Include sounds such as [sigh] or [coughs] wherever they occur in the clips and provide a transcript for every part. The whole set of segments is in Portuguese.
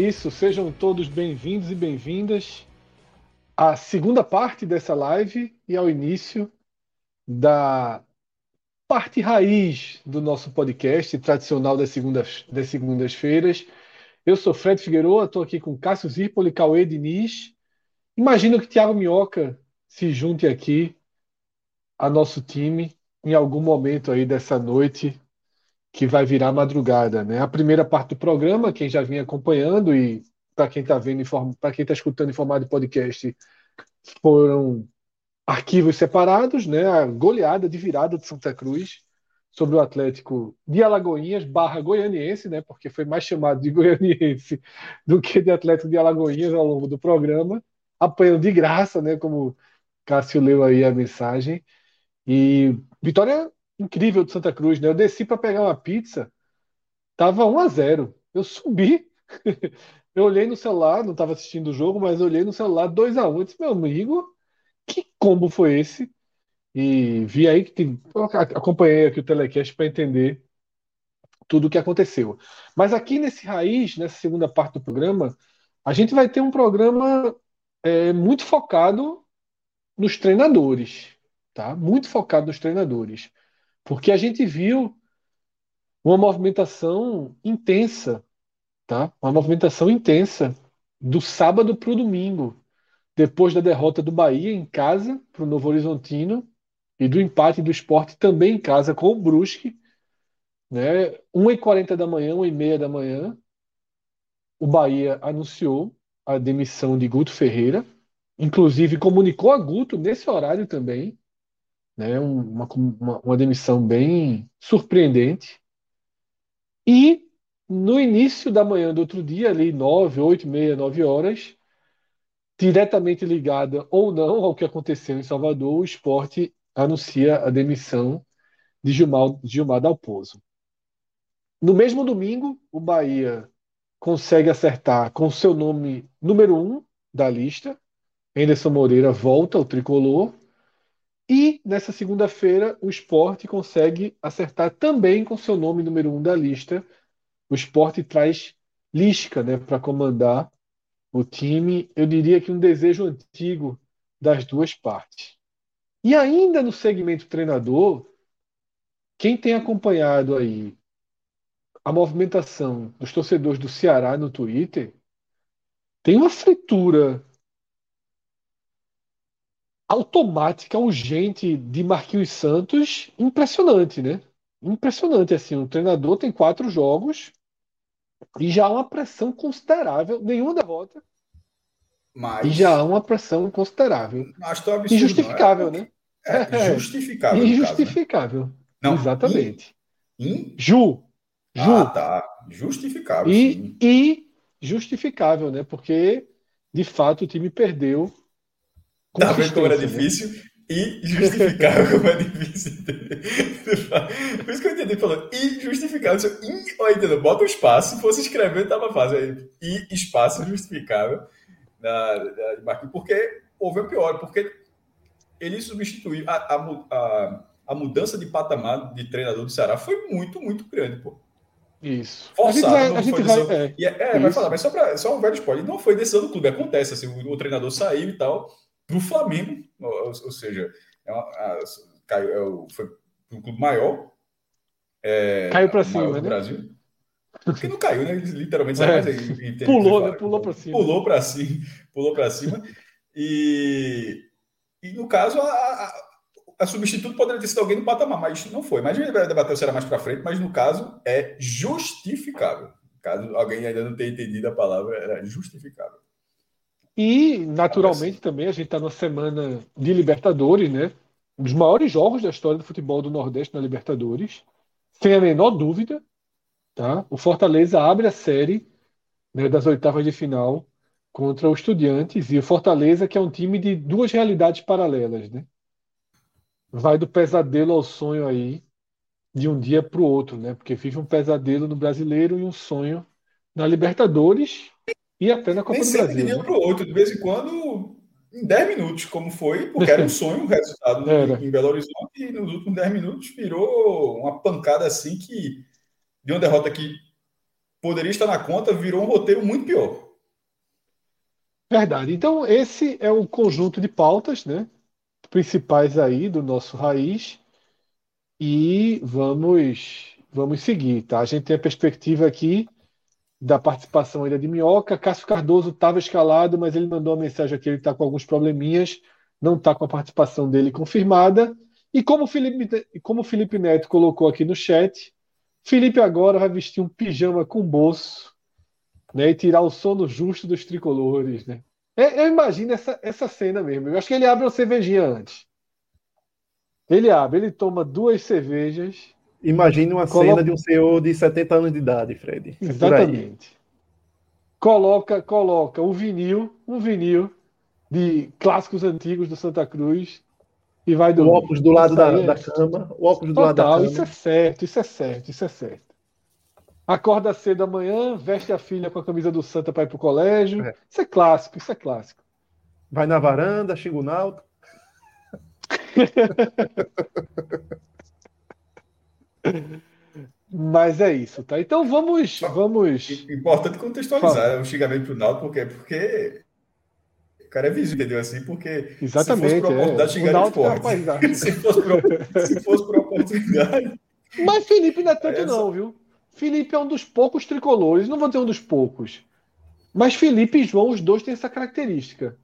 Isso, sejam todos bem-vindos e bem-vindas à segunda parte dessa live e ao início da parte raiz do nosso podcast tradicional das segundas, das segundas-feiras. Eu sou Fred Figueroa, estou aqui com Cássio Zirpoli, Cauê Diniz. Imagino que Thiago Minhoca se junte aqui a nosso time em algum momento aí dessa noite que vai virar madrugada, né? A primeira parte do programa, quem já vinha acompanhando e para quem está vendo, para quem está escutando em formato de podcast, foram arquivos separados, né? A goleada de virada de Santa Cruz sobre o Atlético de Alagoinhas barra Goianiense, né? Porque foi mais chamado de [laughs] Goianiense do que de Atlético de Alagoinhas ao longo do programa, apanhando de graça, né? Como Cássio leu aí a mensagem. E vitória incrível de Santa Cruz, né? Eu desci para pegar uma pizza, tava 1 a 0. Eu subi, [laughs] eu olhei no celular, não estava assistindo o jogo, mas olhei no celular 2 a 1. Eu disse, meu amigo, que combo foi esse? E vi aí que tem, acompanhei aqui o telecast para entender tudo o que aconteceu. Mas aqui nesse raiz, nessa segunda parte do programa, a gente vai ter um programa é, muito focado nos treinadores, tá? Muito focado nos treinadores. Porque a gente viu uma movimentação intensa, tá? Uma movimentação intensa do sábado para o domingo, depois da derrota do Bahia em casa para o Novo Horizontino e do empate do esporte também em casa com o Brusque, né? 1h40 da manhã, 1h30 da manhã, o Bahia anunciou a demissão de Guto Ferreira, inclusive comunicou a Guto nesse horário também, né? Uma, uma, uma demissão bem surpreendente. E no início da manhã do outro dia, ali nove, oito, meia, nove horas, diretamente ligada ou não ao que aconteceu em Salvador, o esporte anuncia a demissão de Gilmar, Gilmar Dalpozo. No mesmo domingo, o Bahia consegue acertar com seu nome número um da lista. Anderson Moreira volta ao tricolor e nessa segunda-feira, o esporte consegue acertar também com seu nome número um da lista. O esporte traz Lisca né, para comandar o time. Eu diria que um desejo antigo das duas partes. E ainda no segmento treinador, quem tem acompanhado aí a movimentação dos torcedores do Ceará no Twitter, tem uma fritura automática, urgente de Marquinhos Santos, impressionante, né? Impressionante, assim, o treinador tem quatro jogos e já há uma pressão considerável, nenhuma derrota, mas e já há uma pressão considerável. Absurdo, Injustificável, é? né? É, justificável. Injustificável. Caso, né? Não, Exatamente. In, in... Ju. Ju. Ah, tá. Justificável. E, sim. e justificável, né? Porque, de fato, o time perdeu Vendo como era né? difícil? E justificável como é difícil. Por isso que eu entendi falando e justificável. E, ó, entendeu? Bota o espaço, se fosse escrevendo, tava fácil. Aí, e espaço justificável na, na, porque houve o pior, porque ele substituiu a, a, a, a, mudança de patamar de treinador do Ceará foi muito, muito grande, pô. Isso. Forçado, vai, não foi decisão. Vai, é, é, é vai falar, mas só, pra, só um velho spoiler. Não foi decisão do clube, acontece assim, o, o treinador saiu e tal para o Flamengo, ou, ou, seja, é uma, a, caiu, é, foi um clube maior. É, caiu para cima, do né? Brasil. Porque não caiu, né? Literalmente, é. Mas, [laughs] pulou, né? Pulou para cima. Pulou para cima, pulou para cima. E, e no caso, a, a, a substituto poderia ter sido alguém no patamar, mas não foi. Mas a gente vai debater se era mais para frente, mas no caso é justificável. Caso alguém ainda não tenha entendido a palavra, era justificável. E, naturalmente, também a gente está na semana de Libertadores, né? Um dos maiores jogos da história do futebol do Nordeste na Libertadores. Sem a menor dúvida. Tá? O Fortaleza abre a série né, das oitavas de final contra o Estudiantes. E o Fortaleza, que é um time de duas realidades paralelas. Né? Vai do pesadelo ao sonho aí, de um dia para o outro, né? Porque vive um pesadelo no brasileiro e um sonho na Libertadores e até na Copa Nem do Brasil. De um dia né? para o outro, de vez em quando, em 10 minutos, como foi, porque era um sonho, um resultado no, em Belo Horizonte, e nos últimos 10 minutos virou uma pancada assim que, de uma derrota que poderia estar na conta, virou um roteiro muito pior. Verdade. Então, esse é o conjunto de pautas, né? Principais aí do nosso raiz. E vamos, vamos seguir, tá? A gente tem a perspectiva aqui da participação ainda de Minhoca. Cássio Cardoso estava escalado, mas ele mandou uma mensagem aqui, ele está com alguns probleminhas, não está com a participação dele confirmada. E como o Felipe, como Felipe Neto colocou aqui no chat, Felipe agora vai vestir um pijama com bolso né, e tirar o sono justo dos tricolores. Né? É, eu imagino essa, essa cena mesmo. Eu acho que ele abre uma cervejinha antes. Ele abre, ele toma duas cervejas Imagine uma Coloca... cena de um senhor de 70 anos de idade, Fred. Exatamente. Coloca, coloca um vinil, um vinil de clássicos antigos do Santa Cruz e vai do O óculos do lado da, é... da, cama. O óculos do Total, lado da cama. Isso é certo, isso é certo, isso é certo. Acorda cedo amanhã, veste a filha com a camisa do Santa para ir para o colégio. É. Isso é clássico, isso é clássico. Vai na varanda, xinga o Náutico. [laughs] Mas é isso, tá? Então vamos. vamos... Importante contextualizar o xingamento pro Náutico, porque, porque o cara é visível, entendeu? Assim, porque Exatamente, se fosse por oportunidade, é. xingar esporte. [laughs] se, fosse por, se fosse por oportunidade. Mas Felipe não é tanto, não, viu? Felipe é um dos poucos tricolores, não vou dizer um dos poucos. Mas Felipe e João, os dois têm essa característica.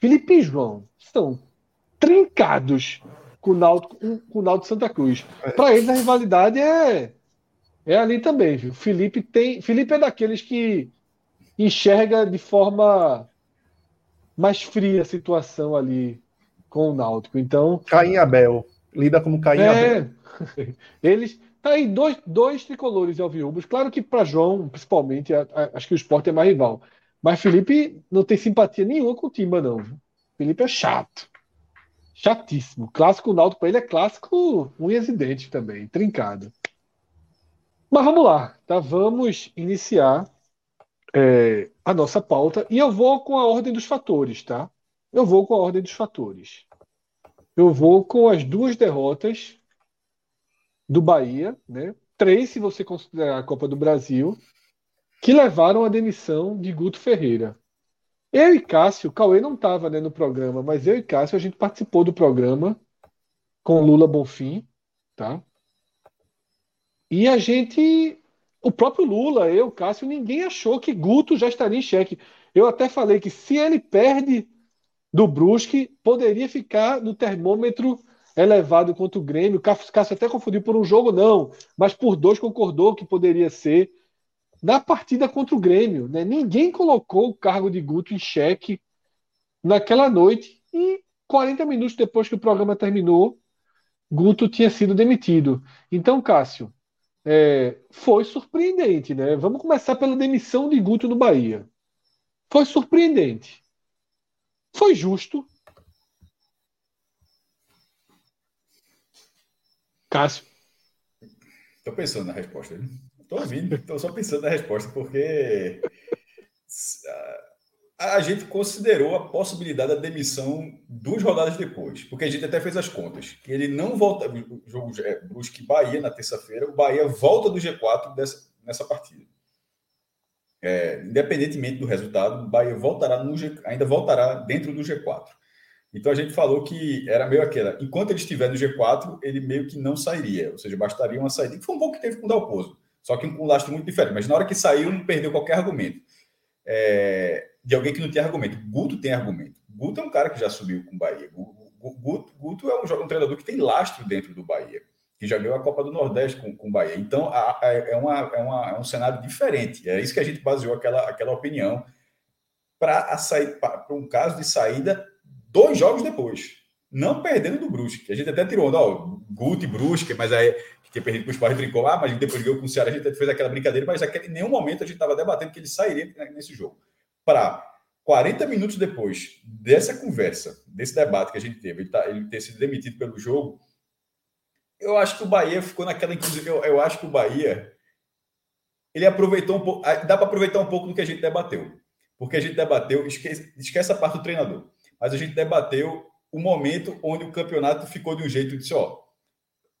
Felipe e João são trincados com o Náutico, com o Náutico Santa Cruz. Para eles a rivalidade é é ali também, viu? Felipe tem, Felipe é daqueles que enxerga de forma mais fria a situação ali com o Náutico. Então, Caim Abel, lida como Caim é, Abel. [laughs] Eles tá aí dois, dois tricolores alviubos. Claro que para João, principalmente, a, a, acho que o esporte é mais rival. Mas Felipe não tem simpatia nenhuma com o Timba, não. Viu? Felipe é chato. Chatíssimo. Clássico Náutico para ele é clássico unhas e dentes também, trincado. Mas vamos lá, tá? Vamos iniciar é, a nossa pauta e eu vou com a ordem dos fatores, tá? Eu vou com a ordem dos fatores. Eu vou com as duas derrotas do Bahia, né? Três, se você considerar a Copa do Brasil, que levaram à demissão de Guto Ferreira. Eu e Cássio, Cauê não estava né, no programa, mas eu e Cássio a gente participou do programa com Lula Bonfim, tá? E a gente, o próprio Lula, eu, Cássio, ninguém achou que Guto já estaria em xeque. Eu até falei que se ele perde do Brusque, poderia ficar no termômetro elevado contra o Grêmio. Cássio até confundiu por um jogo, não, mas por dois concordou que poderia ser na partida contra o Grêmio. Né? Ninguém colocou o cargo de Guto em xeque naquela noite e 40 minutos depois que o programa terminou, Guto tinha sido demitido. Então, Cássio, é, foi surpreendente, né? Vamos começar pela demissão de Guto no Bahia. Foi surpreendente. Foi justo. Cássio. Estou pensando na resposta. Estou ouvindo, estou só pensando na resposta, porque a, a gente considerou a possibilidade da demissão duas rodadas depois, porque a gente até fez as contas, que ele não volta, o jogo é Brusque Bahia na terça-feira, o Bahia volta do G4 dessa, nessa partida. É, independentemente do resultado, o Bahia voltará no G, ainda voltará dentro do G4. Então a gente falou que era meio aquela, enquanto ele estiver no G4, ele meio que não sairia, ou seja, bastaria uma saída, que foi um pouco que teve com o Dalpozo. Só que um lastro muito diferente. Mas na hora que saiu, não perdeu qualquer argumento. É, de alguém que não tem argumento. Guto tem argumento. Guto é um cara que já subiu com o Bahia. Guto Guto, é um, um, treinador que tem lastro dentro do Bahia, que já ganhou a Copa do Nordeste com, com o Bahia. Então, a, a, é, uma, é, uma, é um cenário diferente. É isso que a gente baseou aquela, aquela opinião para um caso de saída dois jogos depois. Não perdendo do Brusque. A gente até tirou, ó, Guto e Brusque, mas aí que perdido para o Sport brincou, ah, mas depois ganhou com o Ceará, a gente fez aquela brincadeira, mas em nenhum momento a gente estava debatendo que ele sairia nesse jogo. Para 40 minutos depois dessa conversa, desse debate que a gente teve, ele, tá, ele ter sido demitido pelo jogo, eu acho que o Bahia ficou naquela. Inclusive, eu, eu acho que o Bahia ele aproveitou um pouco. Dá para aproveitar um pouco do que a gente debateu. Porque a gente debateu, esquece, esquece a parte do treinador, mas a gente debateu o momento onde o campeonato ficou de um jeito e disse: ó,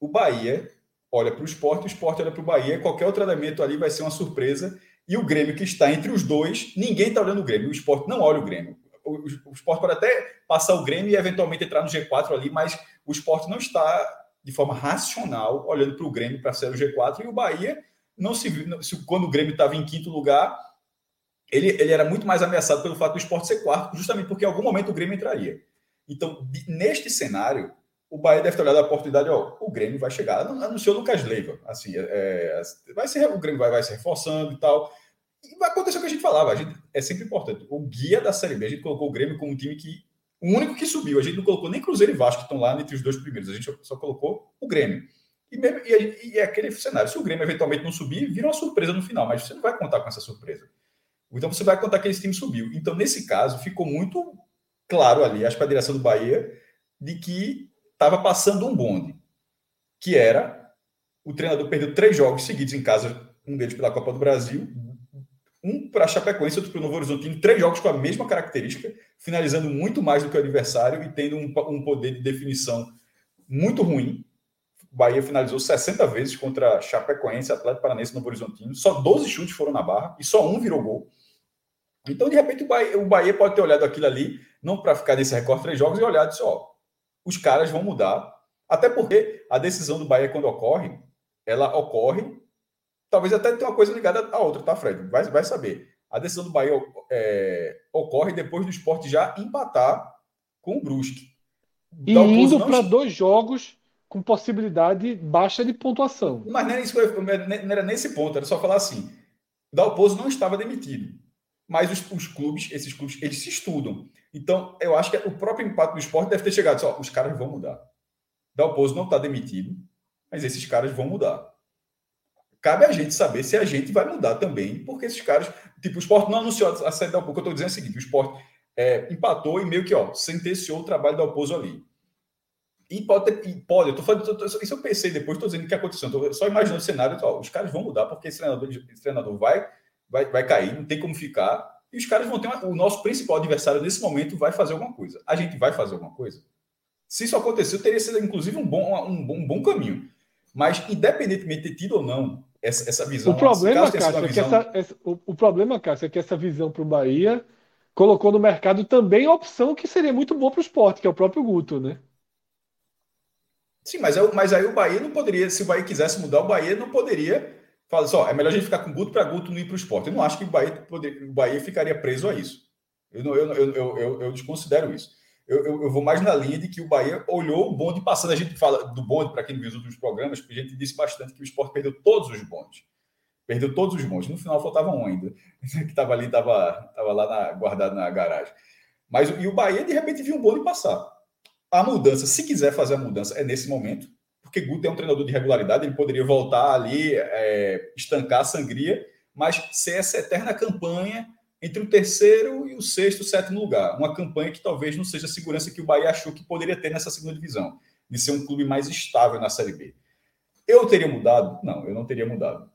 o Bahia olha para o esporte, o esporte olha para o Bahia, qualquer outro elemento ali vai ser uma surpresa e o Grêmio, que está entre os dois, ninguém está olhando o Grêmio. O esporte não olha o Grêmio. O, esporte pode até passar o Grêmio e eventualmente entrar no G4 ali, mas o esporte não está de forma racional olhando para o Grêmio para ser o G4 e o Bahia não se viu. Quando o Grêmio estava em quinto lugar, ele, ele era muito mais ameaçado pelo fato do esporte ser quarto, justamente porque em algum momento o Grêmio entraria. Então, neste cenário, o Bahia deve ter olhado a oportunidade, ó, o Grêmio vai chegar, anunciou Lucas Leiva, assim, é, é, vai ser, o Grêmio vai, vai se reforçando e tal, e vai acontecer o que a gente falava, a gente, é sempre importante, o guia da Série B, a gente colocou o Grêmio como um time que, o único que subiu, a gente não colocou nem Cruzeiro e Vasco, que estão lá entre os dois primeiros, a gente só colocou o Grêmio. E, mesmo, e, e é aquele cenário, se o Grêmio eventualmente não subir, vira uma surpresa no final, mas você não vai contar com essa surpresa. Então você vai contar que esse time subiu. Então, nesse caso, ficou muito claro ali, acho que a direção do Bahia, de que estava passando um bonde, que era o treinador perdeu três jogos seguidos em casa, um deles pela Copa do Brasil, um para Chapecoense, outro para o Novo Horizontino, três jogos com a mesma característica, finalizando muito mais do que o adversário e tendo um, um poder de definição muito ruim. O Bahia finalizou 60 vezes contra Chapecoense, Atlético Paranense Novo Horizontino. Só 12 chutes foram na barra e só um virou gol. Então, de repente, o Bahia, o Bahia pode ter olhado aquilo ali, não para ficar nesse recorde três jogos, e olhado e disse, ó, os caras vão mudar. Até porque a decisão do Bahia, quando ocorre, ela ocorre. Talvez até tenha uma coisa ligada à outra, tá, Fred? Vai, vai saber. A decisão do Bahia é, ocorre depois do esporte já empatar com o Brusque. E indo para dois jogos com possibilidade baixa de pontuação. Mas não era, isso, não era nesse ponto, era só falar assim: Dalpozo não estava demitido. Mas os, os, clubes, esses clubes, eles se estudam. Então, eu acho que o próprio impacto do esporte deve ter chegado. Só, os caras vão mudar. Dalpozo não está demitido, mas esses caras vão mudar. Cabe a gente saber se a gente vai mudar também, porque esses caras, tipo, o esporte não anunciou a saída da pouco. Eu estou dizendo é o seguinte: o esporte é, empatou e meio que ó, sentenciou o trabalho do Dalpozo ali. E pode, ter, e pode eu tô falando, tô, tô, isso eu pensei depois, estou dizendo o que aconteceu. Tô só imaginando o cenário, ó, os caras vão mudar, porque esse treinador, esse treinador vai, vai, vai cair, não tem como ficar e os caras vão ter uma, o nosso principal adversário nesse momento vai fazer alguma coisa. A gente vai fazer alguma coisa? Se isso aconteceu, teria sido inclusive um bom, um bom, um bom caminho. Mas, independentemente de ter tido ou não essa, essa visão. O problema, Cássio, visão... é que essa, essa, o, o, problema, Cássio, é que essa visão para o Bahia colocou no mercado também a opção que seria muito boa para o esporte, que é o próprio Guto, né? Sim, mas, é mas aí o Bahia não poderia, se o Bahia quisesse mudar, o Bahia não poderia fala só, é melhor a gente ficar com Guto para Guto não ir para o esporte. Eu não acho que o Bahia, o Bahia ficaria preso a isso. Eu, não, eu, eu, eu, eu, desconsidero isso. Eu, eu, eu, vou mais na linha de que o Bahia olhou o bonde passando. A gente fala do bonde, para quem viu os últimos programas, a gente disse bastante que o esporte perdeu todos os bondes. Perdeu todos os bondes. No final faltava um ainda, [laughs] que estava ali, estava tava lá na, guardado na garagem. Mas e o Bahia, de repente, viu um bonde passar. A mudança, se quiser fazer a mudança, é nesse momento porque Guto é um treinador de regularidade, ele poderia voltar ali, é, estancar a sangria, mas ser essa eterna campanha entre o terceiro e o sexto, sétimo lugar. Uma campanha que talvez não seja a segurança que o Bahia achou que poderia ter nessa segunda divisão, de ser um clube mais estável na Série B. Eu teria mudado? Não, eu não teria mudado.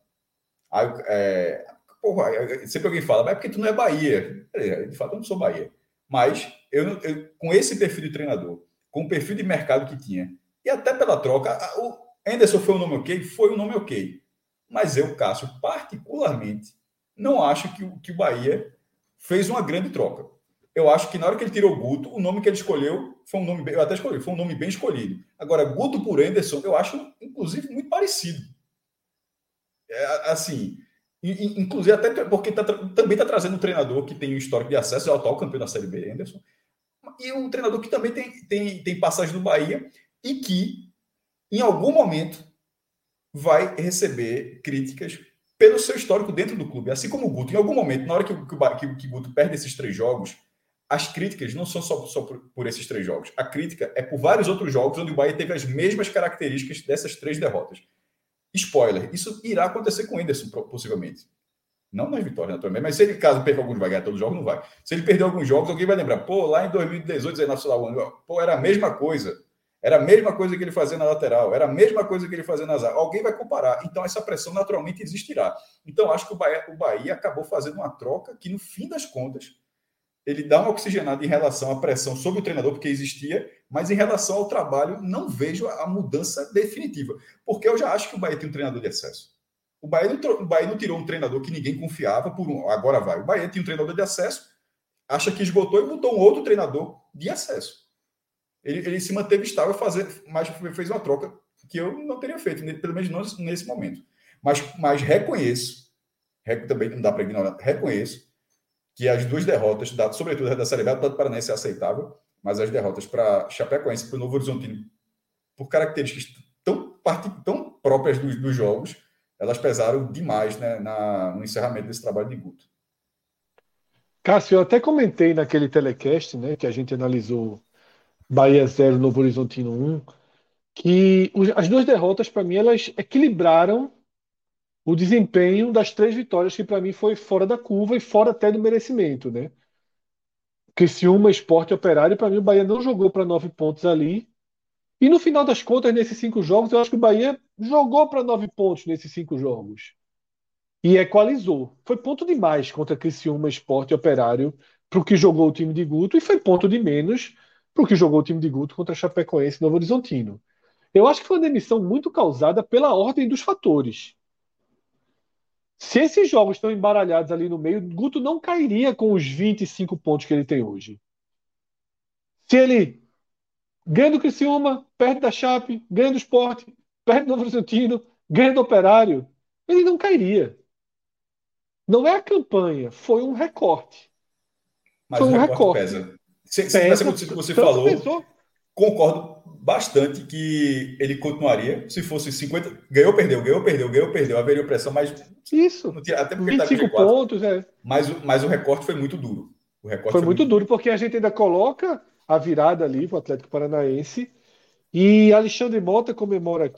Aí, é, porra, sempre alguém fala, mas é porque tu não é Bahia. De fato, eu não sou Bahia. Mas eu, eu, com esse perfil de treinador, com o perfil de mercado que tinha, e até pela troca, o Anderson foi um nome ok? Foi um nome ok. Mas eu, Cássio, particularmente, não acho que, que o Bahia fez uma grande troca. Eu acho que na hora que ele tirou o Guto, o nome que ele escolheu foi um nome bem, eu até escolhi, foi um nome bem escolhido. Agora, Guto por Anderson, eu acho, inclusive, muito parecido. É, assim, inclusive até porque tá, também está trazendo um treinador que tem um histórico de acesso, é o atual campeão da Série B, Anderson. e um treinador que também tem, tem, tem passagem no Bahia e que, em algum momento, vai receber críticas pelo seu histórico dentro do clube. Assim como o Guto, em algum momento, na hora que, que, que o Guto perde esses três jogos, as críticas não são só, só por, por, esses três jogos. A crítica é por vários outros jogos onde o Bahia teve as mesmas características dessas três derrotas. Spoiler, isso irá acontecer com o Anderson, possivelmente. Não nas vitórias, naturalmente, mas se ele, caso perca alguns, vai ganhar todos os jogos, não vai. Se ele perder alguns jogos, alguém vai lembrar, pô, lá em 2018, 19, sei lá, pô, era a mesma coisa. Era a mesma coisa que ele fazia na lateral, era a mesma coisa que ele fazia na zaga. Alguém vai comparar. Então, essa pressão naturalmente existirá. Então, acho que o Bahia, o Bahia acabou fazendo uma troca que, no fim das contas, ele dá uma oxigenada em relação à pressão sobre o treinador, porque existia, mas em relação ao trabalho, não vejo a mudança definitiva. Porque eu já acho que o Bahia tem um treinador de acesso. O Bahia não, o Bahia não tirou um treinador que ninguém confiava, por um, agora vai. O Bahia tinha um treinador de acesso, acha que esgotou e botou um outro treinador de acesso. Ele, ele se manteve estável, fazer, mas fez uma troca que eu não teria feito, pelo menos não nesse momento. Mas, mas reconheço, também não dá para ignorar, reconheço que as duas derrotas, sobretudo a da Série B, do Paranaense é aceitável, mas as derrotas para Chapecoense e para o Novo Horizontino, por características tão, tão próprias dos, dos jogos, elas pesaram demais né, na, no encerramento desse trabalho de Guto. Cássio, eu até comentei naquele telecast né, que a gente analisou Bahia 0, Novo Horizontino 1, que as duas derrotas, para mim, elas equilibraram o desempenho das três vitórias, que para mim foi fora da curva e fora até do merecimento, né? Criciúma, Esporte Operário, para mim o Bahia não jogou para nove pontos ali. E no final das contas, nesses cinco jogos, eu acho que o Bahia jogou para nove pontos nesses cinco jogos. E equalizou. Foi ponto demais contra Criciúma, Esporte Operário para o que jogou o time de Guto e foi ponto de menos para o que jogou o time de Guto contra Chapecoense e Novo Horizontino. Eu acho que foi uma demissão muito causada pela ordem dos fatores. Se esses jogos estão embaralhados ali no meio, Guto não cairia com os 25 pontos que ele tem hoje. Se ele ganha do Criciúma, perde da Chape, ganha do Esporte, perde do Novo Horizontino, ganha do Operário, ele não cairia. Não é a campanha, foi um recorte. Mas foi um recorte. Pesa. Se, se pesa, que você falou, pensou? concordo bastante que ele continuaria. Se fosse 50. Ganhou, perdeu, ganhou, perdeu, ganhou, perdeu. Haveria pressão, mas. Isso. Tinha, até porque 25 ele tá pontos, é. Mas, mas o recorte foi muito duro. O recorte foi, foi muito, muito duro, porque a gente ainda coloca a virada ali para o Atlético Paranaense. E Alexandre Mota comemora,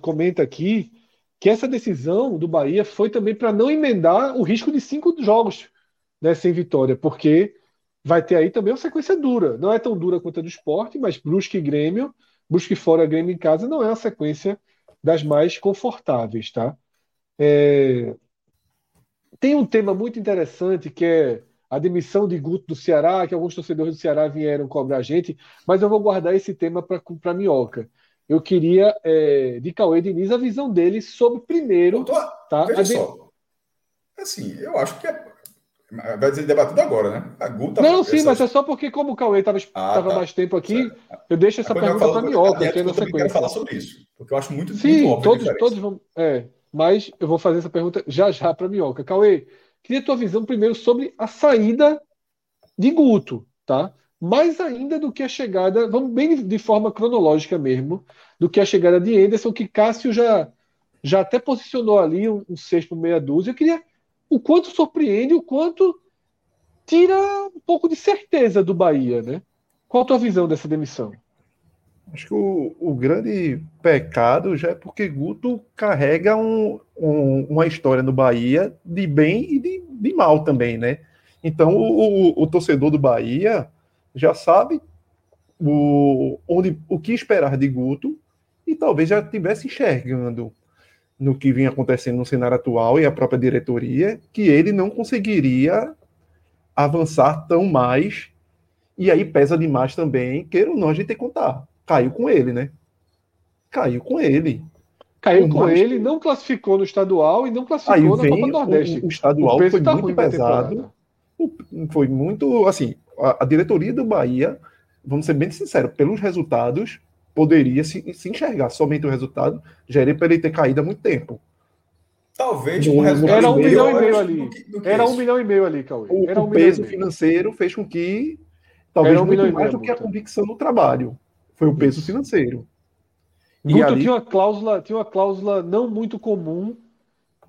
comenta aqui que essa decisão do Bahia foi também para não emendar o risco de cinco jogos né, sem vitória, porque vai ter aí também uma sequência dura. Não é tão dura quanto a do esporte, mas Brusque e Grêmio busque fora Grêmio em casa não é uma sequência das mais confortáveis, tá? É... Tem um tema muito interessante que é a demissão de Guto do Ceará, que alguns torcedores do Ceará vieram cobrar a gente, mas eu vou guardar esse tema para Minhoca. Eu queria, é, de Cauê Diniz, a visão dele sobre primeiro. Tô, tá? Veja a só. Assim, eu acho que é Vai ser debatido agora, né? A Guta, não, sim, mas é só porque, como o Cauê estava ah, tá. mais tempo aqui, certo. eu deixo essa pergunta para a Minhoca, que é na sequência. Eu quero falar sobre isso, porque eu acho muito, sim, muito todos, todos vão. É, mas eu vou fazer essa pergunta já já para a Minhoca. Cauê, queria a tua visão primeiro sobre a saída de Guto, tá? Mais ainda do que a chegada, vamos bem de forma cronológica mesmo, do que a chegada de Anderson, que Cássio já, já até posicionou ali um, um sexto meia dúzia. Eu queria o quanto surpreende, o quanto tira um pouco de certeza do Bahia, né? Qual a tua visão dessa demissão? Acho que o, o grande pecado já é porque Guto carrega um, um, uma história no Bahia de bem e de, de mal também, né? Então o, o, o, torcedor do Bahia já sabe o, onde, o que esperar de Guto e talvez já estivesse enxergando no que vinha acontecendo no cenário atual e a própria diretoria, que ele não conseguiria avançar tão mais. E aí pesa demais também, queira ou não, a gente tem que contar. Caiu com ele, né? Caiu com ele. Caiu com mais... ele, não classificou no estadual e não classificou na Copa Nordeste. O, o estadual o foi tá muito pesado. Foi muito, assim, a, a diretoria do Bahia, vamos ser bem sinceros, pelos resultados, poderia se, se enxergar somente o resultado, já era para ele ter caído há muito tempo. Talvez um resultado era um milhão e meio ali. Do que, do que era isso. um milhão e meio ali, Cauê. O, era um o peso financeiro fez com que Talvez um muito mais do que a convicção no trabalho. Foi o peso Isso. financeiro. Guto e ali... tinha uma cláusula, tinha uma cláusula não muito comum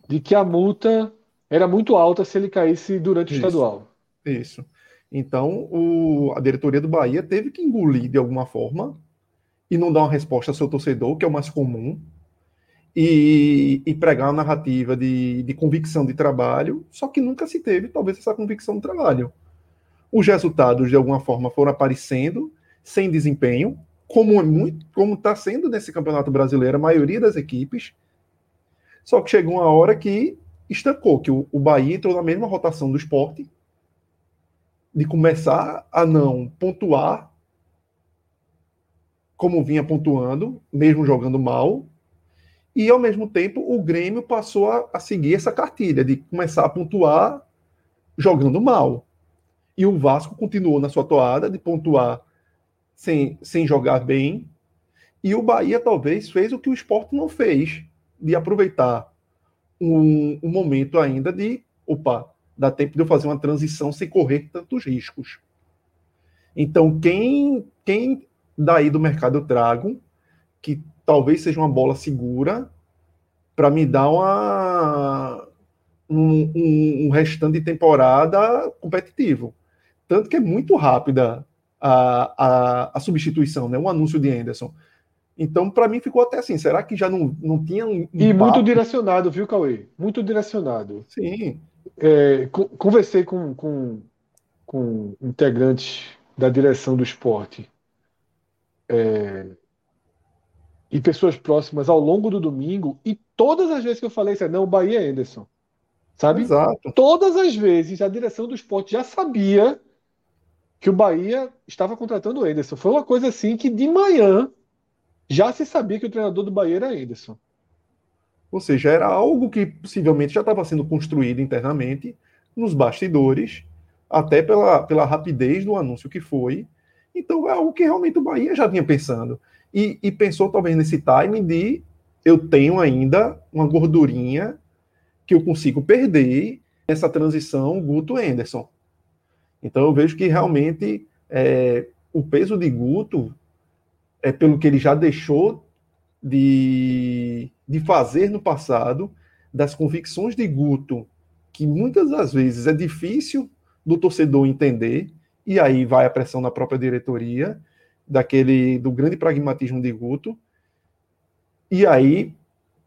de que a multa era muito alta se ele caísse durante Isso. o estadual. Isso. Então, o, a diretoria do Bahia teve que engolir de alguma forma e não dar uma resposta ao seu torcedor, que é o mais comum, e, e pregar uma narrativa de, de convicção de trabalho, só que nunca se teve, talvez, essa convicção de trabalho. Os resultados, de alguma forma, foram aparecendo sem desempenho, como é muito, como está sendo nesse campeonato brasileiro a maioria das equipes. Só que chegou uma hora que estancou, que o, o Bahia entrou na mesma rotação do esporte, de começar a não pontuar como vinha pontuando, mesmo jogando mal, e ao mesmo tempo o Grêmio passou a, a seguir essa cartilha de começar a pontuar jogando mal. E o Vasco continuou na sua toada de pontuar sem, sem jogar bem. E o Bahia talvez fez o que o esporte não fez, de aproveitar um, um momento ainda de opa, dá tempo de eu fazer uma transição sem correr tantos riscos. Então, quem, quem daí do mercado eu trago, que talvez seja uma bola segura, para me dar uma, um, um, um, restante de temporada competitivo. Tanto que é muito rápida a, a, a substituição, né? um anúncio de Anderson. Então, para mim, ficou até assim. Será que já não, não tinha um. E muito direcionado, viu, Cauê? Muito direcionado. Sim. É, conversei com, com, com integrantes da direção do esporte é, e pessoas próximas ao longo do domingo, e todas as vezes que eu falei isso, não, o Bahia é Anderson. Sabe? Exato. Todas as vezes a direção do esporte já sabia que o Bahia estava contratando o Anderson. Foi uma coisa assim que de manhã já se sabia que o treinador do Bahia era Anderson. Ou seja, era algo que possivelmente já estava sendo construído internamente, nos bastidores, até pela, pela rapidez do anúncio que foi. Então é algo que realmente o Bahia já vinha pensando. E, e pensou talvez nesse timing de eu tenho ainda uma gordurinha que eu consigo perder nessa transição Guto Anderson. Então eu vejo que realmente é, o peso de Guto é pelo que ele já deixou de, de fazer no passado, das convicções de Guto, que muitas das vezes é difícil do torcedor entender, e aí vai a pressão na própria diretoria, daquele do grande pragmatismo de Guto, e aí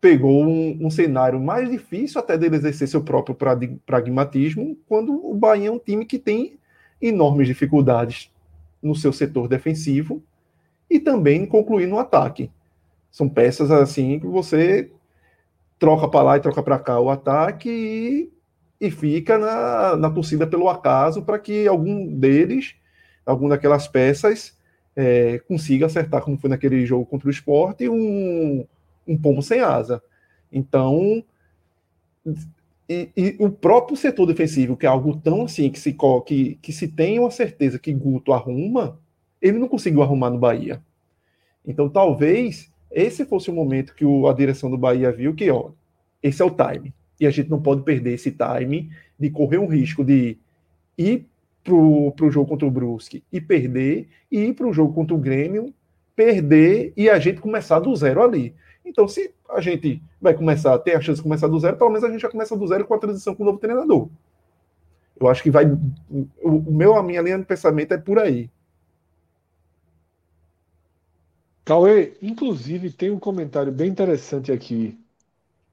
pegou um, um, cenário mais difícil até dele exercer seu próprio pragmatismo, quando o Bahia é um time que tem enormes dificuldades no seu setor defensivo e também concluir no ataque. São peças assim que você troca para lá e troca para cá o ataque e, e fica na, na torcida pelo acaso para que algum deles, algum daquelas peças, é, consiga acertar, como foi naquele jogo contra o esporte, um, um pombo sem asa. Então, e, e, o próprio setor defensivo, que é algo tão assim, que se, que, que se tem uma certeza que Guto arruma, ele não conseguiu arrumar no Bahia. Então, talvez esse fosse o momento que o, a direção do Bahia viu que, ó, esse é o time. E a gente não pode perder esse time de correr um risco de ir para o jogo contra o Brusque e perder, e ir para o jogo contra o Grêmio, perder e a gente começar do zero ali. Então, se a gente vai começar ter a chance de começar do zero, pelo menos a gente já começa do zero com a transição com o novo treinador. Eu acho que vai. O meu, a minha linha de pensamento é por aí. Cauê, inclusive tem um comentário bem interessante aqui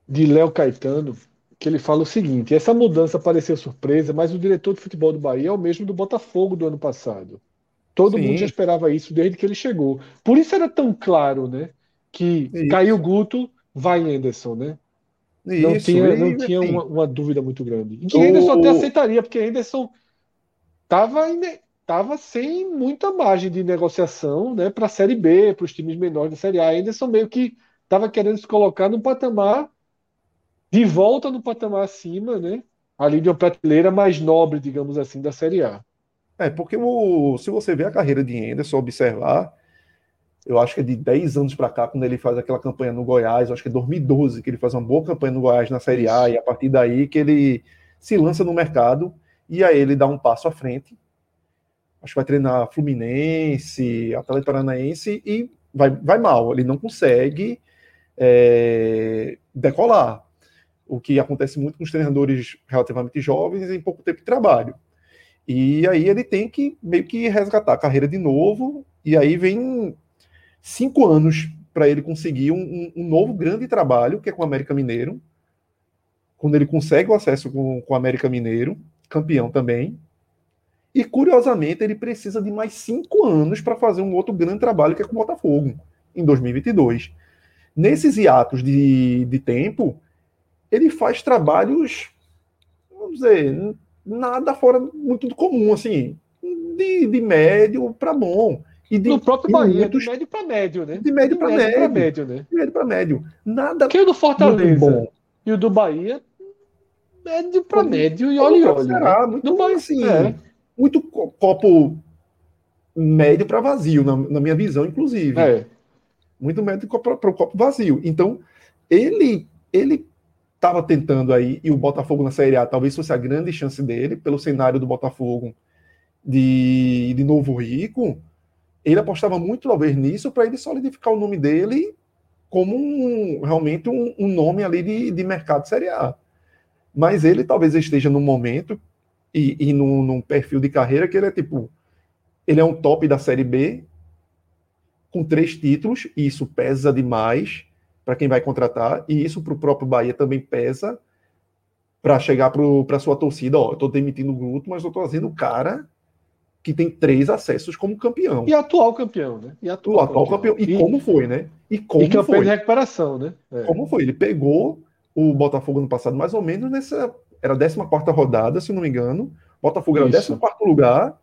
de Léo Caetano, que ele fala o seguinte: essa mudança pareceu surpresa, mas o diretor de futebol do Bahia é o mesmo do Botafogo do ano passado. Todo Sim. mundo já esperava isso desde que ele chegou. Por isso era tão claro, né? Que isso. caiu Guto, vai Anderson, né? Isso, não tinha, não tinha uma, uma, dúvida muito grande. E que o... Anderson até aceitaria, porque Anderson estava estava sem muita margem de negociação né, para a Série B, para os times menores da Série A. São meio que estava querendo se colocar no patamar, de volta no patamar acima, né, ali de uma prateleira mais nobre, digamos assim, da Série A. É, porque o, se você vê a carreira de Anderson, observar, eu acho que é de 10 anos para cá, quando ele faz aquela campanha no Goiás, acho que é 2012 que ele faz uma boa campanha no Goiás na Série A, e a partir daí que ele se lança no mercado, e aí ele dá um passo à frente, acho que vai treinar Fluminense, Atlético Paranaense e vai, vai mal. Ele não consegue é, decolar. O que acontece muito com os treinadores relativamente jovens em pouco tempo de trabalho. E aí ele tem que meio que resgatar a carreira de novo, e aí vem cinco anos para ele conseguir um, um, novo grande trabalho, que é com o América Mineiro. Quando ele consegue o acesso com, com o América Mineiro, campeão também. E curiosamente, ele precisa de mais cinco anos para fazer um outro grande trabalho, que é com o Botafogo, em 2022. Nesses hiatos de, de tempo, ele faz trabalhos, vamos dizer, nada fora muito do comum, assim, de, de médio para bom. E de, no próprio Bahia, muitos... de médio para médio, né? De médio para médio. médio, médio, né? De médio para médio. Nada. Que o do Fortaleza bom. e o do Bahia, médio para médio e olha e olha. Será? Muito Bahia, assim, é. muito copo médio para vazio, na, na, minha visão, inclusive. É. Muito médio para o copo vazio. Então, ele, ele estava tentando aí, e o Botafogo na Série A talvez fosse a grande chance dele, pelo cenário do Botafogo de, de Novo Rico, ele apostava muito talvez nisso para ele solidificar o nome dele como um, realmente um, um, nome ali de, de mercado Série A. Mas ele talvez esteja num momento e, e num, num perfil de carreira que ele é tipo, ele é um top da Série B, com três títulos, e isso pesa demais para quem vai contratar, e isso para o próprio Bahia também pesa para chegar para sua torcida, ó, eu estou demitindo o Guto, mas eu estou trazendo o cara que tem três acessos como campeão. E atual campeão, né? E atual, atual campeão. campeão. E, e, como foi, né? E como e campeão foi. de recuperação, né? É. Como foi? Ele pegou o Botafogo no passado, mais ou menos nessa. Era a 14 rodada, se não me engano. Botafogo era o 14 lugar.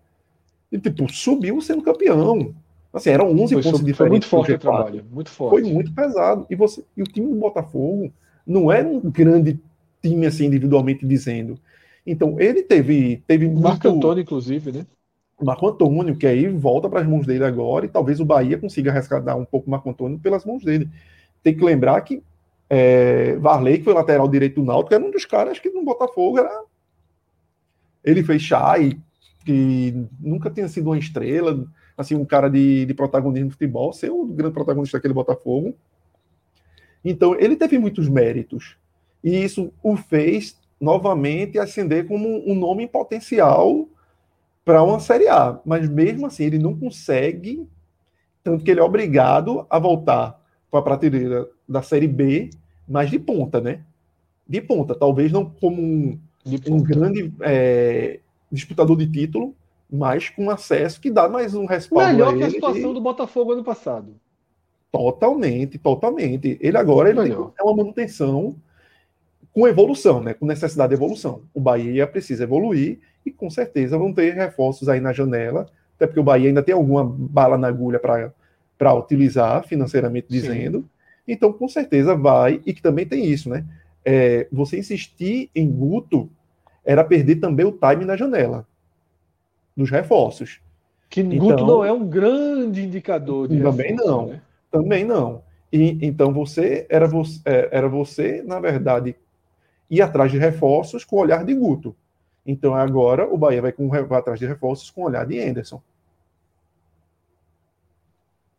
E, tipo, subiu sendo campeão. Assim, eram 11 foi, pontos diferentes. Foi muito forte o trabalho, muito forte. Foi muito pesado. E, você, e o time do Botafogo não era um grande time, assim, individualmente dizendo. Então, ele teve, teve muito... Marco Antônio, inclusive, né? Marco Antônio, que aí volta para as mãos dele agora, e talvez o Bahia consiga resgatar um pouco o Marco Antônio pelas mãos dele. Tem que lembrar que é, Varley, que foi lateral direito do Náutico, era um dos caras que no Botafogo era. Ele fez Chay, que nunca tinha sido uma estrela, assim, um cara de, de protagonismo no futebol, ser o grande protagonista daquele Botafogo. Então, ele teve muitos méritos. E isso o fez novamente ascender como um nome potencial para uma Série A. Mas mesmo assim, ele não consegue, tanto que ele é obrigado a voltar para a prateleira da Série B, mas de ponta, né? De ponta. Talvez não como um, um grande é, disputador de título, mas com acesso que dá mais um respaldo. Melhor a que a situação do Botafogo ano passado. Totalmente, totalmente. Ele agora ele tem, é uma manutenção com evolução, né? com necessidade de evolução. O Bahia precisa evoluir e com certeza vão ter reforços aí na janela, até porque o Bahia ainda tem alguma bala na agulha para utilizar, financeiramente dizendo. Sim. Então, com certeza vai, e que também tem isso, né? É, você insistir em Guto era perder também o time na janela dos reforços. Que então, Guto não é um grande indicador de Também reforço, não. Né? Também não. E, então você era, você é, era você, na verdade, ir atrás de reforços com o olhar de Guto. Então agora o Bahia vai, com, vai atrás de reforços com o olhar de Anderson.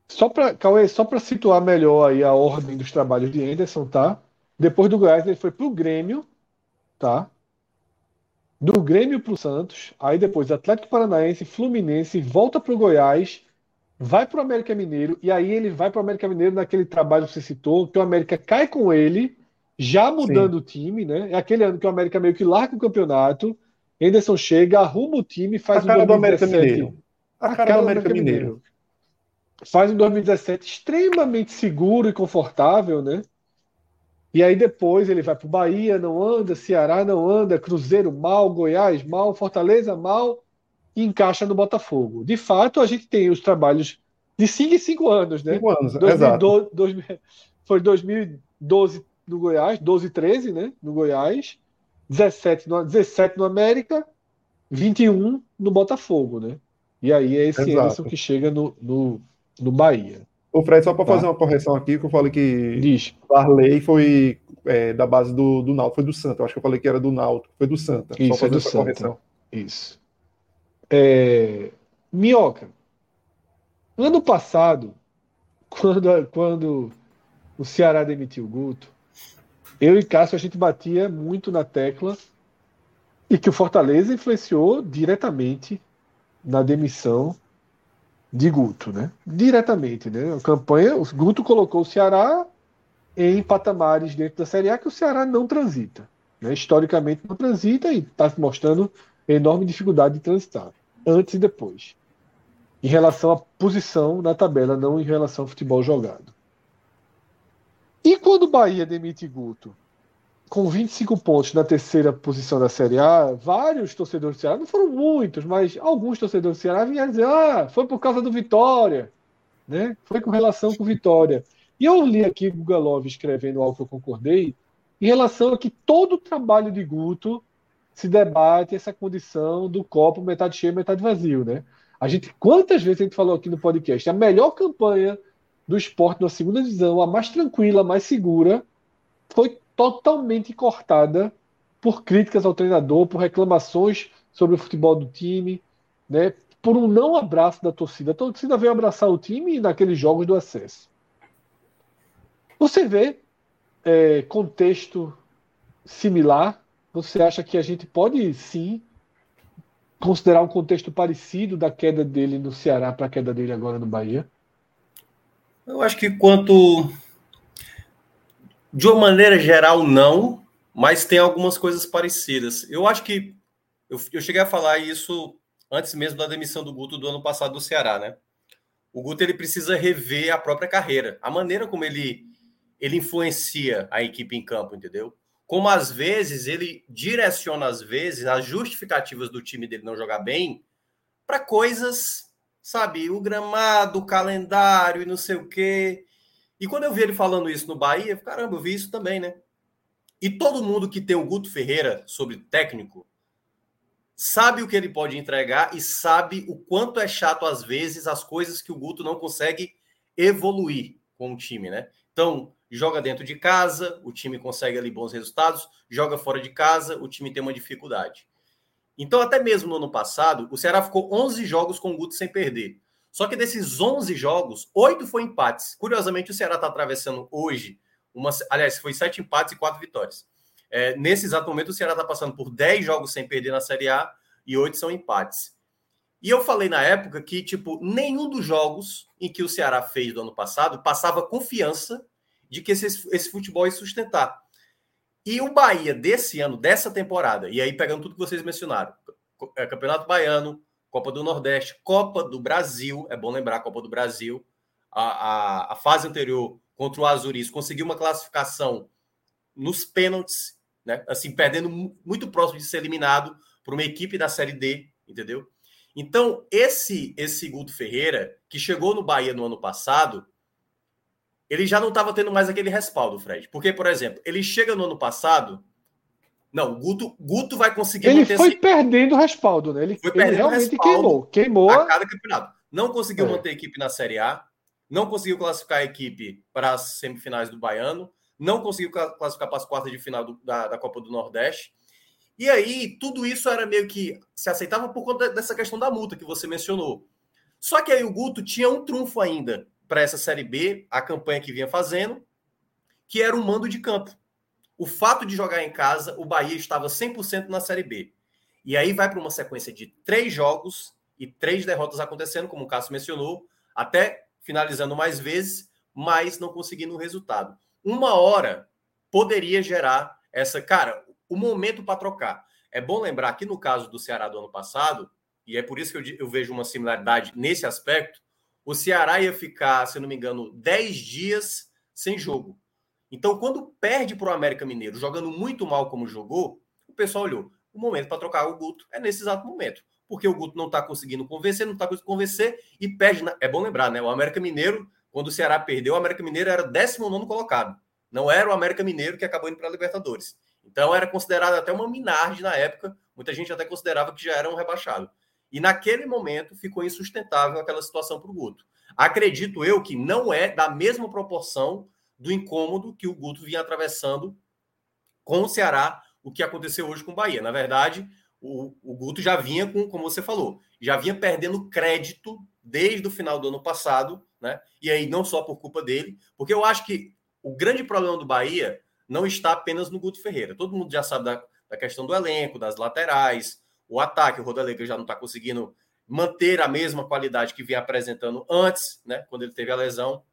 Só para só para situar melhor aí a ordem dos trabalhos de Anderson, tá? Depois do Goiás ele foi para o Grêmio, tá? Do Grêmio para o Santos, aí depois Atlético Paranaense, Fluminense, volta para o Goiás, vai para o América Mineiro, e aí ele vai para o América Mineiro naquele trabalho que você citou, que o América cai com ele, já mudando Sim. o time, né? É aquele ano que o América meio que larga o campeonato, Henderson chega, arruma o time, faz a cara um 2017, do América Mineiro. A, a cara, cara, do América, América Mineiro. Mineiro. Faz um 2017 extremamente seguro e confortável, né? E aí depois ele vai para o Bahia, não anda, Ceará não anda, Cruzeiro mal, Goiás mal, Fortaleza mal, e encaixa no Botafogo. De fato, a gente tem os trabalhos de 5 em 5 anos, né? 5 anos, 2012, exato. Dois, foi 2012 no Goiás, 12 13, né? No Goiás, 17 no, 17 no América, 21 no Botafogo, né? E aí é esse Anderson que chega no, no, no Bahia. O Fred, só para tá. fazer uma correção aqui, que eu falei que Diz. Varley foi é, da base do, do Náutico, foi do Santa. Eu acho que eu falei que era do Náutico, foi do Santa. Isso, só é do Santa. Correção. Isso. É... Minhoca, ano passado, [laughs] quando, quando o Ceará demitiu o Guto, eu e Cássio a gente batia muito na tecla e que o Fortaleza influenciou diretamente na demissão de Guto, né? Diretamente, né? A campanha, o Guto colocou o Ceará em patamares dentro da Série A que o Ceará não transita. Né? Historicamente não transita e está mostrando enorme dificuldade de transitar, antes e depois. Em relação à posição na tabela, não em relação ao futebol jogado. E quando o Bahia demite Guto, com 25 pontos na terceira posição da Série A, vários torcedores do Ceará, não foram muitos, mas alguns torcedores do Ceará vinham dizer: ah, foi por causa do Vitória, né? foi com relação com Vitória. E eu li aqui o Gugalov escrevendo algo que eu concordei, em relação a que todo o trabalho de Guto se debate essa condição do copo metade cheio, metade vazio, né? A gente, quantas vezes a gente falou aqui no podcast, a melhor campanha do esporte na segunda divisão, a mais tranquila, a mais segura, foi totalmente cortada por críticas ao treinador, por reclamações sobre o futebol do time, né? Por um não abraço da torcida. A torcida veio abraçar o time naqueles jogos do acesso. Você vê é, contexto similar? Você acha que a gente pode sim considerar um contexto parecido da queda dele no Ceará para a queda dele agora no Bahia? Eu acho que quanto de uma maneira geral não, mas tem algumas coisas parecidas. Eu acho que eu, eu cheguei a falar isso antes mesmo da demissão do Guto do ano passado do Ceará, né? O Guto ele precisa rever a própria carreira, a maneira como ele ele influencia a equipe em campo, entendeu? Como às vezes ele direciona às vezes as justificativas do time dele não jogar bem para coisas, sabe, o gramado, o calendário e não sei o quê. E quando eu vi ele falando isso no Bahia, caramba, eu vi isso também, né? E todo mundo que tem o Guto Ferreira sobre técnico sabe o que ele pode entregar e sabe o quanto é chato às vezes as coisas que o Guto não consegue evoluir com o time, né? Então, joga dentro de casa, o time consegue ali bons resultados, joga fora de casa, o time tem uma dificuldade. Então, até mesmo no ano passado, o Ceará ficou 11 jogos com o Guto sem perder. Só que desses 11 jogos, oito foi empates. Curiosamente, o Ceará está atravessando hoje, uma, aliás, foi sete empates e quatro vitórias. É, nesse exato momento, o Ceará está passando por 10 jogos sem perder na Série A e oito são empates. E eu falei na época que, tipo, nenhum dos jogos em que o Ceará fez do ano passado passava confiança de que esse, esse futebol ia sustentar. E o Bahia desse ano, dessa temporada, e aí pegando tudo que vocês mencionaram, é, Campeonato Baiano, Copa do Nordeste, Copa do Brasil, é bom lembrar, Copa do Brasil, a, a, a fase anterior contra o Azuris conseguiu uma classificação nos pênaltis, né? Assim, perdendo muito próximo de ser eliminado por uma equipe da Série D, entendeu? Então, esse esse Guto Ferreira, que chegou no Bahia no ano passado, ele já não estava tendo mais aquele respaldo, Fred. Porque, por exemplo, ele chega no ano passado. Não, o Guto, Guto vai conseguir. Ele foi esse... perdendo respaldo, né? Ele, foi ele realmente queimou. Queimou. A cada campeonato. Não conseguiu é. manter a equipe na Série A. Não conseguiu classificar a equipe para as semifinais do Baiano. Não conseguiu classificar para as quartas de final do, da, da Copa do Nordeste. E aí, tudo isso era meio que se aceitava por conta dessa questão da multa que você mencionou. Só que aí o Guto tinha um trunfo ainda, para essa Série B, a campanha que vinha fazendo, que era o mando de campo. O fato de jogar em casa, o Bahia estava 100% na Série B. E aí vai para uma sequência de três jogos e três derrotas acontecendo, como o Cássio mencionou, até finalizando mais vezes, mas não conseguindo o resultado. Uma hora poderia gerar essa. Cara, o momento para trocar. É bom lembrar que no caso do Ceará do ano passado, e é por isso que eu, eu vejo uma similaridade nesse aspecto, o Ceará ia ficar, se não me engano, 10 dias sem jogo. Então, quando perde para o América Mineiro, jogando muito mal como jogou, o pessoal olhou. O momento para trocar o Guto é nesse exato momento. Porque o Guto não está conseguindo convencer, não está conseguindo convencer e perde. Na... É bom lembrar, né? O América Mineiro, quando o Ceará perdeu, o América Mineiro era 19 colocado. Não era o América Mineiro que acabou indo para a Libertadores. Então era considerado até uma minarde na época. Muita gente até considerava que já era um rebaixado. E naquele momento ficou insustentável aquela situação para o Guto. Acredito eu que não é da mesma proporção do incômodo que o Guto vinha atravessando com o Ceará, o que aconteceu hoje com o Bahia. Na verdade, o, o Guto já vinha com, como você falou, já vinha perdendo crédito desde o final do ano passado, né? E aí não só por culpa dele, porque eu acho que o grande problema do Bahia não está apenas no Guto Ferreira. Todo mundo já sabe da, da questão do elenco, das laterais, o ataque, o Rodalega já não está conseguindo manter a mesma qualidade que vinha apresentando antes, né? Quando ele teve a lesão.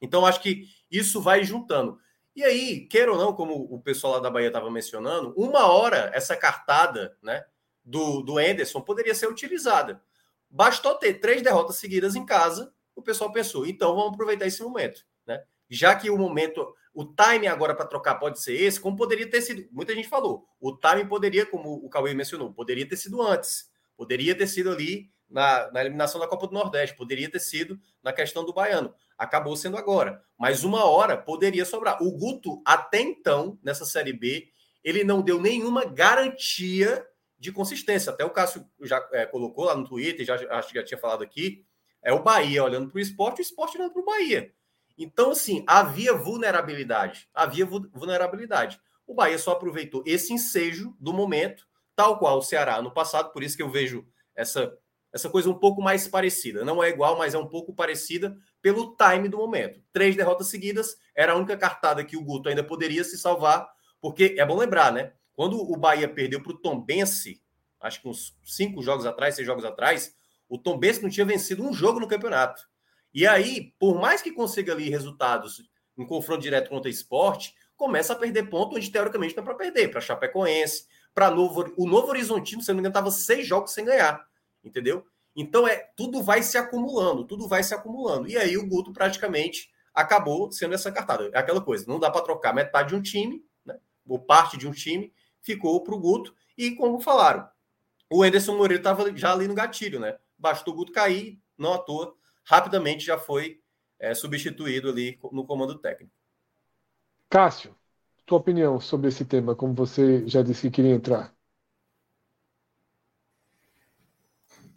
Então, acho que isso vai juntando. E aí, queira ou não, como o pessoal lá da Bahia estava mencionando, uma hora essa cartada né, do, do Anderson poderia ser utilizada. Bastou ter três derrotas seguidas em casa, o pessoal pensou, então vamos aproveitar esse momento. Né? Já que o momento, o time agora para trocar pode ser esse, como poderia ter sido, muita gente falou, o time poderia, como o Cauê mencionou, poderia ter sido antes, poderia ter sido ali na, na eliminação da Copa do Nordeste, poderia ter sido na questão do Baiano. Acabou sendo agora. Mas uma hora poderia sobrar. O Guto, até então, nessa Série B, ele não deu nenhuma garantia de consistência. Até o Cássio já é, colocou lá no Twitter, já, acho que já tinha falado aqui, é o Bahia olhando para o esporte, o esporte olhando para o Bahia. Então, assim, havia vulnerabilidade. Havia vulnerabilidade. O Bahia só aproveitou esse ensejo do momento, tal qual o Ceará no passado, por isso que eu vejo essa essa coisa um pouco mais parecida. Não é igual, mas é um pouco parecida pelo time do momento. Três derrotas seguidas era a única cartada que o Guto ainda poderia se salvar, porque é bom lembrar, né? Quando o Bahia perdeu para o Tombense, acho que uns cinco jogos atrás, seis jogos atrás, o Tombense não tinha vencido um jogo no campeonato. E aí, por mais que consiga ali resultados em confronto direto contra o esporte, começa a perder ponto onde teoricamente não é para perder, para Chapecoense, para Novo, o Novo Horizontino, se não me engano, estava seis jogos sem ganhar entendeu? Então é tudo vai se acumulando, tudo vai se acumulando. E aí o Guto praticamente acabou sendo essa cartada. É aquela coisa, não dá para trocar metade de um time, né? ou parte de um time, ficou para o Guto. E como falaram, o Anderson Moreira estava já ali no gatilho, né? Bastou o Guto cair, não à toa, rapidamente já foi é, substituído ali no comando técnico. Cássio, tua opinião sobre esse tema, como você já disse que queria entrar.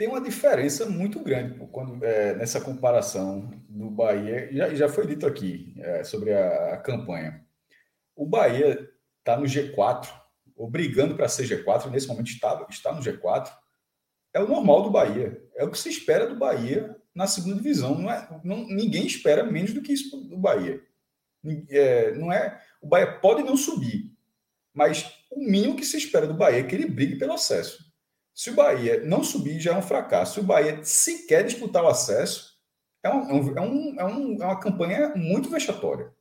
Tem uma diferença muito grande quando, é, nessa comparação do Bahia. Já, já foi dito aqui é, sobre a, a, campanha. O Bahia está no G4, ou brigando para ser G4, nesse momento está, está no G4. É o normal do Bahia. É o que se espera do Bahia na segunda divisão. Não é, não, ninguém espera menos do que isso do Bahia. É, não é, o Bahia pode não subir, mas o mínimo que se espera do Bahia é que ele brigue pelo acesso. Se o Bahia não subir, já é um fracasso. Se o Bahia sequer disputar o acesso, é, um, é, um, é, um, é uma campanha muito vexatória.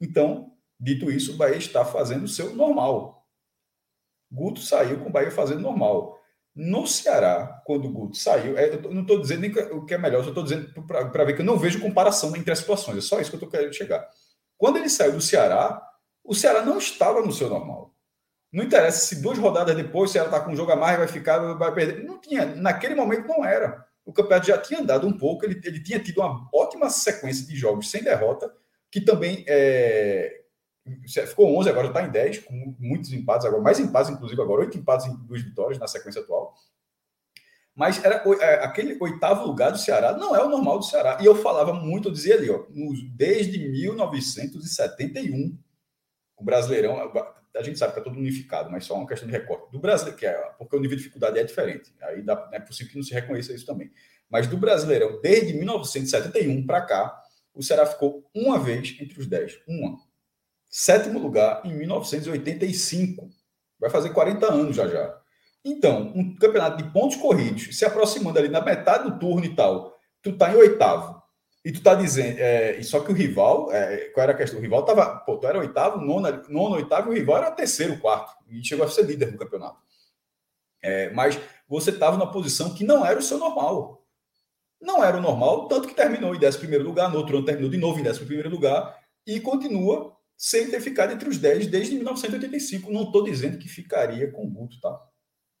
Então, dito isso, o Bahia está fazendo o seu normal. Guto saiu com o Bahia fazendo normal. No Ceará, quando o Guto saiu, é, eu não estou dizendo nem o que é melhor, só estou dizendo para ver que eu não vejo comparação entre as situações. É só isso que eu estou querendo chegar. Quando ele saiu do Ceará, o Ceará não estava no seu normal. Não interessa se duas rodadas depois, se ela está com um jogo a mais, vai ficar, vai perder. Não tinha. Naquele momento não era. O campeonato já tinha andado um pouco, ele, ele tinha tido uma ótima sequência de jogos sem derrota, que também é, ficou 11, agora está em 10, com muitos empates agora, mais empates, inclusive, agora, oito empates em duas vitórias na sequência atual. Mas era é, aquele oitavo lugar do Ceará não é o normal do Ceará. E eu falava muito, eu dizia ali, ó, desde 1971, o Brasileirão, a gente sabe que é todo unificado, mas só uma questão de recorte. Do brasileiro, que é, porque o nível de dificuldade é diferente. Aí dá, é possível que não se reconheça isso também. Mas do Brasileirão, desde 1971 para cá, o Ceará ficou uma vez entre os 10. Uma. Sétimo lugar em 1985. Vai fazer 40 anos já já. Então, um campeonato de pontos corridos, se aproximando ali na metade do turno e tal, tu tá em oitavo. E tu tá dizendo, é, só que o rival, é, qual era a questão? O rival tava, pô, tu era oitavo, nono, nono, oitavo, e o rival era terceiro, quarto, e chegou a ser líder do campeonato. É, mas você estava numa posição que não era o seu normal. Não era o normal, tanto que terminou em 11 lugar, no outro ano terminou de novo em 11 lugar, e continua sem ter ficado entre os 10 desde 1985. Não estou dizendo que ficaria com o Guto, tá?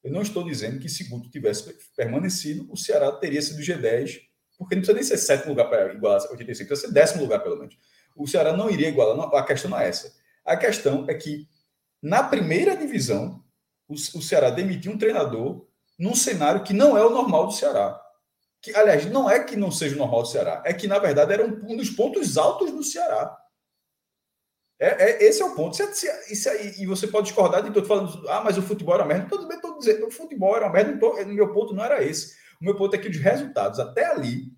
Eu não estou dizendo que se Guto tivesse permanecido, o Ceará teria sido G10 porque não precisa nem ser sétimo lugar para igualar 85, precisa ser décimo lugar, pelo menos. O Ceará não iria igualar, não, a questão não é essa. A questão é que, na primeira divisão, o, o Ceará demitiu um treinador num cenário que não é o normal do Ceará. Que, aliás, não é que não seja o normal do Ceará, é que, na verdade, era um, um dos pontos altos do Ceará. É, é, esse é o ponto. Se, se, se, e você pode discordar de todo falando, ah, mas o futebol era merda. Tudo bem, estou dizendo, o futebol era merda. Tô, meu ponto não era esse. O meu ponto é que os resultados, até ali,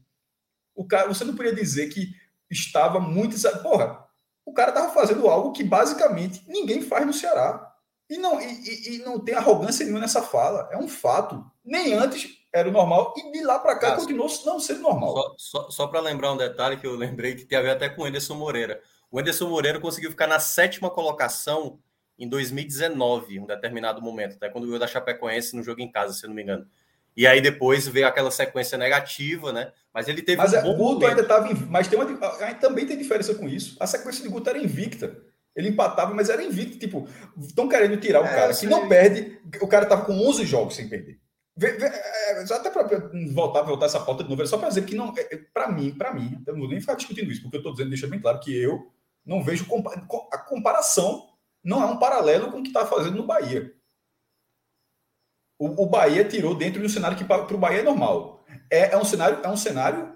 o cara, você não podia dizer que estava muito. Porra, o cara estava fazendo algo que basicamente ninguém faz no Ceará. E não, e, e, não tem arrogância nenhuma nessa fala. É um fato. Nem antes era o normal, e de lá para cá continuou não sendo normal. Só, só, só para lembrar um detalhe que eu lembrei que tem a ver até com o Anderson Moreira. O Anderson Moreira conseguiu ficar na sétima colocação em 2019, um determinado momento, até quando veio da Chapecoense no jogo em casa, se eu não me engano. E aí depois veio aquela sequência negativa, né? Mas ele teve mas um é, bom Guto ainda estava. Mas tem uma, também tem diferença com isso. A sequência de Guto era invicta. Ele empatava, mas era invicto. Tipo, estão querendo tirar o é, cara que não perde. O cara estava com 11 jogos sem perder. É, até para voltar, voltar essa pauta de novo, só para dizer que não, é, para mim, para mim, eu não vou nem ficar discutindo isso, porque eu estou dizendo, deixa bem claro que eu não vejo a comparação, não é um paralelo com o que está fazendo no Bahia. O, o Bahia tirou dentro de um cenário que para o Bahia é normal. É, é, um cenário, é um cenário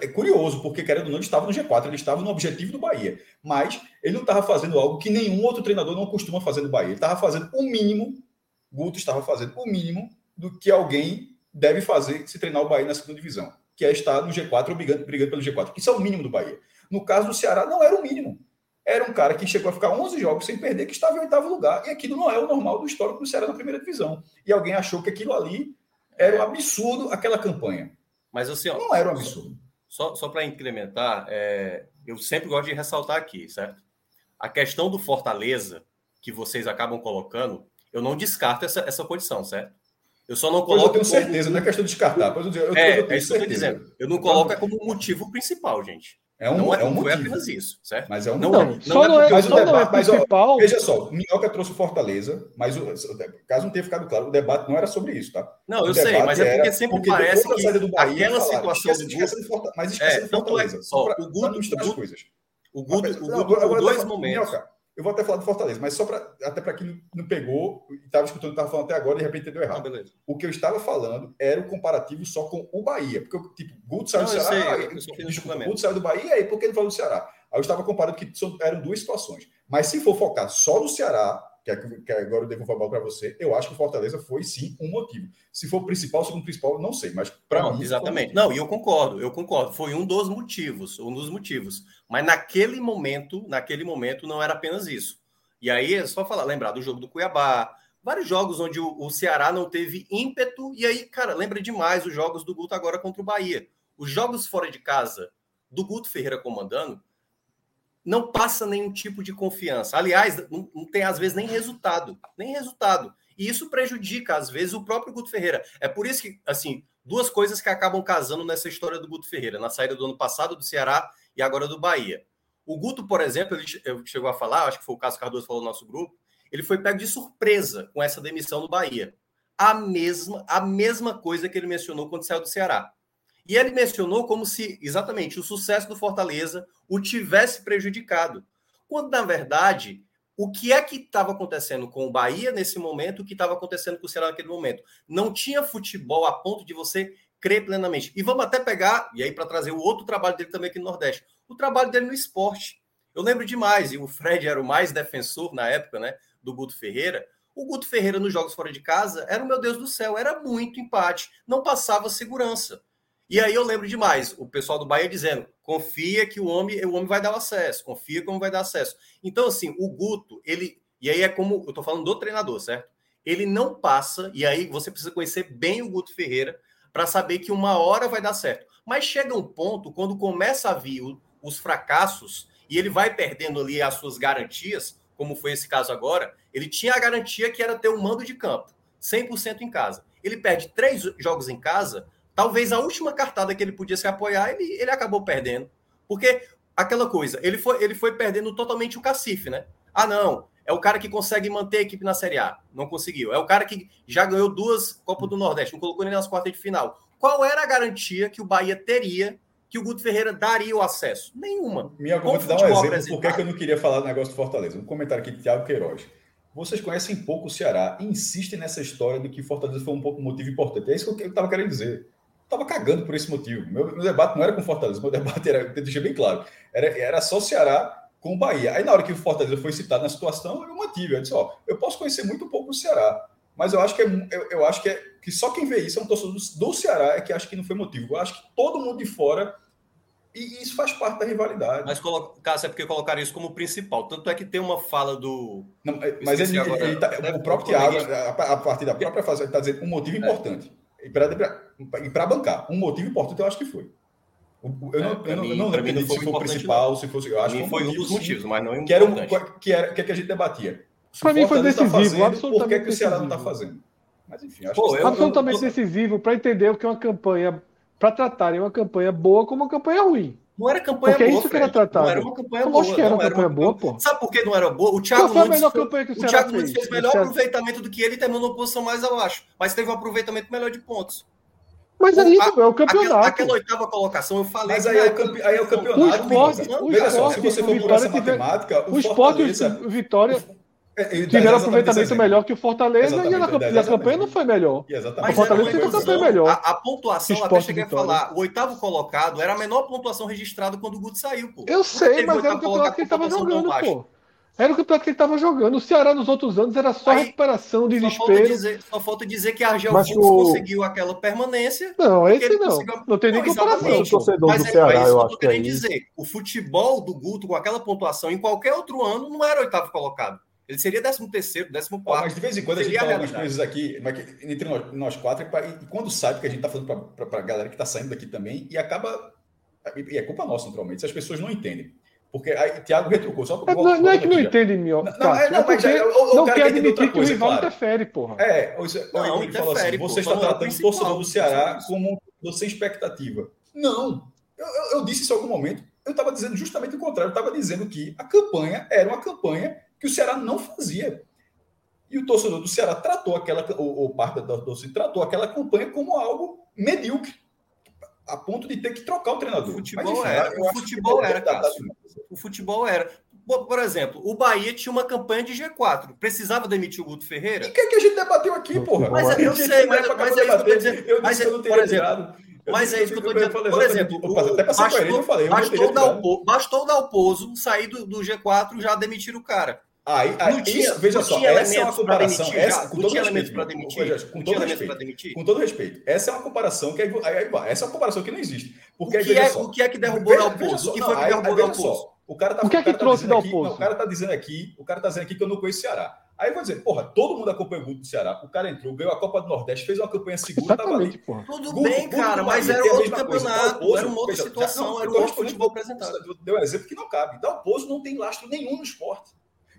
é curioso, porque querendo ou não, ele estava no G4, ele estava no objetivo do Bahia. Mas ele não estava fazendo algo que nenhum outro treinador não costuma fazer no Bahia. Ele estava fazendo o mínimo, Guto estava fazendo o mínimo do que alguém deve fazer se treinar o Bahia na segunda divisão, que é estar no G4 brigando, brigando pelo G4. Isso é o mínimo do Bahia. No caso do Ceará, não era o mínimo era um cara que chegou a ficar 11 jogos sem perder, que estava em oitavo lugar. E aquilo não é o normal do histórico do Ceará na primeira divisão. E alguém achou que aquilo ali era um absurdo, aquela campanha. Mas assim, ó, não era um absurdo. Só, só para incrementar, é, eu sempre gosto de ressaltar aqui, certo? A questão do Fortaleza, que vocês acabam colocando, eu não descarto essa, essa condição, certo? Eu só não coloco. Pois eu tenho certeza, como... não é questão de descartar. Eu, eu, é, eu é isso que eu estou dizendo. Eu não coloco como motivo principal, gente. É um, não é, é um não foi apenas isso, certo? Mas é um não, não, não, só não é, mas só não é principal. Ó, veja só, Minhoca trouxe Fortaleza, mas o, caso não tenha ficado claro, o debate não era sobre isso, tá? Não, eu sei, mas é porque sempre porque parece que do Bahia, aquela falaram, situação esquece, do esquece Fortaleza, mas esquece é, de Fortaleza. Só pra, o Guto, o coisas. O Guto, o Guto, por dois momentos. Minhoca, eu vou até falar do Fortaleza, mas só para até para quem não pegou e estava escutando, estava falando até agora e de repente entendeu errado. Ah, o que eu estava falando era o comparativo só com o Bahia, porque tipo, Guto saiu do Ceará, sei, eu, desculpa, Guto saiu do Bahia, aí por que ele falou do Ceará? Aí eu estava comparando que eram duas situações. Mas se for focar só no Ceará, que, é, que agora eu devo falar para você, eu acho que o Fortaleza foi sim um motivo. Se for principal, segundo principal, não sei, mas para mim. Exatamente. Não, e eu concordo, eu concordo. Foi um dos motivos, um dos motivos. Mas naquele momento, naquele momento, não era apenas isso. E aí é só falar, lembrar do jogo do Cuiabá, vários jogos onde o, o Ceará não teve ímpeto, e aí, cara, lembra demais os jogos do Guto agora contra o Bahia. Os jogos fora de casa do Guto Ferreira comandando não passa nenhum tipo de confiança. Aliás, não, não, tem às vezes nem resultado, nem resultado. E isso prejudica às vezes o próprio Guto Ferreira. É por isso que, assim, duas coisas que acabam casando nessa história do Guto Ferreira, na saída do ano passado do Ceará e agora do Bahia. O Guto, por exemplo, ele chegou a falar, acho que foi o Cássio Cardoso falou no nosso grupo, ele foi pego de surpresa com essa demissão do Bahia. A mesma, a mesma coisa que ele mencionou quando saiu do Ceará. E ele mencionou como se exatamente o sucesso do Fortaleza o tivesse prejudicado. Quando, na verdade, o que é que estava acontecendo com o Bahia nesse momento, o que estava acontecendo com o Ceará naquele momento? Não tinha futebol a ponto de você crer plenamente. E vamos até pegar, e aí para trazer o outro trabalho dele também aqui no Nordeste, o trabalho dele no esporte. Eu lembro demais, e o Fred era o mais defensor na época, né, do Guto Ferreira. O Guto Ferreira nos jogos fora de casa era, meu Deus do céu, era muito empate, não passava segurança. E aí eu lembro demais, o pessoal do Bahia dizendo: confia que o homem, o homem vai dar o acesso, confia que o homem vai dar acesso. Então, assim, o Guto, ele. E aí é como eu tô falando do treinador, certo? Ele não passa, e aí você precisa conhecer bem o Guto Ferreira para saber que uma hora vai dar certo. Mas chega um ponto, quando começa a vir o, os fracassos e ele vai perdendo ali as suas garantias, como foi esse caso agora, ele tinha a garantia que era ter um mando de campo, 100% em casa. Ele perde três jogos em casa, talvez a última cartada que ele podia se apoiar, ele, ele acabou perdendo. Porque aquela coisa, ele foi, ele foi perdendo totalmente o cacife, né? Ah, não, é o cara que consegue manter a equipe na Série A. Não conseguiu. É o cara que já ganhou duas Copas do Nordeste, não colocou nem nas quartas de final. Qual era a garantia que o Bahia teria que o Guto Ferreira daria o acesso? Nenhuma. Minha, vou te dar um exemplo por que eu não queria falar do negócio do Fortaleza. Um comentário aqui de Thiago Queiroz. Vocês conhecem pouco o Ceará e insistem nessa história de que Fortaleza foi um pouco motivo importante. É isso que eu estava querendo dizer. Estava cagando por esse motivo. Meu, meu, debate não era com Fortaleza, meu debate era, deixei bem claro, era, era só o Ceará com o Bahia. Aí na hora que o Fortaleza foi citado na situação, eu mantive. Eu disse, ó, eu posso conhecer muito pouco o Ceará, mas eu acho que é, eu, eu acho que, é, que só quem vê isso é um torcedor do, do Ceará é que acha que não foi motivo. Eu acho que todo mundo de fora e isso faz parte da rivalidade. Mas, Cássio, é porque colocaram isso como principal. Tanto é que tem uma fala do. Não, é, mas ele, agora, ele tá, o próprio Thiago, a, a, partir da própria fase, ele está dizendo um motivo é. importante. E para bancar, um motivo importante eu acho que foi. Eu não, é, eu não, mim, não lembro se foi o principal, não. se fosse. Eu acho que foi um dos motivos, mas não é que era que era que, é que a gente debatia. Para mim foi tá decisivo, tá fazendo, absolutamente. Por que, que o Ceará não está fazendo? Mas enfim, acho Pô, que... eu, absolutamente eu, decisivo para entender o que é uma campanha, para tratarem uma campanha boa como uma campanha ruim. Não era campanha Porque boa. é isso que era tratado. Não era uma campanha eu boa. Acho que era uma campanha boa, pô. Sabe por que não era boa? O Thiago Qual campanha que o, o Thiago fez? fez melhor aproveitamento do que ele terminou numa posição mais abaixo. Mas teve um aproveitamento melhor de pontos. Mas aí é o campeonato. Aquela, aquela, oitava colocação, eu falei. Mas aí, é, campe... aí é o campeonato. O esporte, o Veja só, se você for por essa matemática, o, esporte e o Vitória é, tiveram aproveitamento melhor que o Fortaleza e, a, e a campanha não foi melhor. Exatamente. O Fortaleza teve uma campanha melhor. A, a pontuação, até cheguei a falar, o oitavo colocado era a menor pontuação registrada quando o Guto saiu, pô. Eu sei, mas era o campeonato que ele estava jogando, pô. Era o campeonato que ele estava jogando. O Ceará nos outros anos era só Aí, recuperação, desespero. Só falta dizer, só falta dizer que a Argel Fux o... conseguiu aquela permanência. Não, esse não. Conseguiu... Não tem nem comparação. Torcedor mas do é, Ceará, eu acho que é dizer. O futebol do Guto com aquela pontuação em qualquer outro ano não era oitavo colocado. Ele seria 13 terceiro, 14 quarto. Mas de vez em quando a gente fala algumas coisas aqui, entre nós, nós quatro, e quando sai, porque a gente está falando para a galera que está saindo daqui também, e acaba. E é culpa nossa, naturalmente, se as pessoas não entendem. Porque aí Thiago retrucou. Só é, não, não é que não entende, meu. Não, não, é, não, mas já, o, não quer admitir que o rival claro. interfere, porra. É, não, ele falou assim: você está tratando o torcedor do Ceará como um sem expectativa. Não. Eu, eu, eu, disse isso em algum momento. Eu estava dizendo justamente o contrário. Eu estava dizendo que a campanha era uma campanha que o Ceará não fazia. E o torcedor do Ceará tratou aquela, ou, ou parte da torcida tratou aquela campanha como algo medíocre, a ponto de ter que trocar o treinador. O futebol Mas, enfim, era, o futebol era, Cássio. O futebol era. Por exemplo, o Bahia tinha uma campanha de G4. Precisava demitir o Guto Ferreira? E o que, é que a gente debateu aqui, porra? Mas eu, eu sei, mas, mas é isso que eu estou dizendo. Eu mas, eu não por exemplo, mas é isso que eu estou dizendo. Por exemplo, o, bastou, falei, bastou, dar o, bastou dar o pouso, sair do, do G4 já demitir o cara. Aí, aí tinha, isso, veja só, essa é uma comparação. Essa, com, todo respeito, demitir, com, todo respeito, com todo respeito, essa é uma comparação que aí, aí, essa é uma comparação que não existe. Porque o, que é, só, o que é que derrubou o Dalpozo? O que foi que derrubou o Dalpozo? O cara tá, o que é que tá trouxe Dalpozo? O cara tá dizendo aqui, o cara tá dizendo aqui que eu não conheço o Ceará. Aí eu vou dizer, porra, todo mundo acompanha o Guto do Ceará. O cara entrou, ganhou a Copa do Nordeste, fez uma campanha segura, tava ali. Porra. Tudo Guto, bem, Guto, cara, mas era outro campeonato, era uma outra situação, era outro futebol apresentado. Deu um exemplo que não cabe. Dalpozo não tem lastro nenhum no esporte.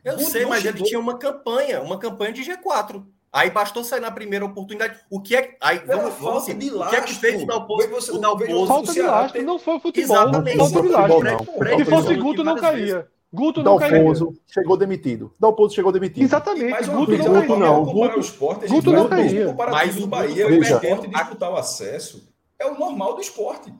Eu sei, mas chegou. ele tinha uma campanha, uma campanha de G4. Aí bastou sair na primeira oportunidade. O que é aí vamos, vamos assim, de lastro, o que é que fez o Dalpozo? Você, o Dalpozo falta de lastro, não foi o futebol. Exatamente. Falta de lastro. Se fosse Guto não caía. Guto não Dalpozo caía. chegou demitido. Dalpozo chegou demitido. Exatamente. Mas Guto não, Guto não. Guto, esporte, Guto não caía. Mas o Bahia, o esporte disputar o acesso é o normal do esporte.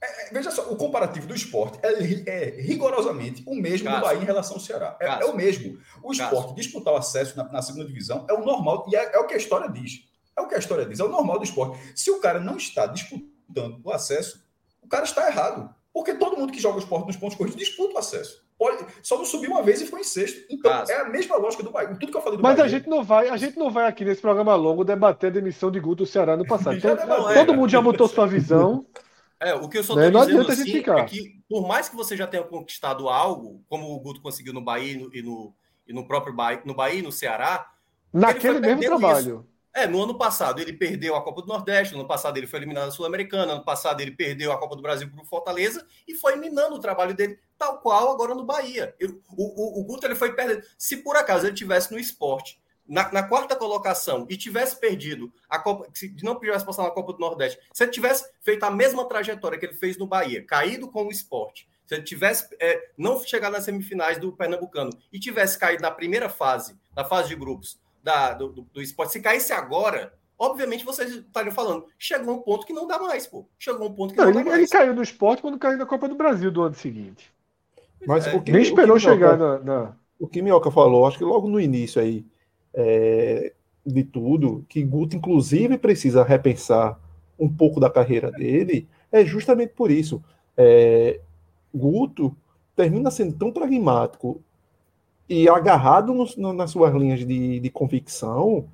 É, é, veja só, o comparativo do esporte é, é rigorosamente o mesmo Cássio. do Bahia em relação ao Ceará. É, é o mesmo. O esporte Cássio. disputar o acesso na, na, segunda divisão é o normal, e é, é, o que a história diz. É o que a história diz, é o normal do esporte. Se o cara não está disputando o acesso, o cara está errado. Porque todo mundo que joga o esporte nos pontos corridos disputa o acesso. Pode, só não subiu uma vez e foi em sexto. Então, Cássio. é a mesma lógica do Bahia. Tudo que eu falei do Mas Bahia. a gente não vai, a gente não vai aqui nesse programa longo debater a demissão de Guto do Ceará no passado. Então, todo mundo já botou sua visão. [laughs] É, o que eu só né? dizendo assim, é que, por mais que você já tenha conquistado algo, como o Guto conseguiu no Bahia e no, e no, e no próprio Bahia, no Bahia no Ceará. Naquele mesmo trabalho. Isso. É, no ano passado ele perdeu a Copa do Nordeste, no ano passado ele foi eliminado da Sul-Americana, no ano passado ele perdeu a Copa do Brasil para o Fortaleza e foi minando o trabalho dele, tal qual agora no Bahia. Eu, o, o, o Guto ele foi perdendo. Se por acaso ele tivesse no esporte na, na, quarta colocação e tivesse perdido a Copa, se não tivesse passado na Copa do Nordeste, se ele tivesse feito a mesma trajetória que ele fez no Bahia, caído com o esporte, se ele tivesse é, não chegado nas semifinais do Pernambucano e tivesse caído na primeira fase, na fase de grupos da, do, do, do esporte, se caísse agora, obviamente vocês estariam falando, chegou um ponto que não dá mais, pô. Chegou um ponto que não, não ele, dá mais. Ele caiu no esporte quando caiu na Copa do Brasil do ano seguinte. Mas é, que, nem esperou chegar na, na, O que Minhoca falou, acho que logo no início aí, é, de tudo, que Guto, inclusive, precisa repensar um pouco da carreira dele, é justamente por isso. É, Guto termina sendo tão pragmático e agarrado no, no, nas suas linhas de, de convicção,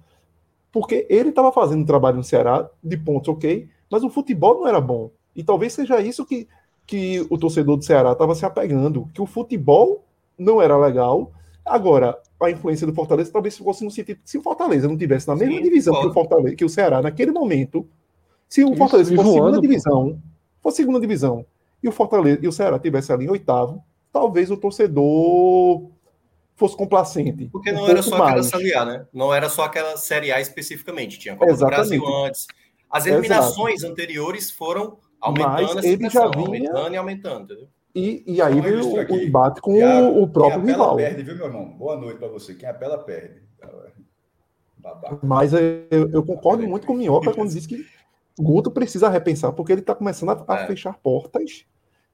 porque ele estava fazendo um trabalho no Ceará de pontos ok, mas o futebol não era bom. E talvez seja isso que, que o torcedor do Ceará estava se apegando, que o futebol não era legal. Agora, a influência do Fortaleza talvez fosse no sentido se o Fortaleza não tivesse na mesma Sim, divisão que o Fortaleza, que o Ceará naquele momento, se o Fortaleza fosse segunda divisão, fosse segunda divisão, e o Fortaleza e o Ceará tivesse ali em oitavo, talvez o torcedor fosse complacente. Porque não um era só mais. aquela Série A, né? Não era só aquela Série A especificamente. Tinha Copa Exatamente. do Brasil antes. As eliminações Exato. anteriores foram aumentando Mas ele já vinha... aumentando e aumentando, entendeu? E, e aí veio o, embate com o, o próprio quem rival. perde, viu, meu irmão? Boa noite para você. Quem apela, perde. Mas eu, eu concordo muito com o Minhoca quando diz que Guto precisa repensar, porque ele está começando a, a é. fechar portas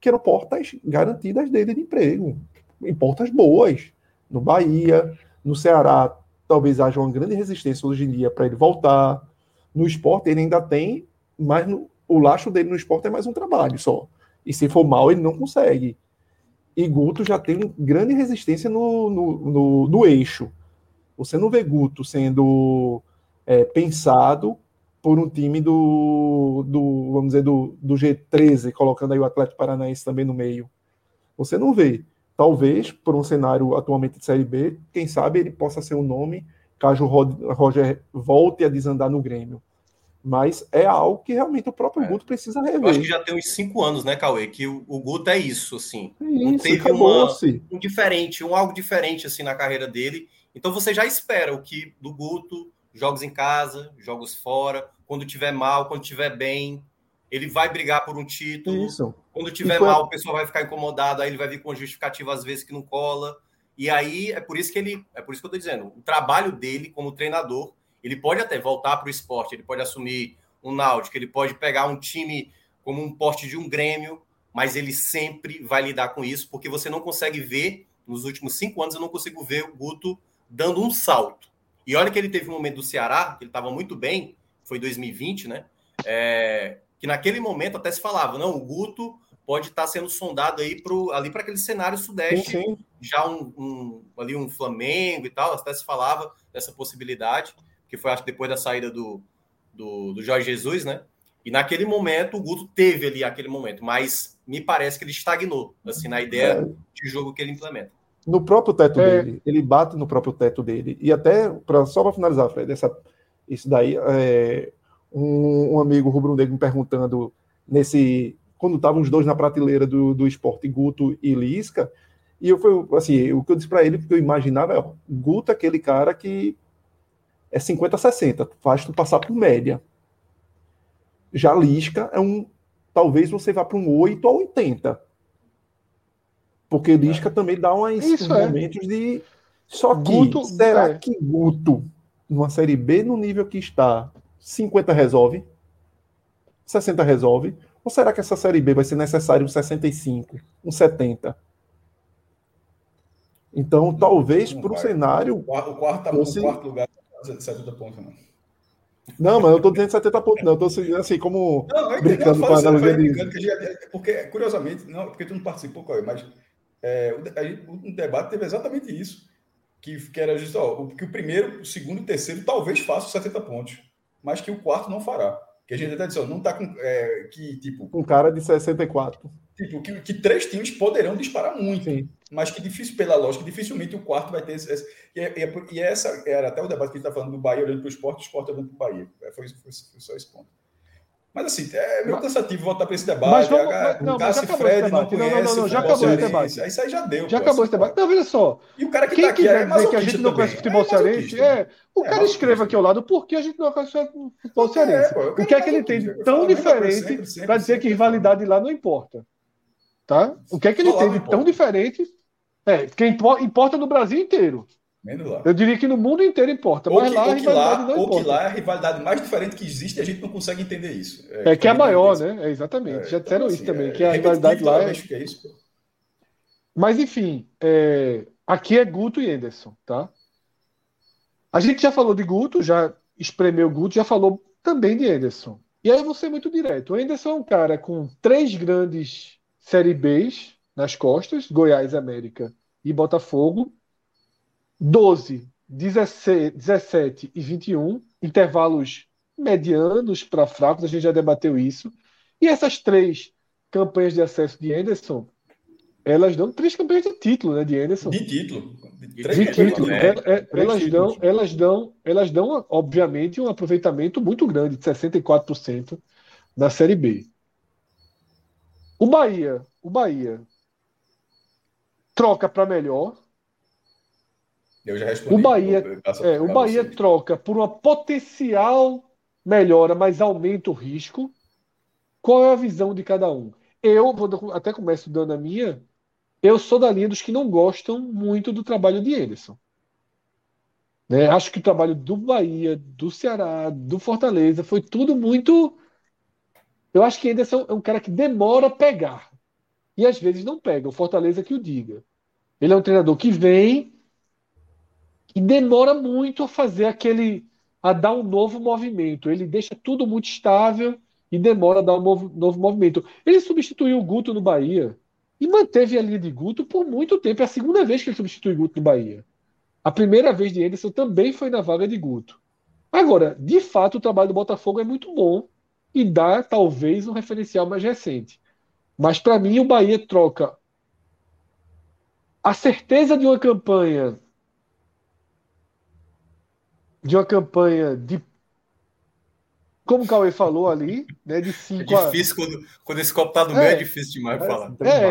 que eram portas garantidas dele de emprego, em portas boas. No Bahia, no Ceará, talvez haja uma grande resistência hoje em dia para ele voltar. No esporte, ele ainda tem, mas no, o laço dele no esporte é mais um trabalho só. E se for mal, ele não consegue. E Guto já tem grande resistência no, no, no, no eixo. Você não vê Guto sendo é, pensado por um time do, do vamos dizer, do, do G13, colocando aí o Atlético Paranaense também no meio. Você não vê. Talvez, por um cenário atualmente de Série B, quem sabe ele possa ser um nome caso o Roger volte a desandar no Grêmio. Mas é algo que realmente o próprio é. Guto precisa rever. Eu acho que já tem uns cinco anos, né, Cauê? Que o, o Guto é isso, assim. É isso, não teve uma, um diferente, um algo diferente assim na carreira dele. Então você já espera o que do Guto jogos em casa, jogos fora, quando tiver mal, quando tiver bem, ele vai brigar por um título. Isso. Quando tiver foi... mal, o pessoal vai ficar incomodado, aí ele vai vir com justificativa às vezes que não cola. E aí é por isso que ele, é por isso que eu tô dizendo, o trabalho dele como treinador, ele pode até voltar para o esporte, ele pode assumir um Náutico, ele pode pegar um time como um porte de um Grêmio, mas ele sempre vai lidar com isso, porque você não consegue ver, nos últimos cinco anos eu não consigo ver o Guto dando um salto. E olha que ele teve um momento do Ceará, que ele estava muito bem, foi 2020, né? É, que naquele momento até se falava, não, o Guto pode estar tá sendo sondado aí pro, ali para aquele cenário sudeste, sim, sim. já um, um, ali um Flamengo e tal, até se falava dessa possibilidade, que foi acho depois da saída do, do, do Jorge Jesus, né? E naquele momento o Guto teve ali aquele momento, mas me parece que ele estagnou assim na ideia é. de jogo que ele implementa no próprio teto é. dele. Ele bate no próprio teto dele. E até, pra, só para finalizar, Fred, essa, isso daí, é, um, um, amigo rubro-negro me perguntando nesse. Quando estavam os dois na prateleira do, do esporte, Guto e Lisca, e eu fui, assim, o que eu disse para ele, porque eu imaginava, é, Guto é aquele cara que é 50-60, faz tu passar por média. Já Lisca é um. Talvez você vá para um 8 ou 80 porque Lisca é. também dá umas, uns é. momentos de. Só que, Guto, será é. que Guto, numa Série B, no nível que está, 50 resolve? 60 resolve? Ou será que essa Série B vai ser necessário um 65, um 70? Então, talvez para o cenário. O quarto, o quarto, tá quarto lugar, 70 pontos, não. Não, mas eu estou dizendo 70 pontos, não. Eu estou assim, como não, brincando com a analogia de... Porque, curiosamente, não, porque tu não participou, mas é, o, o, debate teve exatamente isso. Que, que era justo, ó, que o primeiro, o segundo e o terceiro talvez façam 70 pontos, mas que o quarto não fará. Que a gente até disse, ó, não tá com. É, que, tipo. Um cara de 64. Tipo, que, que três times poderão disparar muito, Sim. mas que difícil, pela lógica, dificilmente o quarto vai ter esse. e, é, é e, essa era até o debate que a gente está falando do Bahia olhando para o esporte, o esporte olhando para o Bahia. Foi, foi, foi só esse ponto. Mas assim, é meio cansativo voltar para esse debate. Mas vamos, mas, não, mas já acabou Fred esse debate. Não, não, não, não, já acabou esse debate. Isso aí já deu. Já pô, acabou esse debate. Não, veja só. E o cara que Quem tá aqui é dizer que a gente não conhece futebol é cearense, é, o cara escreva aqui ao lado por que a gente não conhece futebol é, cearense. o que é que ele tem de tão diferente para dizer que rivalidade lá não importa? Tá? O que é que ele tem de tão diferente? É, que importa no Brasil inteiro. Menos lá. Eu diria que no mundo inteiro importa, ou mas que, lá a rivalidade lá, não importa. Ou que lá é a rivalidade mais diferente que existe e a gente não consegue entender isso. É, é que é a maior, né? É, exatamente. É, Já disseram então, isso assim, também, é, que a rivalidade lá é... Que é isso, mas enfim, é, aqui é Guto e Anderson, tá? A gente já falou de Guto, já espremeu Guto, já falou também de Anderson. E aí eu vou ser muito direto. O Anderson é um cara com três grandes Série Bs nas costas, Goiás, América e Botafogo. 12, 17, 17 e 21, intervalos medianos para fracos, a gente já debateu isso. E essas três campanhas de acesso de Anderson, elas dão três campanhas de título, né, de Anderson. De título. De, de título. Né? É, é, elas, dão, elas, dão, elas dão, obviamente, um aproveitamento muito grande, de 64% na Série B. O Bahia, o Bahia troca para melhor. Eu já respondi. O Bahia, é, o Bahia troca por uma potencial melhora, mas aumenta o risco. Qual é a visão de cada um? Eu vou até começo dando a minha. Eu sou da linha dos que não gostam muito do trabalho de Ederson. Né? Acho que o trabalho do Bahia, do Ceará, do Fortaleza foi tudo muito. Eu acho que Ederson é um cara que demora a pegar. E às vezes não pega. O Fortaleza que o diga. Ele é um treinador que vem e demora muito a fazer aquele. a dar um novo movimento. Ele deixa tudo muito estável e demora a dar um novo, novo movimento. Ele substituiu o Guto no Bahia e manteve a linha de Guto por muito tempo. É a segunda vez que ele substitui Guto no Bahia. A primeira vez de Anderson também foi na vaga de Guto. Agora, de fato, o trabalho do Botafogo é muito bom e dá talvez um referencial mais recente. Mas para mim o Bahia troca a certeza de uma campanha de uma campanha de como o Cauê falou ali, né, de 5 É difícil, a... quando, quando esse copo tá no meio, é, é difícil demais é, falar. É,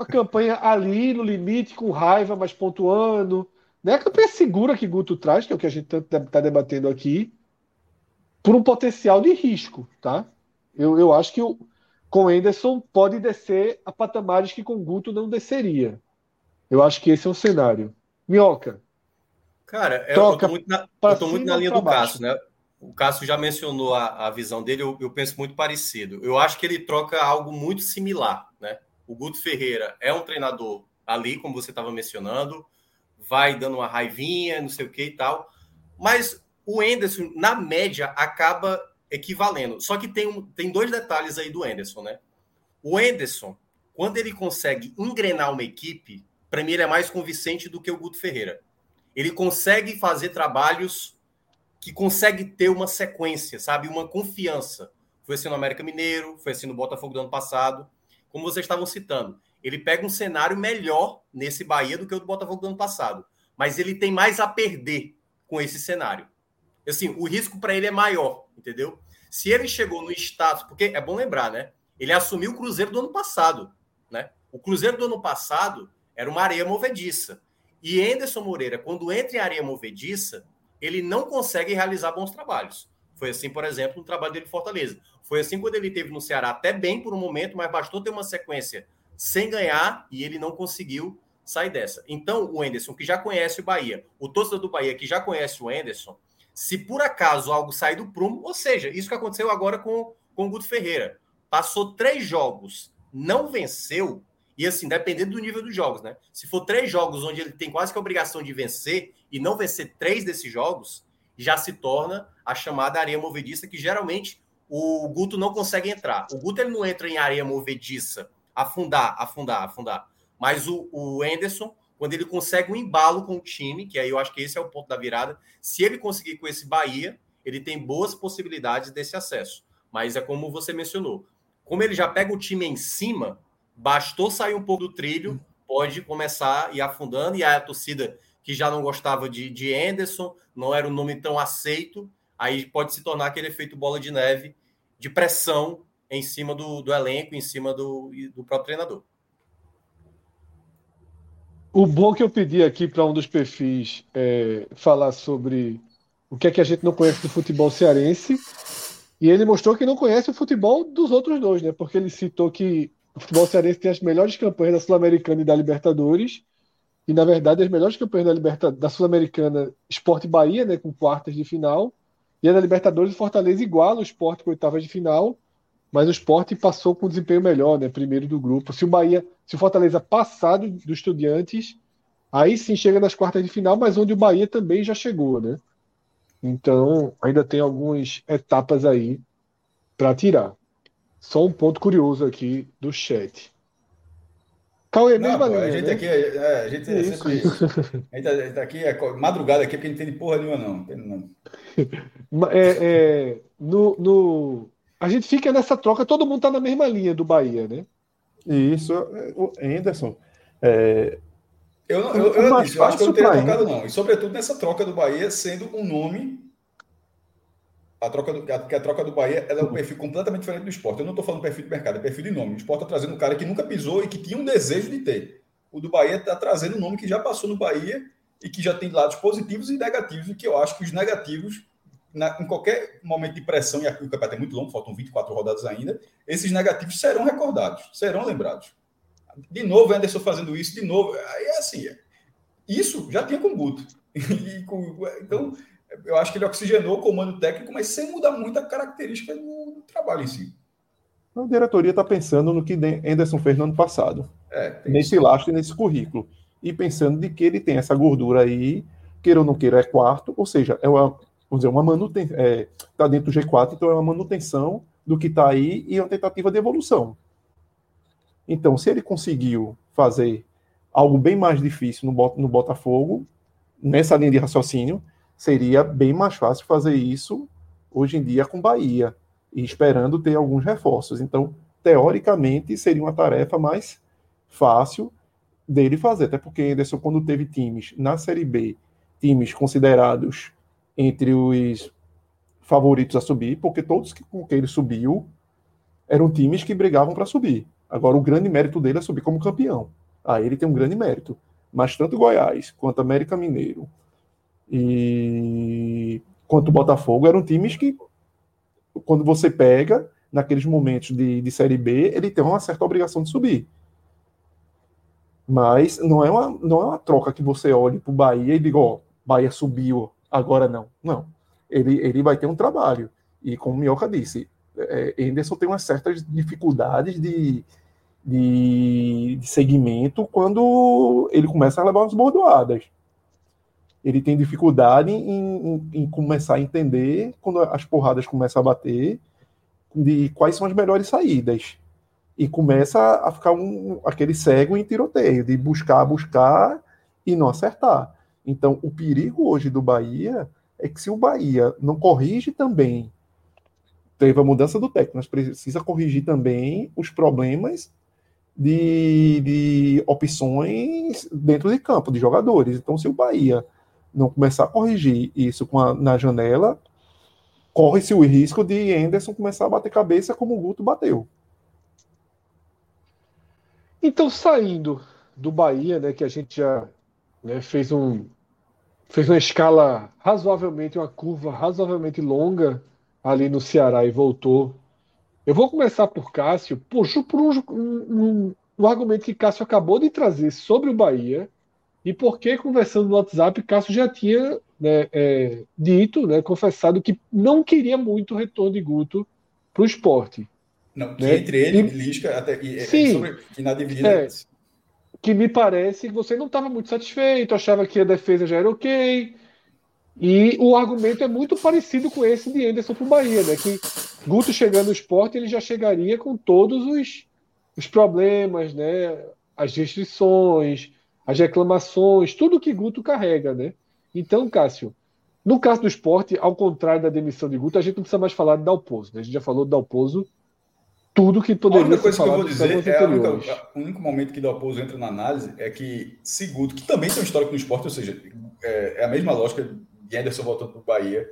a campanha ali no limite, com raiva, mas pontuando. Né, a campanha segura que Guto traz, que é o que a gente está debatendo aqui, por um potencial de risco, tá? Eu, eu acho que o, com Anderson pode descer a patamares que com Guto não desceria. Eu acho que esse é o cenário. Minhoca. Cara, eu, eu tô muito na, eu tô muito na linha do Cássio, né? O Cássio já mencionou a, a visão dele, eu, eu, penso muito parecido. Eu acho que ele troca algo muito similar, né? O Guto Ferreira é um treinador ali, como você estava mencionando, vai dando uma raivinha, não sei o que e tal. Mas o Enderson, na média, acaba equivalendo. Só que tem, um, tem dois detalhes aí do Enderson, né? O Enderson, quando ele consegue engrenar uma equipe, para mim ele é mais convincente do que o Guto Ferreira. Ele consegue fazer trabalhos que consegue ter uma sequência, sabe? Uma confiança. Foi assim no América Mineiro, foi assim no Botafogo do ano passado. Como vocês estavam citando, ele pega um cenário melhor nesse Bahia do que o do Botafogo do ano passado. Mas ele tem mais a perder com esse cenário. Assim, o risco para ele é maior, entendeu? Se ele chegou no status, porque é bom lembrar, né? Ele assumiu o Cruzeiro do ano passado, né? O Cruzeiro do ano passado era uma areia movediça. E Anderson Moreira, quando entra em areia movediça, ele não consegue realizar bons trabalhos. Foi assim, por exemplo, no trabalho dele em Fortaleza. Foi assim quando ele teve no Ceará, até bem por um momento, mas bastou ter uma sequência sem ganhar e ele não conseguiu sair dessa. Então, o Enderson, que já conhece o Bahia, o torcedor do Bahia, que já conhece o Enderson, se por acaso algo sair do prumo, ou seja, isso que aconteceu agora com, com o Guto Ferreira, passou três jogos, não venceu, e assim, dependendo do nível dos jogos, né? Se for três jogos onde ele tem quase que a obrigação de vencer e não vencer três desses jogos, já se torna a chamada areia movediça, que geralmente o Guto não consegue entrar. O Guto ele não entra em areia movediça, afundar, afundar, afundar. Mas o, o Anderson, quando ele consegue um embalo com o time, que aí eu acho que esse é o ponto da virada, se ele conseguir com esse Bahia, ele tem boas possibilidades desse acesso. Mas é como você mencionou. Como ele já pega o time em cima, bastou sair um pouco do trilho, pode começar a ir afundando, e a torcida que já não gostava de, de Anderson, não era um nome tão aceito, aí pode se tornar aquele efeito bola de neve de pressão em cima do, do elenco, em cima do, do próprio treinador. O bom que eu pedi aqui para um dos perfis é, falar sobre o que é que a gente não conhece do futebol cearense, e ele mostrou que não conhece o futebol dos outros dois, né? Porque ele citou que o futebol cearense tem as melhores campanhas da Sul-Americana e da Libertadores. E, na verdade, as melhores campanhas da, Liberta, da Sul-Americana, Esporte Bahia, né, com quartas de final. E a da Libertadores, Fortaleza iguala o Esporte com oitavas de final. Mas o Esporte passou com desempenho melhor, né, primeiro do grupo. Se o Bahia, se o Fortaleza passar do, do Estudiantes, aí sim chega nas quartas de final, mas onde o Bahia também já chegou, né? Então, ainda tem algumas etapas aí para tirar. Só um ponto curioso aqui do chat. Cauê, mesma linha, a gente né? aqui, é, é, a gente é sempre. A gente, a gente aqui é madrugada aqui porque a gente tem porra nenhuma, não. não. [laughs] É, é, no, no, a gente fica nessa troca, todo mundo tá na mesma linha do Bahia, né? Isso, o Anderson. É, eu, não, eu, eu, eu, acho que eu não teria trocado, não. E sobretudo nessa troca do Bahia sendo um nome a troca do, a, a troca do Bahia ela é um perfil completamente diferente do esporte. Eu não estou falando perfil de mercado, é perfil de nome. O esporte está trazendo um cara que nunca pisou e que tinha um desejo de ter. O do Bahia está trazendo um nome que já passou no Bahia e que já tem lados positivos e negativos, e que eu acho que os negativos, na, em qualquer momento de pressão, e aqui o campeonato é muito longo, faltam 24 rodadas ainda, esses negativos serão recordados, serão lembrados. De novo, Anderson fazendo isso, de novo. Aí é assim. É, isso já tinha com o Guto. [laughs] então, eu acho que ele oxigenou o comando técnico, mas sem mudar muito a característica do, trabalho em si. A diretoria está pensando no que Anderson fez no ano passado. É, nesse isso. lastro e nesse currículo. E pensando de que ele tem essa gordura aí, queira ou não queira, é quarto, ou seja, é uma, vamos dizer, uma manutenção. Está é, tá dentro do G4, então é uma manutenção do que está aí e uma tentativa de evolução. Então, se ele conseguiu fazer algo bem mais difícil no, no Botafogo, nessa linha de raciocínio, seria bem mais fácil fazer isso hoje em dia com Bahia e esperando ter alguns reforços. Então, teoricamente, seria uma tarefa mais fácil dele fazer, até porque Anderson, quando teve times na Série B, times considerados entre os favoritos a subir, porque todos que, com quem ele subiu eram times que brigavam para subir. Agora, o grande mérito dele é subir como campeão. Aí ele tem um grande mérito. Mas tanto Goiás quanto América Mineiro, e quanto o Botafogo eram times que, quando você pega, naqueles momentos de, de Série B, ele tem uma certa obrigação de subir. Mas não é uma, não é uma troca que você olhe para o Bahia e diga, ó, oh, Bahia subiu, agora não. Não. Ele, ele vai ter um trabalho. E como o Minhoca disse, é, Anderson tem umas certas dificuldades de, de, de segmento quando ele começa a levar umas bordoadas ele tem dificuldade em, em, em, começar a entender quando as porradas começam a bater de quais são as melhores saídas e começa a ficar um, aquele cego em tiroteio de buscar, buscar e não acertar. Então, o perigo hoje do Bahia é que se o Bahia não corrige também, teve a mudança do técnico, mas precisa corrigir também os problemas de, de opções dentro de campo, de jogadores. Então, se o Bahia não começar a corrigir isso a, na janela, corre-se o risco de Anderson começar a bater cabeça como o Guto bateu. Então, saindo do Bahia, né, que a gente já né, fez um fez uma escala razoavelmente, uma curva razoavelmente longa ali no Ceará e voltou. Eu vou começar por Cássio, puxo por um, um, um argumento que Cássio acabou de trazer sobre o Bahia, e porque, conversando no WhatsApp, Cássio já tinha né, é, dito, né, confessado que não queria muito o retorno de Guto para o esporte. Não, que né? entre ele e Lisca, até, e, é, sim, sobre, e na dividida. É, que me parece que você não estava muito satisfeito, achava que a defesa já era ok. E o argumento é muito parecido com esse de Anderson para o Bahia, né? Que Guto chegando no esporte, ele já chegaria com todos os, os problemas, né? As restrições, as reclamações, tudo que Guto carrega, né? Então, Cássio, no caso do esporte, ao contrário da demissão de Guto, a gente não precisa mais falar de Dalpozo. Né? A gente já falou de Dalpozo tudo que poderia a única coisa que eu vou dizer é única, o único momento que Dalpozo entra na análise é que se Guto, que também tem um histórico no esporte, ou seja, é, é a mesma lógica de Anderson voltando para o Bahia,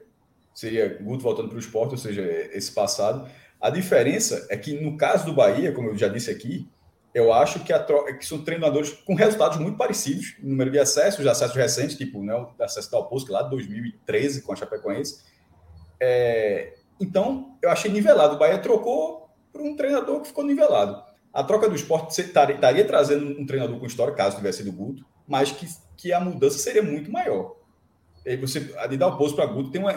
seria Guto voltando para o esporte, ou seja, esse passado. A diferença é que no caso do Bahia, como eu já disse aqui, eu acho que, a, que são treinadores com resultados muito parecidos, número de acessos, de acessos recentes, tipo né, o acesso da Oposto, lá de 2013, com a Chapecoense. É, então, eu achei nivelado. O Bahia trocou por um treinador que ficou nivelado. A troca do esporte estaria, trazendo um treinador com história, caso tivesse sido Guto, mas que, que a mudança seria muito maior. E você, a de dar o posto para Guto, tem uma,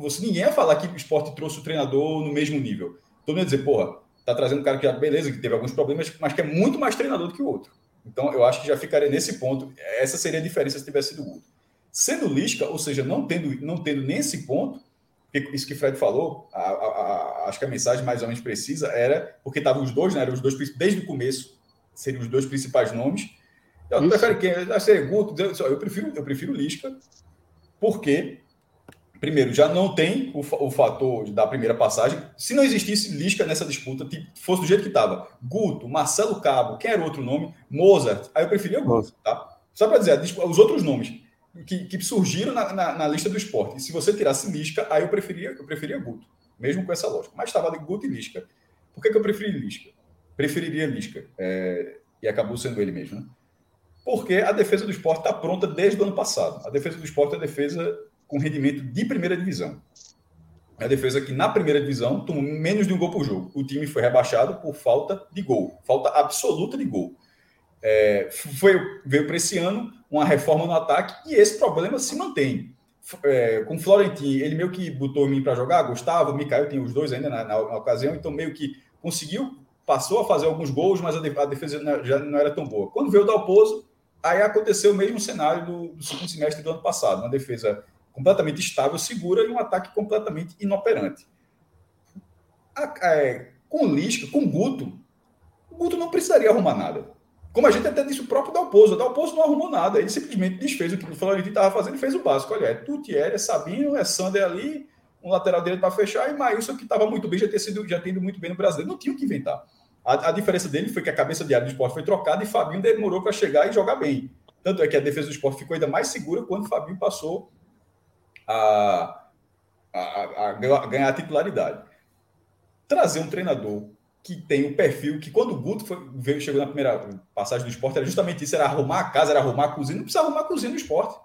você, ninguém ia falar que o esporte trouxe o treinador no mesmo nível. Todo mundo ia dizer, porra, tá trazendo um cara que, beleza, que teve alguns problemas, mas que é muito mais treinador do que o outro. Então, eu acho que já ficaria nesse ponto. Essa seria a diferença se tivesse sido o Guto. Sendo Lisca, ou seja, não tendo, não tendo nesse ponto, isso que o Fred falou, a, a, a, acho que a mensagem mais ou menos precisa era, porque estavam os dois, né, eram os dois desde o começo, seriam os dois principais nomes. Eu prefiro quem? Eu, eu prefiro, eu prefiro Lisca, porque primeiro, já não tem o, o, fator da primeira passagem. Se não existisse Lisca nessa disputa, fosse do jeito que estava, Guto, Marcelo Cabo, quem era outro nome? Mozart, aí eu preferia Guto, tá? Só para dizer, os outros nomes que, que surgiram na, na, na, lista do esporte. Se você tirasse Lisca, aí eu preferia, eu preferia Guto, mesmo com essa lógica. Mas estava Guto e Lisca. Por que, que eu preferi Lisca? Preferiria Lisca. É, e acabou sendo ele mesmo, né? Porque a defesa do esporte está pronta desde o ano passado. A defesa do esporte é a defesa com rendimento de primeira divisão. A defesa que na primeira divisão tomou menos de um gol por jogo. O time foi rebaixado por falta de gol, falta absoluta de gol. É, foi, veio para esse ano uma reforma no ataque e esse problema se mantém. É, com o Florentino, ele meio que botou mim para jogar, Gustavo, Mikael, tem os dois ainda na, na, na, ocasião, então meio que conseguiu, passou a fazer alguns gols, mas a, a defesa já não era tão boa. Quando veio o Dalpozo, aí aconteceu o mesmo cenário do, do segundo semestre do ano passado, uma defesa completamente estável, segura e um ataque completamente inoperante. A, é, com Lisca, com Guto, o Guto não precisaria arrumar nada. Como a gente até disse, o próprio Dalpozo. O Dalpozo não arrumou nada. Ele simplesmente desfez o que o Florentino estava fazendo e fez o básico. Olha, é Tutier, é Sabino, é Sander ali, um lateral direito para fechar, e Maílson, que estava muito bem, já, ter sido, já tendo muito bem no brasileiro. Não tinha o que inventar. A, a, diferença dele foi que a cabeça de área do esporte foi trocada e Fabinho demorou para chegar e jogar bem. Tanto é que a defesa do esporte ficou ainda mais segura quando Fabinho passou a, a, a ganhar a titularidade. Trazer um treinador que tem um perfil que quando o Guto foi, veio, chegou na primeira passagem do esporte, era justamente isso, era arrumar a casa, era arrumar a cozinha. Não precisa arrumar a cozinha no esporte.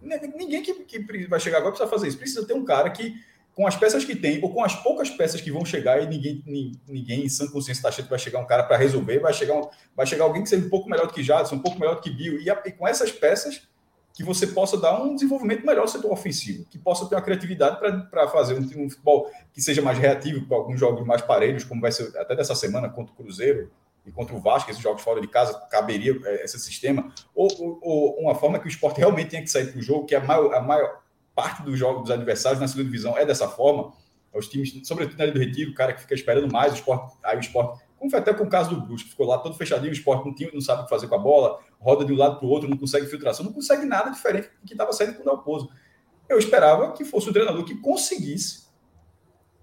Ninguém que, que vai chegar agora precisa fazer isso. Precisa ter um cara que, com as peças que tem, ou com as poucas peças que vão chegar, e ninguém, ninguém em sã consciência está que vai chegar um cara para resolver, vai chegar, um, vai chegar alguém que seja um pouco melhor do que Jadson, um pouco melhor do que Bill, e, e com essas peças que você possa dar um desenvolvimento melhor ao setor ofensivo, que possa ter uma criatividade para fazer um, um, futebol que seja mais reativo, com alguns jogos mais parelhos, como vai ser até dessa semana contra o Cruzeiro e contra o Vasco, esses jogos fora de casa, caberia é, esse sistema, ou, ou, ou uma forma que o esporte realmente tem que sair para o jogo, que a maior, a maior parte dos jogos dos adversários na segunda divisão é dessa forma, os times, sobretudo na do Retiro, o cara que fica esperando mais, o esporte, aí o esporte como foi até com o caso do Brusque, ficou lá todo fechadinho, o esporte não, tinha, não sabe o que fazer com a bola, roda de um lado para o outro, não consegue filtração, não consegue nada diferente do que estava saindo com o Dalpozo. Eu esperava que fosse um treinador que conseguisse,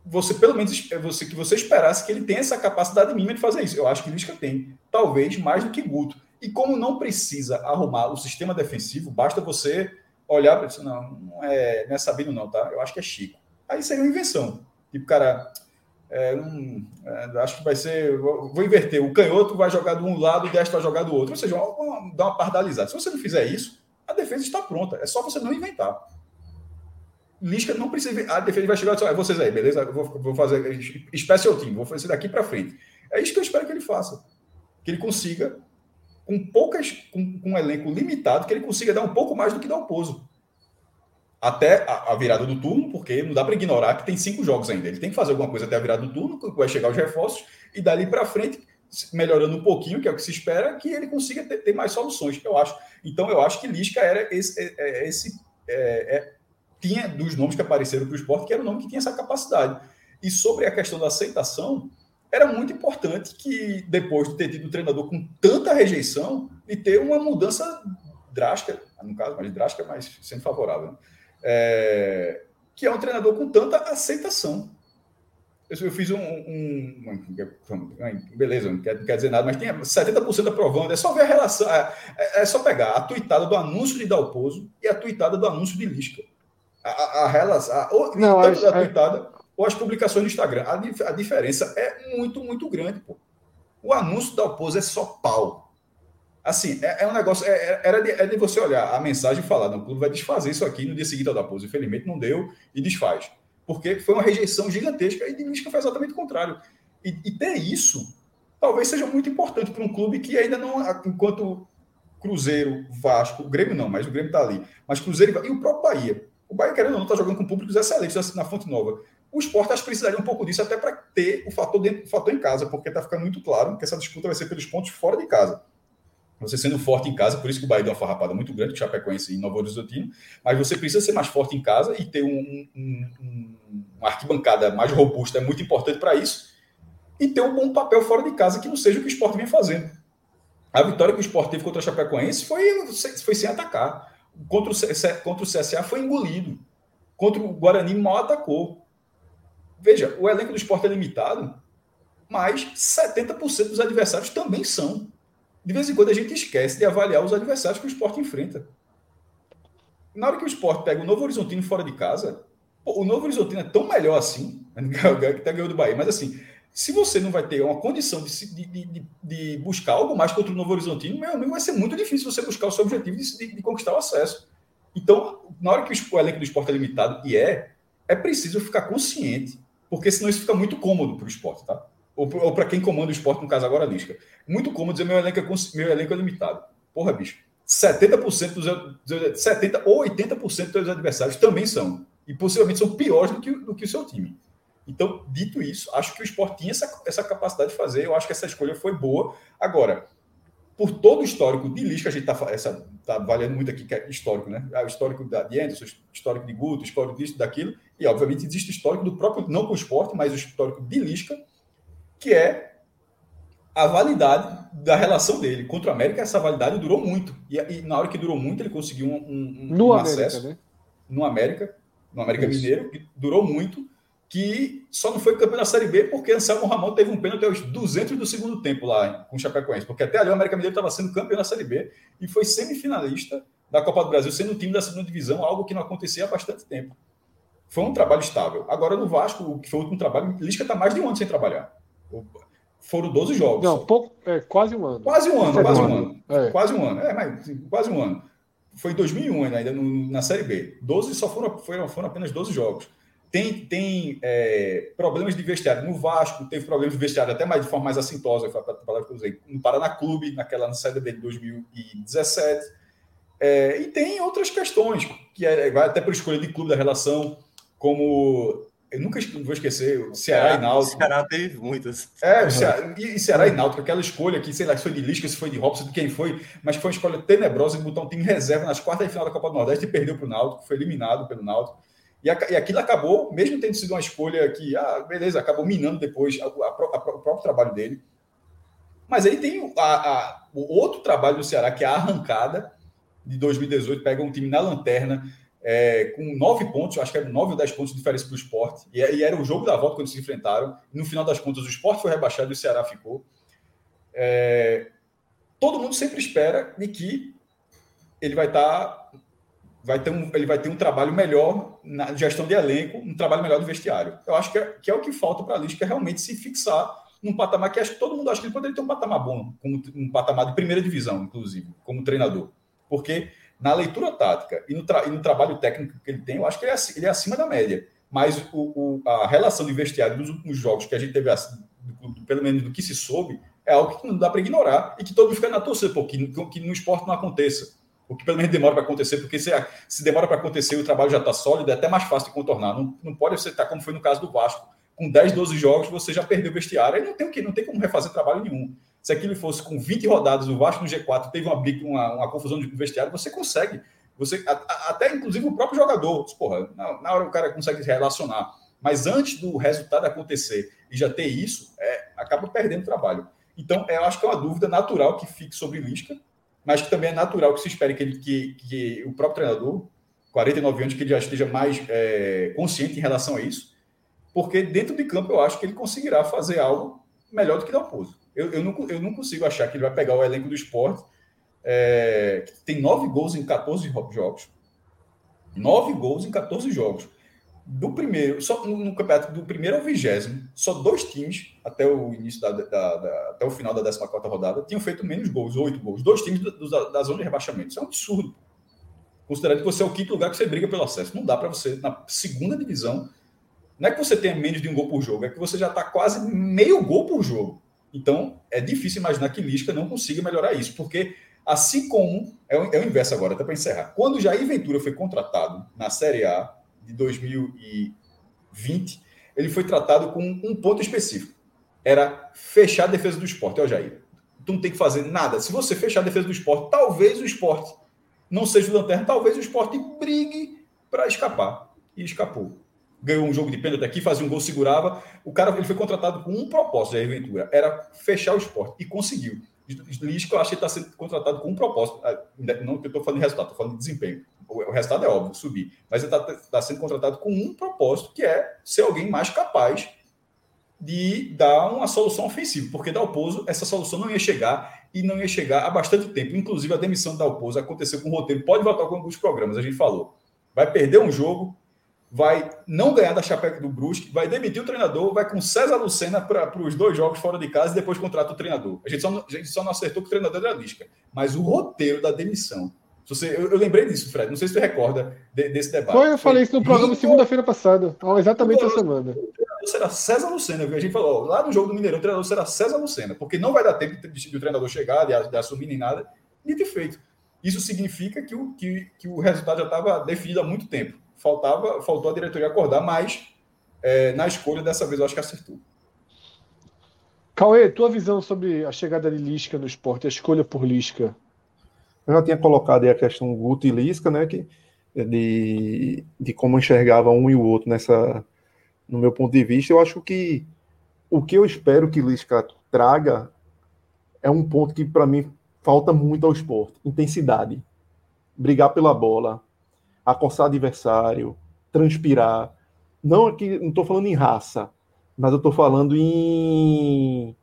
você pelo menos você que você esperasse que ele tenha essa capacidade mínima de fazer isso. Eu acho que Lisca tem, talvez mais do que Guto. E como não precisa arrumar o sistema defensivo, basta você olhar para isso, não, não é, não é Sabino não, tá? Eu acho que é Chico. Aí seria uma invenção. Tipo, cara, é, um, é, acho que vai ser. Vou, vou, inverter. O canhoto vai jogar de um lado, o destro vai jogar do outro. Ou seja, dá uma pardalizada. Se você não fizer isso, a defesa está pronta. É só você não inventar. Lisca não precisa. A defesa vai chegar e dizer: vocês aí, beleza? Vou, vou fazer special team, vou fazer daqui para frente. É isso que eu espero que ele faça. Que ele consiga, com poucas, com, com um elenco limitado, que ele consiga dar um pouco mais do que dá o pouso até a, virada do turno, porque não dá para ignorar que tem cinco jogos ainda. Ele tem que fazer alguma coisa até a virada do turno, vai chegar os reforços, e dali para frente, melhorando um pouquinho, que é o que se espera, que ele consiga ter, ter mais soluções, eu acho. Então, eu acho que Lisca era esse. É, é, esse é, é, tinha dos nomes que apareceram para o esporte, que era o nome que tinha essa capacidade. E sobre a questão da aceitação, era muito importante que, depois de ter tido um treinador com tanta rejeição, e ter uma mudança drástica, no caso, mais drástica, mas sendo favorável. Né? É, que é um treinador com tanta aceitação. Eu, fiz um, um, um, Beleza, não quer, não quer, dizer nada, mas tem 70% aprovando. É só ver a relação. É, é, é, só pegar a tuitada do anúncio de Dalpozo e a tuitada do anúncio de Lisca. A, a, a relação. A, ou, não, tanto a, tuitada ou as publicações no Instagram. A, a diferença é muito, muito grande. Pô. O anúncio do Dalpozo é só pau assim, é, é um negócio, é, é, era de, é de você olhar a mensagem e falar, não, o clube vai desfazer isso aqui no dia seguinte ao da pose. Infelizmente não deu e desfaz. Porque foi uma rejeição gigantesca e de Lisca foi exatamente o contrário. E, e ter isso talvez seja muito importante para um clube que ainda não, enquanto Cruzeiro, Vasco, o Grêmio não, mas o Grêmio está ali, mas Cruzeiro e o próprio Bahia. O Bahia, querendo ou não, está jogando com públicos excelentes na Fonte Nova. O esporte acho que precisaria um pouco disso até para ter o fator, dentro, o fator em casa, porque está ficando muito claro que essa disputa vai ser pelos pontos fora de casa você sendo forte em casa, por isso que o Bahia deu uma farrapada muito grande, o Chapecoense e Novo Horizontino, mas você precisa ser mais forte em casa e ter um, um, um, uma arquibancada mais robusta é muito importante para isso, e ter um bom papel fora de casa, que não seja o que o esporte vem fazendo. A vitória que o Sport teve contra o Chapecoense foi, foi sem atacar. Contra o, contra o CSA foi engolido. Contra o Guarani mal atacou. Veja, o elenco do Sport é limitado, mas 70% dos adversários também são. De vez em quando a gente esquece de avaliar os adversários que o Sport enfrenta. Na hora que o Sport pega o Novo Horizontino fora de casa, pô, o Novo Horizontino é tão melhor assim, [laughs] que tá ganhando do Bahia, mas assim, se você não vai ter uma condição de, de, de, de, buscar algo mais contra o Novo Horizontino, meu amigo, vai ser muito difícil você buscar o seu objetivo de, conquistar o acesso. Então, na hora que o elenco do esporte é limitado, e é, é preciso ficar consciente, porque senão isso fica muito cômodo para o esporte, tá? Ou, ou para quem comanda o esporte, no caso agora, a Lisca. Muito cômodo dizer meu elenco é, meu elenco é limitado. Porra, bicho. 70% dos 70 ou 80% dos adversários também são. E possivelmente são piores do que, do que o seu time. Então, dito isso, acho que o esporte tinha essa, essa capacidade de fazer. Eu acho que essa escolha foi boa. Agora, por todo o histórico de Lisca, a gente está tá valendo muito aqui, que é histórico, né? Ah, o histórico da, de Anderson, histórico de Guto, histórico disso, daquilo. E, obviamente, existe histórico do próprio, não com o esporte, mas o histórico de Lisca, que é a validade da relação dele. Contra o América, essa validade durou muito. E, e na hora que durou muito, ele conseguiu um, um, no um América, acesso né? no América, no América Mineiro, que durou muito que só não foi campeão da Série B porque Anselmo Ramon teve um pênalti aos 200 do segundo tempo lá com o Chapecoense, porque até ali o América Mineiro estava sendo campeão da Série B e foi semifinalista da Copa do Brasil, sendo o time da segunda divisão, algo que não acontecia há bastante tempo. Foi um trabalho estável. Agora no Vasco, que foi o último trabalho, Lisca está mais de um ano sem trabalhar. Foram 12 jogos. Não, pouco, é, quase um ano. Quase um ano, quase um ano. É. Quase um ano. É, mas quase um ano. Foi em 2001 ainda, no, na Série B. 12 só foram, foram, foram apenas 12 jogos tem, tem é, problemas de vestiário no Vasco, teve problemas de vestiário até mais de forma mais assintosa, foi a palavra que eu usei, no Paraná Clube, naquela saída dele de 2017. É, e tem outras questões, que é, vai até por escolha de clube da relação, como. Eu nunca vou esquecer, o Ceará, e Náutico. Ceará teve muitas. É, o Ceará, e Ceará e Náutico, aquela escolha que, sei lá, se foi de Lisca, se foi de Robson, de quem foi, mas foi uma escolha tenebrosa de botar um time reserva nas quartas de final da Copa do Nordeste e perdeu para o Náutico, foi eliminado pelo Náutico. E, a, e aquilo acabou, mesmo tendo sido uma escolha que, ah, beleza, acabou minando depois a, a, o próprio trabalho dele. Mas aí tem o outro trabalho do Ceará, que é a arrancada de 2018, pega um time na lanterna, é, com nove pontos, acho que eram nove ou dez pontos de diferença para o esporte, e, e, era o jogo da volta quando se enfrentaram. no final das contas, o esporte foi rebaixado e o Ceará ficou. É, todo mundo sempre espera de que ele vai estar tá vai ter um, ele vai ter um trabalho melhor na gestão de elenco, um trabalho melhor do vestiário. Eu acho que é, que é o que falta para a Lisca é realmente se fixar num patamar que acho que todo mundo acha que ele poderia ter um patamar bom, como um patamar de primeira divisão, inclusive, como treinador. Porque na leitura tática e no, e no trabalho técnico que ele tem, eu acho que ele é, ele é acima da média. Mas o, o, a relação de vestiário dos últimos jogos que a gente teve, pelo menos do que se soube, é algo que não dá para ignorar e que todo mundo fica na torcida, porque que, que no esporte não aconteça o que pelo menos demora para acontecer, porque se, se demora para acontecer e o trabalho já está sólido, é até mais fácil de contornar. Não, não pode você estar como foi no caso do Vasco, com 10, 12 jogos, você já perdeu o vestiário, aí não tem o que, não tem como refazer trabalho nenhum. Se aquilo fosse com 20 rodadas, o Vasco no G4 teve uma, uma, uma confusão de vestiário, você consegue. Você, a, a, até inclusive o próprio jogador, porra, na, na, hora o cara consegue se relacionar. Mas antes do resultado acontecer e já ter isso, é, acaba perdendo trabalho. Então, eu acho que é uma dúvida natural que fique sobre Lisca mas que também é natural que se espere que, ele, que, que o próprio treinador, 49 anos, que ele já esteja mais é, consciente em relação a isso, porque dentro de campo eu acho que ele conseguirá fazer algo melhor do que Dalpozo. Eu, eu, não, eu não consigo achar que ele vai pegar o elenco do esporte, é, que tem nove gols em 14 jogos. Nove gols em 14 jogos do primeiro, só no campeonato do primeiro ao vigésimo, só dois times, até o início da, da, da até o final da 14 rodada, tinham feito menos gols, oito gols. Dois times do, do, da zona de rebaixamento. Isso é um absurdo. Considerando que você é o quinto lugar que você briga pelo acesso. Não dá para você, na segunda divisão, não é que você tenha menos de um gol por jogo, é que você já está quase meio gol por jogo. Então, é difícil imaginar que Lisca não consiga melhorar isso, porque assim como. É o, é o inverso agora, até para encerrar. Quando Jair Ventura foi contratado na Série A, de 2020, ele foi tratado com um ponto específico. Era fechar a defesa do esporte. Ó, Jair, tu não tem que fazer nada. Se você fechar a defesa do esporte, talvez o esporte não seja o lanterna, talvez o esporte brigue para escapar. E escapou. Ganhou um jogo de pênalti aqui, fazia um gol, segurava. O cara ele foi contratado com um propósito, Jair Ventura. Era fechar o esporte. E conseguiu. Lisca, eu acho que está sendo contratado com um propósito. Ah, não que eu estou falando de resultado, estou falando de desempenho. O, o resultado é óbvio, subir. Mas ele está tá sendo contratado com um propósito, que é ser alguém mais capaz de dar uma solução ofensiva. Porque Dalpozo, essa solução não ia chegar e não ia chegar há bastante tempo. Inclusive, a demissão de Dalpozo aconteceu com o roteiro. Pode voltar com alguns programas, a gente falou. Vai perder um jogo, vai não ganhar da Chapecoense do Brusque, vai demitir o treinador, vai com César Lucena para os dois jogos fora de casa e depois contrata o treinador. A gente só, a gente só não acertou que o treinador era Lisca. Mas o roteiro da demissão. Você, eu, eu, lembrei disso, Fred. Não sei se você recorda de, desse debate. Foi, eu falei isso no programa segunda-feira passada, exatamente essa semana. O treinador será César Lucena. A gente falou, lá no jogo do Mineirão, o treinador será César Lucena, porque não vai dar tempo de, de o treinador chegar, de, de assumir nem nada, e de feito. Isso significa que o, que, que o resultado já estava definido há muito tempo faltava, faltou a diretoria acordar, mas é, na escolha dessa vez eu acho que acertou. Cauê, tua visão sobre a chegada de Lisca no esporte, a escolha por Lisca? Eu já tinha colocado aí a questão Guto e Lisca, né, que, de, de como enxergava um e o outro nessa, no meu ponto de vista. Eu acho que o que eu espero que Lisca traga é um ponto que para mim falta muito ao esporte: intensidade, brigar pela bola, acossar adversário, transpirar. Não aqui, não estou falando em raça, mas eu estou falando em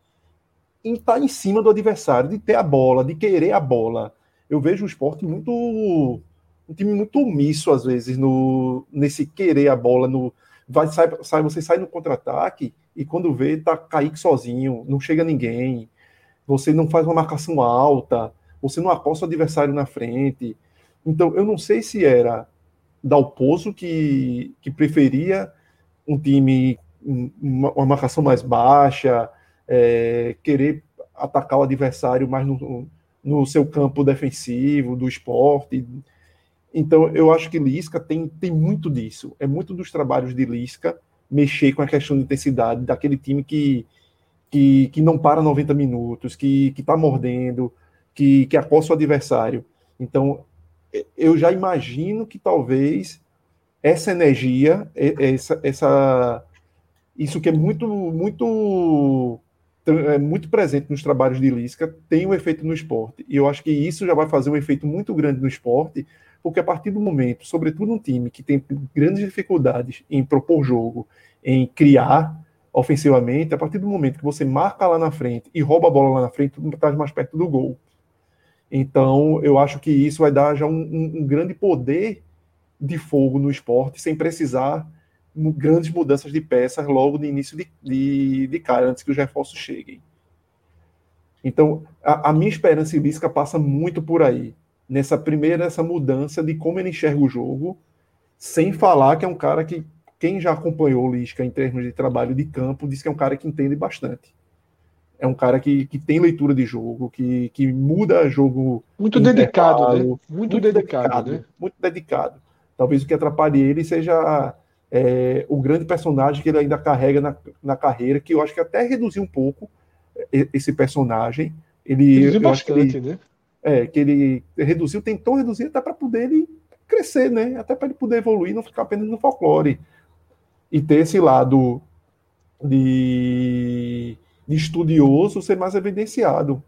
em estar tá em cima do adversário, de ter a bola, de querer a bola. Eu vejo o esporte muito um time muito omisso às vezes no nesse querer a bola no vai sai, sai você sai no contra-ataque e quando vê tá Kaique sozinho, não chega ninguém. Você não faz uma marcação alta, você não acosta o adversário na frente. Então, eu não sei se era Dalpozo, que, que preferia um time, uma, uma marcação mais baixa, é, querer atacar o adversário mais no, no seu campo defensivo, do esporte. Então, eu acho que Lisca tem, tem muito disso. É muito dos trabalhos de Lisca mexer com a questão de intensidade daquele time que, que, que não para 90 minutos, que está mordendo, que, que acossa o adversário. Então, eu já imagino que talvez essa energia, essa, essa isso que é muito, muito, é muito presente nos trabalhos de Lisca, tem um efeito no esporte. E eu acho que isso já vai fazer um efeito muito grande no esporte, porque a partir do momento, sobretudo um time que tem grandes dificuldades em propor jogo, em criar ofensivamente, a partir do momento que você marca lá na frente e rouba a bola lá na frente, tu estás mais perto do gol. Então, eu acho que isso vai dar já um, um, um grande poder de fogo no esporte, sem precisar grandes mudanças de peças logo no início de, de, de cara, antes que os reforços cheguem. Então, a, a minha esperança Lisca passa muito por aí, nessa primeira essa mudança de como ele enxerga o jogo, sem falar que é um cara que, quem já acompanhou o Lisca em termos de trabalho de campo, diz que é um cara que entende bastante é um cara que, que tem leitura de jogo, que, que muda jogo. Muito dedicado, né? Muito, muito dedicado, dedicado, né? Muito dedicado. Talvez o que atrapalhe ele seja é, o grande personagem que ele ainda carrega na, na carreira, que eu acho que até reduziu um pouco esse personagem. Ele, reduziu bastante, ele, né? É, que ele reduziu, tentou reduzir até para poder ele crescer, né? Até para ele poder evoluir, não ficar apenas no folclore. E ter esse lado de de estudioso ser mais evidenciado.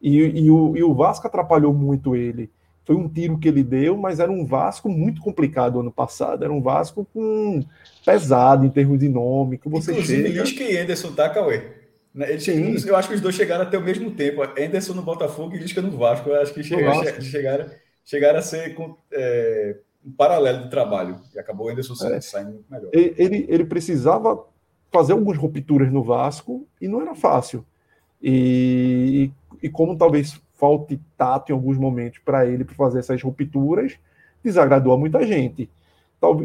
E, e, o, e o Vasco atrapalhou muito ele. Foi um tiro que ele deu, mas era um Vasco muito complicado ano passado. Era um Vasco com pesado em termos de nome. Que você Inclusive, chega... Lisca e Anderson, tá, Cauê? Né, eles, Sim. Eu acho que os dois chegaram até o mesmo tempo. Anderson no Botafogo e Lisca no Vasco. Eu acho que chegaram, chegaram, chegaram a ser é, um paralelo de trabalho. E acabou o Anderson é. saindo melhor. Ele, ele precisava fazer algumas rupturas no Vasco e não era fácil. E, e, como talvez falte tato em alguns momentos para ele para fazer essas rupturas, desagradou a muita gente.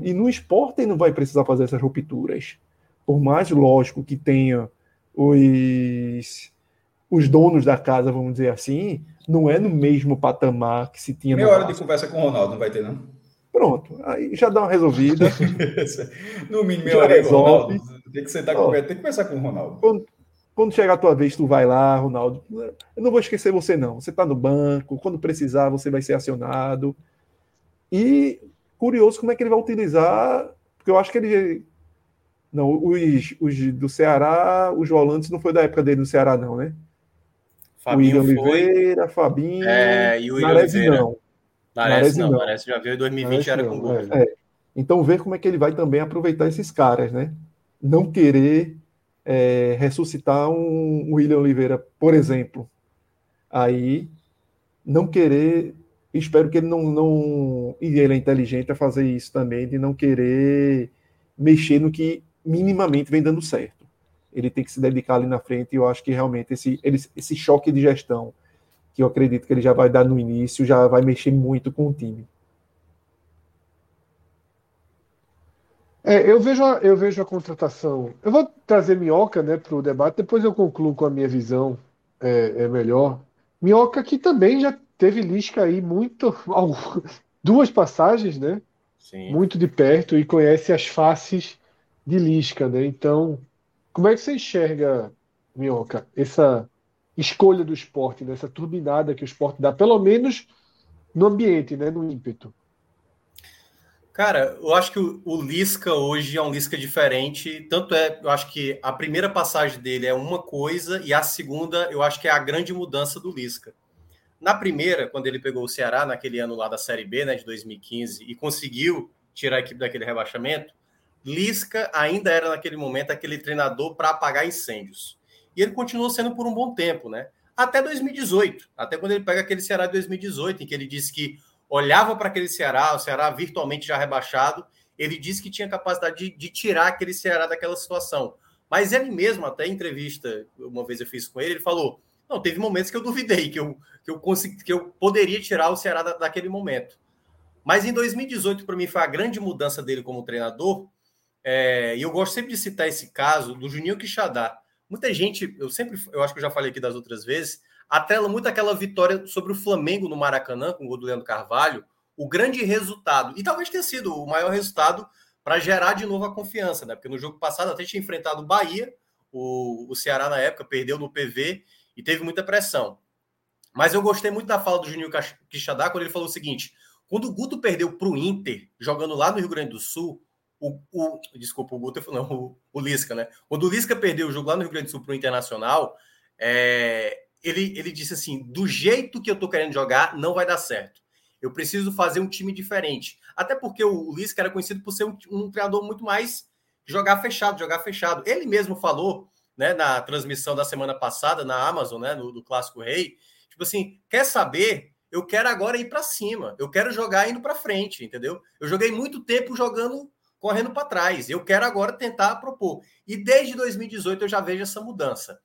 E no esporte ele não vai precisar fazer essas rupturas. Por mais lógico que tenha os, os donos da casa, vamos dizer assim, não é no mesmo patamar que se tinha. Meia hora de conversa com o Ronaldo, não vai ter, não? Pronto, aí já dá uma resolvida. [laughs] no mínimo, meia hora Ronaldo. Tem que sentar com o tem que conversar com o Ronaldo. Quando, quando chegar a tua vez, tu vai lá, Ronaldo. Eu não vou esquecer você, não. Você está no banco, quando precisar, você vai ser acionado. E curioso como é que ele vai utilizar, porque eu acho que ele. Não, os, os do Ceará, os volantes não foi da época dele no Ceará, não, né? Fabinho William foi... Oliveira, Fabinho. É, e o William Nares Oliveira. não. Nares, não, Nares já veio em 2020, Nares era com o. É. é. Então, ver como é que ele vai também aproveitar esses caras, né? Não querer é, ressuscitar um William Oliveira, por exemplo. Aí, não querer. Espero que ele não, não. E ele é inteligente a fazer isso também, de não querer mexer no que minimamente vem dando certo. Ele tem que se dedicar ali na frente, e eu acho que realmente esse, esse choque de gestão, que eu acredito que ele já vai dar no início, já vai mexer muito com o time. É, eu vejo, a, eu vejo a contratação. Eu vou trazer Minhoca né, para o debate, depois eu concluo com a minha visão é, é melhor. Minhoca que também já teve Lisca aí muito. [laughs] duas passagens, né? Sim. Muito de perto e conhece as faces de Lisca, né? Então, como é que você enxerga, Minhoca, essa escolha do esporte, né? essa turbinada que o esporte dá, pelo menos no ambiente, né? no ímpeto? Cara, eu acho que o, Lisca hoje é um Lisca diferente. Tanto é, eu acho que a primeira passagem dele é uma coisa e a segunda, eu acho que é a grande mudança do Lisca. Na primeira, quando ele pegou o Ceará, naquele ano lá da Série B, né, de 2015, e conseguiu tirar a equipe daquele rebaixamento, Lisca ainda era naquele momento aquele treinador para apagar incêndios. E ele continuou sendo por um bom tempo, né? Até 2018, até quando ele pega aquele Ceará de 2018, em que ele disse que olhava para aquele Ceará, o Ceará virtualmente já rebaixado, ele disse que tinha capacidade de, de, tirar aquele Ceará daquela situação. Mas ele mesmo, até em entrevista, uma vez eu fiz com ele, ele falou: não, teve momentos que eu duvidei que eu, que eu, consegui, que eu poderia tirar o Ceará da, daquele momento. Mas em 2018, para mim, foi a grande mudança dele como treinador. É, e eu gosto sempre de citar esse caso do Juninho Quixadá. Muita gente, eu sempre, eu acho que eu já falei aqui das outras vezes, atrela muito aquela vitória sobre o Flamengo no Maracanã, com o gol do Leandro Carvalho, o grande resultado, e talvez tenha sido o maior resultado para gerar de novo a confiança, né? Porque no jogo passado até tinha enfrentado o Bahia, o, o Ceará na época perdeu no PV e teve muita pressão. Mas eu gostei muito da fala do Juninho Quixadá quando ele falou o seguinte: quando o Guto perdeu para o Inter, jogando lá no Rio Grande do Sul, o, o desculpa, o Guto não, o, o Lisca, né? Quando o Lisca perdeu o jogo lá no Rio Grande do Sul para o Internacional, é, ele, ele disse assim: do jeito que eu tô querendo jogar, não vai dar certo. Eu preciso fazer um time diferente. Até porque o Lisca era conhecido por ser um, um treinador muito mais jogar fechado, jogar fechado. Ele mesmo falou, né, na transmissão da semana passada na Amazon, né, no, do Clássico Rei, tipo assim, quer saber? Eu quero agora ir para cima. Eu quero jogar indo para frente, entendeu? Eu joguei muito tempo jogando correndo para trás. Eu quero agora tentar propor. E desde 2018 eu já vejo essa mudança,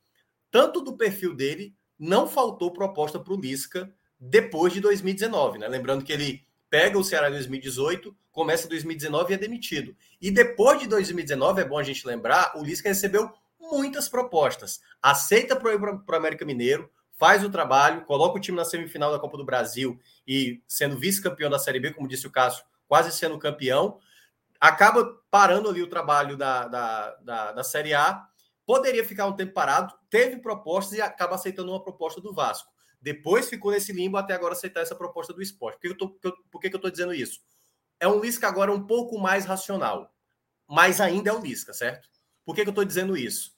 tanto do perfil dele não faltou proposta para o Lisca depois de 2019, né? Lembrando que ele pega o Ceará em 2018, começa 2019 e é demitido. E depois de 2019, é bom a gente lembrar, o Lisca recebeu muitas propostas. Aceita para o América Mineiro, faz o trabalho, coloca o time na semifinal da Copa do Brasil e sendo vice-campeão da Série B, como disse o Cássio, quase sendo campeão, acaba parando ali o trabalho da, da, da, da Série A Poderia ficar um tempo parado, teve propostas e acaba aceitando uma proposta do Vasco. Depois ficou nesse limbo até agora aceitar essa proposta do esporte. Por que eu tô, por que eu estou dizendo isso? É um Lisca agora um pouco mais racional, mas ainda é o Lisca, certo? Por que, que eu estou dizendo isso?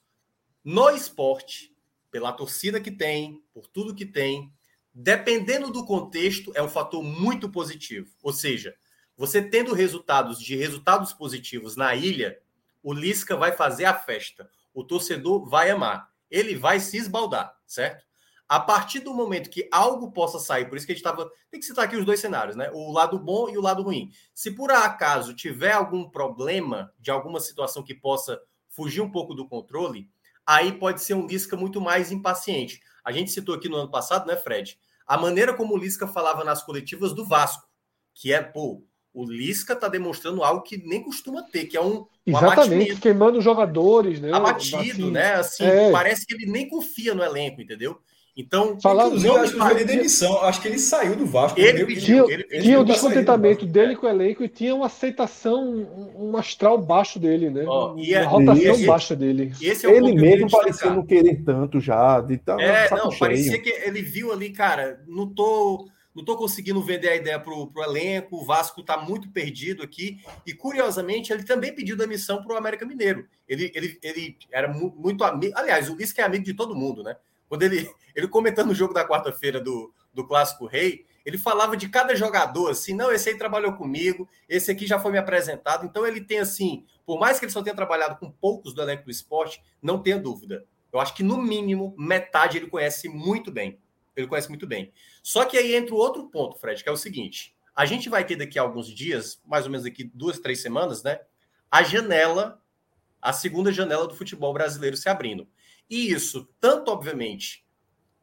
No esporte, pela torcida que tem, por tudo que tem, dependendo do contexto, é um fator muito positivo. Ou seja, você tendo resultados de resultados positivos na ilha, o Lisca vai fazer a festa o torcedor vai amar. Ele vai se esbaldar, certo? A partir do momento que algo possa sair, por isso que a gente estava. Tem que citar aqui os dois cenários, né? O lado bom e o lado ruim. Se por acaso tiver algum problema de alguma situação que possa fugir um pouco do controle, aí pode ser um Lisca muito mais impaciente. A gente citou aqui no ano passado, né, Fred? A maneira como o Lisca falava nas coletivas do Vasco, que é, pô, o Lisca está demonstrando algo que nem costuma ter, que é um, um Exatamente, queimando jogadores, né? Abatido, assim, né? Assim, é. parece que ele nem confia no elenco, entendeu? Então, Falar, inclusive, acho que foi demissão. Acho que ele saiu do Vasco. Ele pediu, tinha, ele tinha o descontentamento dele com o elenco e tinha uma aceitação, um astral baixo dele, né? Oh, e a, uma rotação esse, baixa dele. Esse é ele mesmo parecia não querer tanto já. De tá, é, não, cheio. parecia que ele viu ali, cara, não tô não estou conseguindo vender a ideia para o elenco, o Vasco está muito perdido aqui. E, curiosamente, ele também pediu demissão para o América Mineiro. Ele, ele, ele era muito amigo. Aliás, o Lisca é amigo de todo mundo, né? quando ele, [laughs] ele comentando o jogo da quarta-feira do, do Clássico Rei, ele falava de cada jogador, assim, não, esse aí trabalhou comigo, esse aqui já foi me apresentado. Então ele tem, assim, por mais que ele só tenha trabalhado com poucos do elenco do esporte, não tenha dúvida. Eu acho que, no mínimo, metade ele conhece muito bem. Ele conhece muito bem. Só que aí entra o outro ponto, Fred, que é o seguinte: a gente vai ter daqui a alguns dias, mais ou menos daqui duas, três semanas, né? A janela, a segunda janela do futebol brasileiro se abrindo. E isso, tanto, obviamente,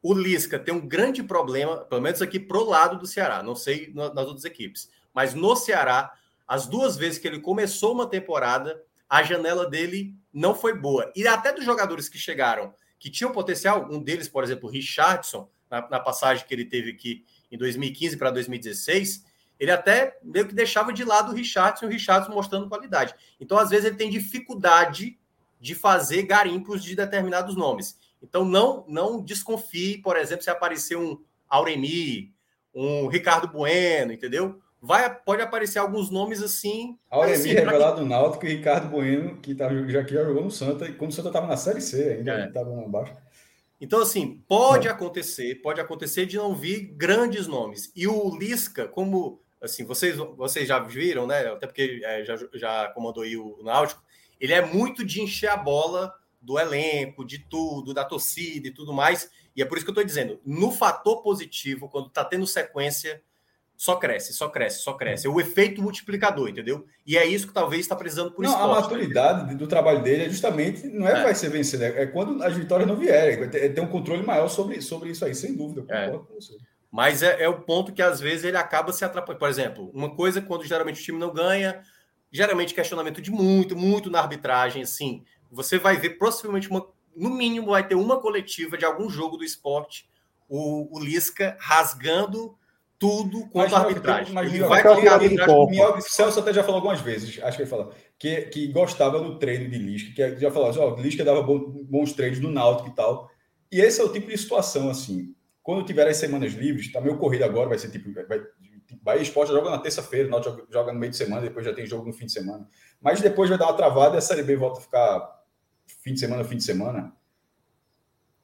o Lisca tem um grande problema, pelo menos aqui pro lado do Ceará, não sei nas outras equipes, mas no Ceará, as duas vezes que ele começou uma temporada, a janela dele não foi boa. E até dos jogadores que chegaram, que tinham potencial, um deles, por exemplo, o Richardson, na, na passagem que ele teve aqui em 2015 para 2016, ele até meio que deixava de lado o Richardson, o Richardson mostrando qualidade. Então, às vezes, ele tem dificuldade de fazer garimpos de determinados nomes. Então, não, não desconfie, por exemplo, se aparecer um Auremi, um Ricardo Bueno, entendeu? Vai, pode aparecer alguns nomes assim. Auremi assim, revelado no Náutico e Ricardo Bueno, que tá, já, que já jogou no Santa, e quando o Santa estava na Série C ainda, é. estava baixo. Então, assim, pode é. acontecer, pode acontecer de não vir grandes nomes. E o Lisca, como assim, vocês, vocês já viram, né? Até porque é, já, já comandou aí o Náutico, ele é muito de encher a bola do elenco, de tudo, da torcida e tudo mais. E é por isso que eu estou dizendo, no fator positivo, quando está tendo sequência, só cresce, só cresce, só cresce. É o efeito multiplicador, entendeu? E é isso que talvez está precisando por isso. A né? maturidade né? do trabalho dele é justamente, não é, é. vai ser vencido, é quando as vitórias não vierem, é ter um controle maior sobre, sobre isso aí, sem dúvida. É. Mas é, é, o ponto que às vezes ele acaba se atrapalhando. Por exemplo, uma coisa quando geralmente o time não ganha, geralmente questionamento de muito, muito na arbitragem, assim. Você vai ver possivelmente uma, no mínimo, vai ter uma coletiva de algum jogo do esporte, o, o Lisca rasgando tudo quanto a arbitragem. Mas, ele vai colocar arbitragem. O Celso até já falou algumas vezes, acho que ele falou, que, que gostava do treino de Lisca, que já falou assim, ó, Lisca dava bons treinos no Náutico e tal. E esse é o tipo de situação, assim, quando tiver as semanas livres, tá meio corrido agora, vai ser tipo, vai, Bahia Esporte joga na terça-feira, o Náutico joga no meio de semana, depois já tem jogo no fim de semana. Mas depois vai dar uma travada e a Série B volta a ficar fim de semana, fim de semana.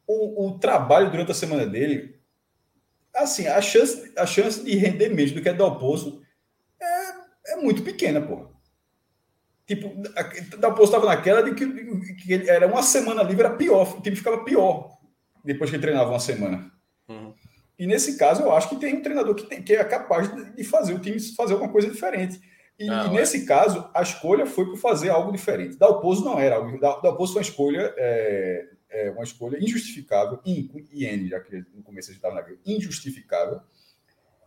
O, o trabalho durante a semana dele assim, a chance, a chance de render menos do que a do Dalpozo é, é muito pequena, pô. Tipo, a Dalpozo estava naquela de que, que, era uma semana livre, era pior, o time ficava pior depois que ele treinava uma semana. Uhum. E nesse caso, eu acho que tem um treinador que, tem, que é capaz de fazer o time fazer alguma coisa diferente. E, ah, e nesse caso, a escolha foi por fazer algo diferente. Dalpozo não era algo. Dalpozo foi uma escolha é, é uma escolha injustificável, IN, já que no começo a gente estava na injustificável.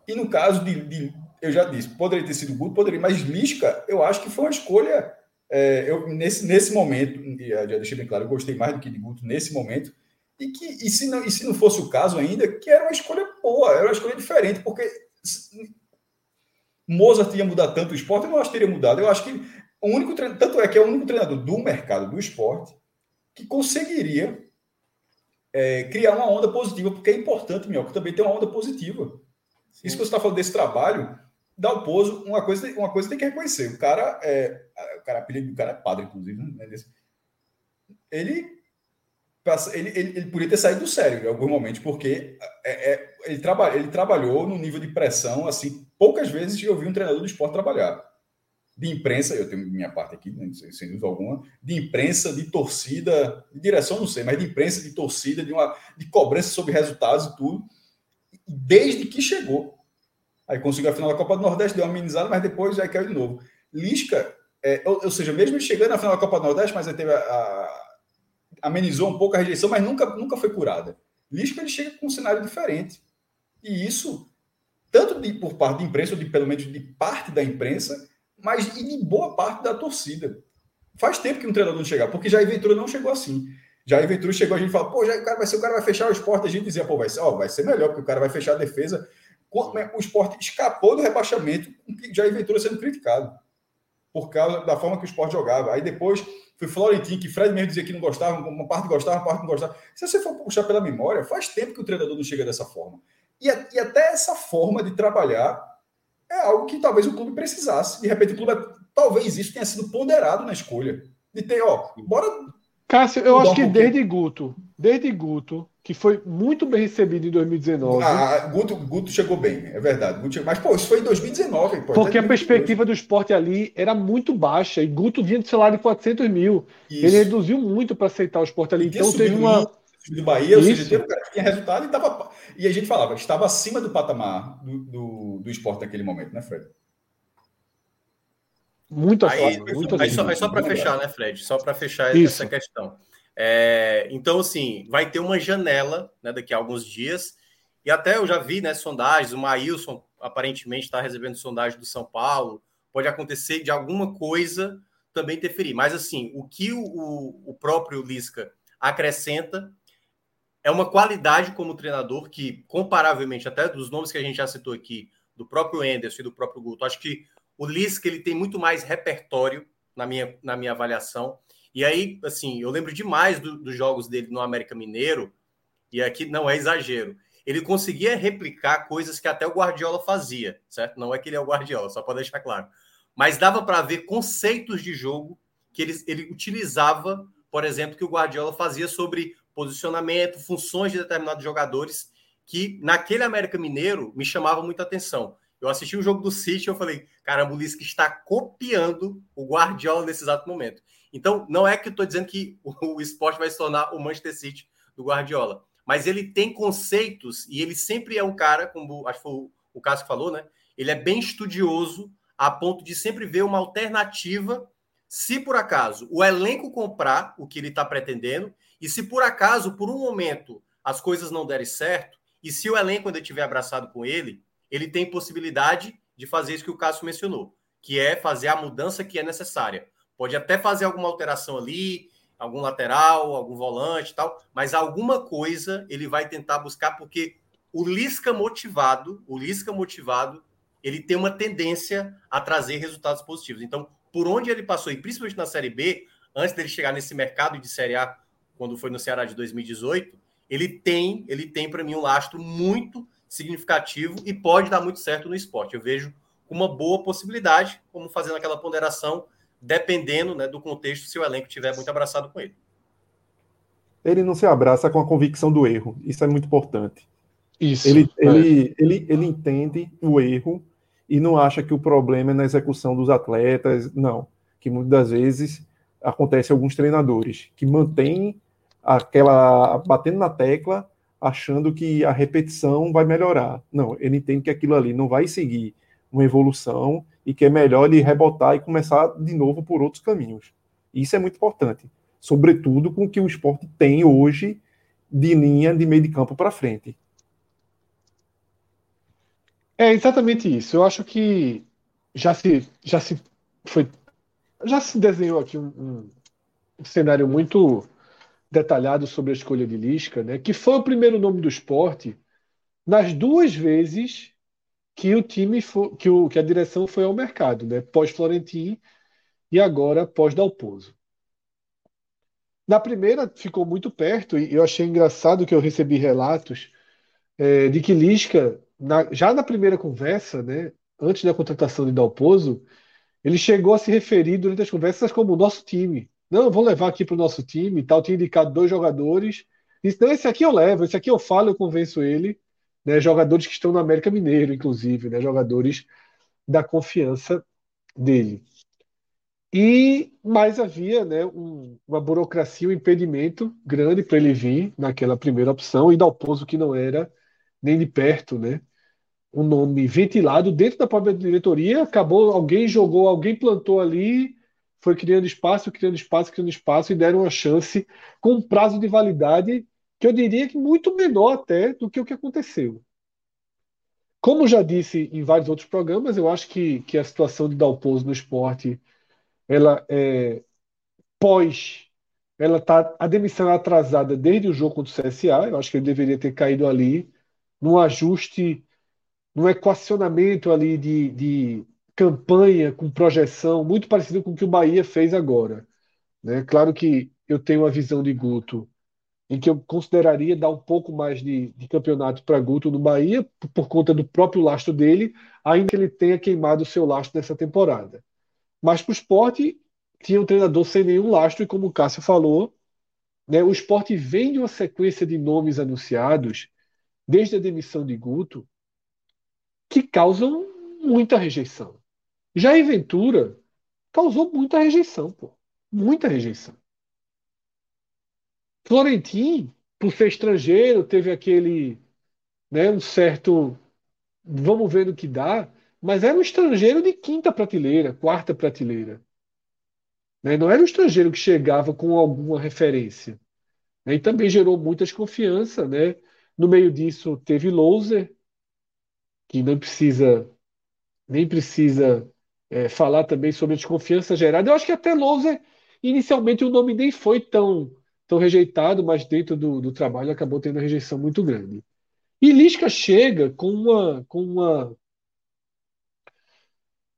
E no caso de, de, eu já disse, poderia ter sido Guto, poderia, mas Lisca, eu acho que foi uma escolha. É, eu, nesse, nesse momento, já deixei bem claro, eu gostei mais do que de Guto nesse momento, e que e se, não, e se não fosse o caso ainda, que era uma escolha boa, era uma escolha diferente, porque Mozart ia mudar tanto o esporte, eu não acho que teria mudado. Eu acho que o único tanto é que é o único treinador do mercado do esporte que conseguiria é, criar uma onda positiva, porque é importante, que também tem uma onda positiva. Sim. Isso que você está falando desse trabalho, dá o pouso, uma coisa, uma coisa tem que reconhecer. O cara é. O cara, o cara é padre, inclusive, né? Ele, ele, ele, ele podia ter saído do sério em algum momento, porque é, é, ele, trabalha, ele trabalhou no nível de pressão, assim, poucas vezes eu vi um treinador do esporte trabalhar de imprensa, eu tenho minha parte aqui, né, sem dúvida alguma, de imprensa, de torcida, de direção não sei, mas de imprensa, de torcida, de, uma, de cobrança sobre resultados e tudo, desde que chegou. Aí conseguiu a final da Copa do Nordeste, deu uma amenizada, mas depois já caiu de novo. Lisca, é, ou, ou, seja, mesmo chegando na final da Copa do Nordeste, mas aí teve a, a, amenizou um pouco a rejeição, mas nunca, nunca foi curada. Lisca ele chega com um cenário diferente. E isso, tanto de, por parte da imprensa, ou de, pelo menos de parte da imprensa, mas e de boa parte da torcida. Faz tempo que um treinador não chega, porque Jair Ventura não chegou assim. Jair Ventura chegou, a gente fala, pô, já, o cara vai ser, o cara vai fechar o esporte, a gente dizia, pô, vai ser, ó, vai ser melhor, porque o cara vai fechar a defesa. O esporte escapou do rebaixamento, Jair Ventura sendo criticado, por causa da forma que o esporte jogava. Aí depois foi Florentino, que Fred mesmo dizia que não gostava, uma parte gostava, uma parte não gostava. Se você for puxar pela memória, faz tempo que o treinador não chega dessa forma. E, e até essa forma de trabalhar é algo que talvez o clube precisasse. De repente, o clube, talvez isso tenha sido ponderado na escolha. De ter, ó, bora Cássio, eu acho que desde Guto, desde Guto, que foi muito bem recebido em 2019. Ah, Guto, Guto chegou bem, é verdade. Guto chegou... Mas, pô, isso foi em 2019. Pô, porque a perspectiva do esporte ali era muito baixa. E Guto vinha de salário de 400 mil. Isso. Ele reduziu muito para aceitar o esporte ali. Então teve uma. Do Bahia, ou seja, teve um cara que tinha resultado e, tava... e a gente falava, estava acima do patamar do, do, do esporte naquele momento, né, Fred? Muito aí, muito aí, só, aí só para fechar, né, Fred? Só para fechar Isso. essa questão. É, então, assim, vai ter uma janela né, daqui a alguns dias. E até eu já vi né, sondagens, o Maílson aparentemente está recebendo sondagem do São Paulo. Pode acontecer de alguma coisa também interferir. Mas, assim, o que o, o próprio Lisca acrescenta é uma qualidade como treinador que, comparavelmente até dos nomes que a gente já citou aqui, do próprio Enderson e do próprio Guto, acho que o Lisca ele tem muito mais repertório na minha, na minha avaliação. E aí, assim, eu lembro demais do, dos jogos dele no América Mineiro, e aqui não é exagero. Ele conseguia replicar coisas que até o Guardiola fazia, certo? Não é que ele é o Guardiola, só para deixar claro. Mas dava para ver conceitos de jogo que ele, ele utilizava, por exemplo, que o Guardiola fazia sobre posicionamento, funções de determinados jogadores, que naquele América Mineiro me chamava muita atenção. Eu assisti o jogo do City e eu falei, caramba, o Lisca está copiando o Guardiola nesse exato momento. Então, não é que eu estou dizendo que o, esporte vai se tornar o Manchester City do Guardiola, mas ele tem conceitos e ele sempre é um cara, como acho que foi o, o Cássio falou, né? Ele é bem estudioso a ponto de sempre ver uma alternativa se por acaso o elenco comprar o que ele está pretendendo e se por acaso, por um momento, as coisas não derem certo, e se o elenco ainda estiver abraçado com ele, ele tem possibilidade de fazer isso que o Cássio mencionou, que é fazer a mudança que é necessária. Pode até fazer alguma alteração ali, algum lateral, algum volante e tal, mas alguma coisa ele vai tentar buscar, porque o Lisca motivado, o Lisca motivado, ele tem uma tendência a trazer resultados positivos. Então, por onde ele passou, e principalmente na Série B, antes dele chegar nesse mercado de Série A, quando foi no Ceará de 2018, ele tem, ele tem para mim um lastro muito significativo e pode dar muito certo no esporte. Eu vejo uma boa possibilidade, como fazendo aquela ponderação, dependendo né, do contexto, se o elenco estiver muito abraçado com ele. Ele não se abraça com a convicção do erro. Isso é muito importante. Isso. Ele, é. ele, ele, ele entende o erro e não acha que o problema é na execução dos atletas. Não. Que muitas das vezes acontece alguns treinadores que mantêm aquela. batendo na tecla achando que a repetição vai melhorar. Não, ele entende que aquilo ali não vai seguir uma evolução e que é melhor ele rebotar e começar de novo por outros caminhos. Isso é muito importante, sobretudo com o que o esporte tem hoje de linha de meio de campo para frente. É exatamente isso. Eu acho que já se já se foi já se desenhou aqui um, um cenário muito detalhado sobre a escolha de Lisca, né, que foi o primeiro nome do esporte nas duas vezes que o time foi, que, o, que a direção foi ao mercado, né, pós Florentin e agora pós Dalpozo. Na primeira ficou muito perto e eu achei engraçado que eu recebi relatos é, de que Lisca, na, já na primeira conversa, né, antes da contratação de Dalpozo, ele chegou a se referir durante as conversas como o nosso time. Não, vou levar aqui para o nosso time e tal. Tinha indicado dois jogadores. Disse, não, esse aqui eu levo, esse aqui eu falo, eu convenço ele. Né, jogadores que estão no América Mineiro, inclusive, né, jogadores da confiança dele. E mais havia né, um, uma burocracia, um impedimento grande para ele vir naquela primeira opção e Dalpozo que não era nem de perto, né? Um nome ventilado dentro da própria diretoria, acabou, alguém jogou, alguém plantou ali foi criando espaço, criando espaço, criando espaço e deram uma chance com um prazo de validade que eu diria que muito menor até do que o que aconteceu. Como já disse em vários outros programas, eu acho que, que a situação de Dalpozo no esporte, ela é pós, ela tá a demissão é atrasada desde o jogo contra o CSA. Eu acho que ele deveria ter caído ali num ajuste, num equacionamento ali de, de campanha com projeção muito parecido com o que o Bahia fez agora. Né? Claro que eu tenho uma visão de Guto em que eu consideraria dar um pouco mais de, de campeonato para Guto no Bahia, por, por, conta do próprio lastro dele, ainda que ele tenha queimado o seu lastro nessa temporada. Mas para o esporte, tinha um treinador sem nenhum lastro, e como o Cássio falou, Né? O esporte vem de uma sequência de nomes anunciados, desde a demissão de Guto, que causam muita rejeição. Em Ventura causou muita rejeição, pô. Muita rejeição. Florentin, por ser estrangeiro, teve aquele, né, um certo, vamos ver no que dá, mas era um estrangeiro de quinta prateleira, quarta prateleira. Né? Não era um estrangeiro que chegava com alguma referência. Né? E também gerou muita desconfiança. Né? No meio disso, teve Louser, que não precisa, nem precisa é, falar também sobre a desconfiança gerada. Eu acho que até Louser, inicialmente, o nome nem foi tão, tão rejeitado, mas dentro do, do trabalho acabou tendo uma rejeição muito grande. E Lisca chega com uma, com uma,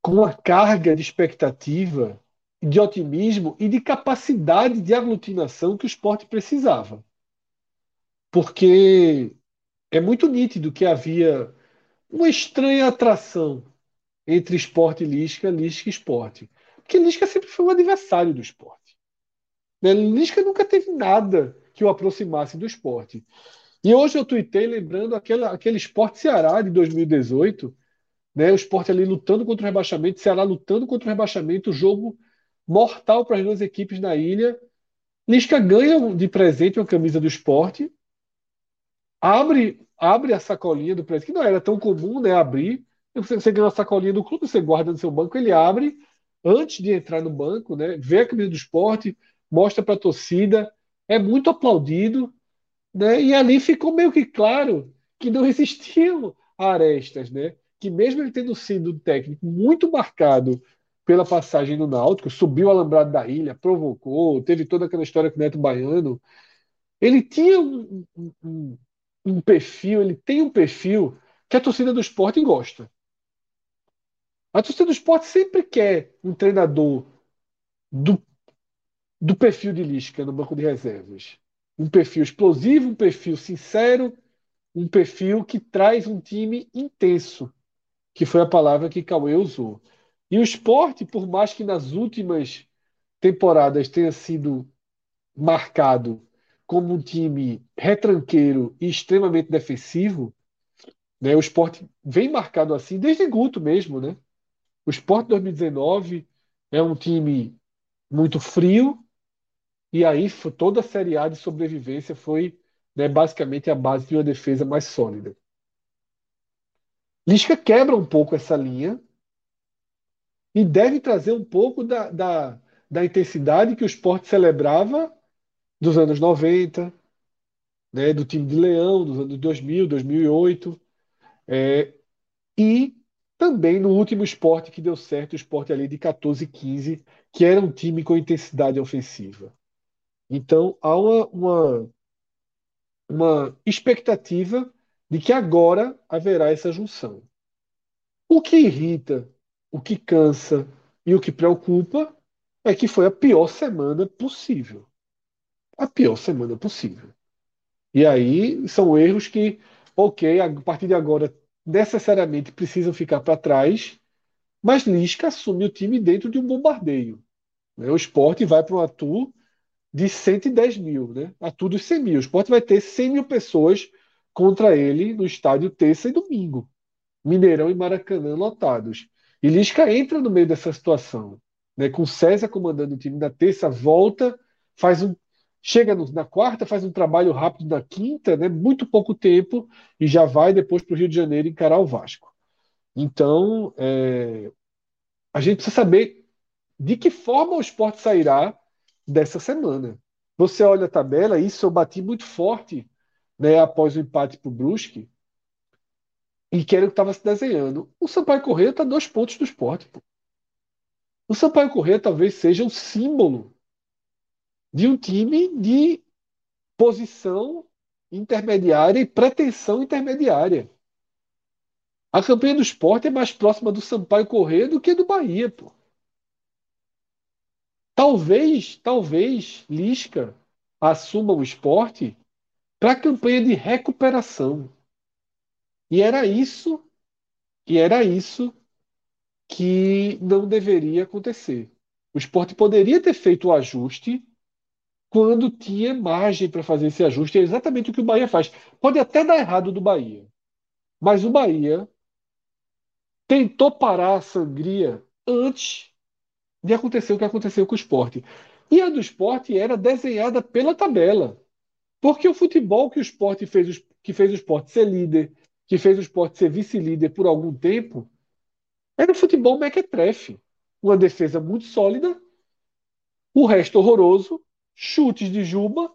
com uma carga de expectativa, de otimismo e de capacidade de aglutinação que o esporte precisava. Porque é muito nítido que havia uma estranha atração entre esporte e Lisca, Lisca e esporte. Porque Lisca sempre foi um adversário do esporte. Né? Lisca nunca teve nada que o aproximasse do esporte. E hoje eu tuitei lembrando aquele, esporte Ceará de 2018, né? o esporte ali lutando contra o rebaixamento, Ceará lutando contra o rebaixamento, jogo mortal para as duas equipes na ilha. Lisca ganha de presente uma camisa do esporte, abre, abre a sacolinha do presente, que não era tão comum né, abrir, você, você ganha uma sacolinha do clube, você guarda no seu banco, ele abre antes de entrar no banco, né? Vê a camisa do esporte, mostra para a torcida, é muito aplaudido, né? E ali ficou meio que claro que não [laughs] existiam arestas, né? Que mesmo ele tendo sido um técnico muito marcado pela passagem no Náutico, subiu o alambrado da ilha, provocou, teve toda aquela história com o Neto Baiano, ele tinha um, um, um perfil, ele tem um perfil que a torcida do esporte gosta. A torcida do esporte sempre quer um treinador do, do perfil de Lisca no banco de reservas. Um perfil explosivo, um perfil sincero, um perfil que traz um time intenso, que foi a palavra que Cauê usou. E o esporte, por mais que nas últimas temporadas tenha sido marcado como um time retranqueiro e extremamente defensivo, né, o esporte vem marcado assim desde Guto mesmo, né? O Sport 2019 é um time muito frio, e aí toda a Série A de sobrevivência foi né, basicamente a base de uma defesa mais sólida. Lisca quebra um pouco essa linha e deve trazer um pouco da, da, da intensidade que o esporte celebrava dos anos 90, né, do time de Leão, dos anos 2000, 2008, é, e também no último esporte que deu certo, o esporte ali de 14 e 15, que era um time com intensidade ofensiva. Então há uma, uma, uma expectativa de que agora haverá essa junção. O que irrita, o que cansa e o que preocupa é que foi a pior semana possível. A pior semana possível. E aí são erros que, ok, a partir de agora necessariamente precisam ficar para trás, mas Lisca assume o time dentro de um bombardeio. Né? O esporte vai para um atu de 110 mil, né? atu dos 100 mil. O esporte vai ter 100 mil pessoas contra ele no estádio terça e domingo. Mineirão e Maracanã lotados. E Lisca entra no meio dessa situação. Né? Com César comandando o time na terça, volta, faz um chega na quarta, faz um trabalho rápido na quinta, né, muito pouco tempo, e já vai depois para o Rio de Janeiro encarar o Vasco. Então, é, a gente precisa saber de que forma o esporte sairá dessa semana. Você olha a tabela, isso eu bati muito forte né, após o empate para o Brusque, e que era o que estava se desenhando. O Sampaio Corrêa está dois pontos do esporte. Pô. O Sampaio Corrêa talvez seja o símbolo de um time de posição intermediária e pretensão intermediária. A campanha do esporte é mais próxima do Sampaio Corrêa do que do Bahia, pô. Talvez, talvez Lisca assuma o esporte para a campanha de recuperação. E era isso, e era isso que não deveria acontecer. O esporte poderia ter feito o ajuste quando tinha margem para fazer esse ajuste. É exatamente o que o Bahia faz. Pode até dar errado do Bahia, mas o Bahia tentou parar a sangria antes de acontecer o que aconteceu com o esporte. E a do esporte era desenhada pela tabela. Porque o futebol que o esporte fez, que fez o esporte ser líder, que fez o esporte ser vice-líder por algum tempo, era um futebol mequetrefe. Uma defesa muito sólida, o resto horroroso, chutes de Juba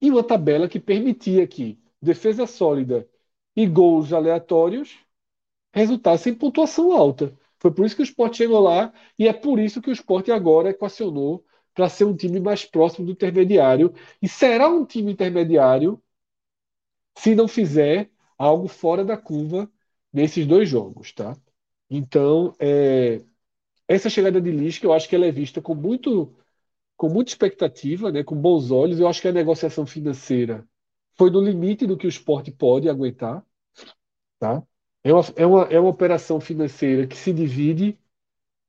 e uma tabela que permitia que defesa sólida e gols aleatórios resultassem em pontuação alta. Foi por isso que o esporte chegou lá e é por isso que o esporte agora equacionou para ser um time mais próximo do intermediário. E será um time intermediário se não fizer algo fora da curva nesses dois jogos, tá? Então, é, essa chegada de Lisca, eu acho que ela é vista com muito com muita expectativa, né, com bons olhos. Eu acho que a negociação financeira foi no limite do que o esporte pode aguentar, tá? É uma, é uma, é uma operação financeira que se divide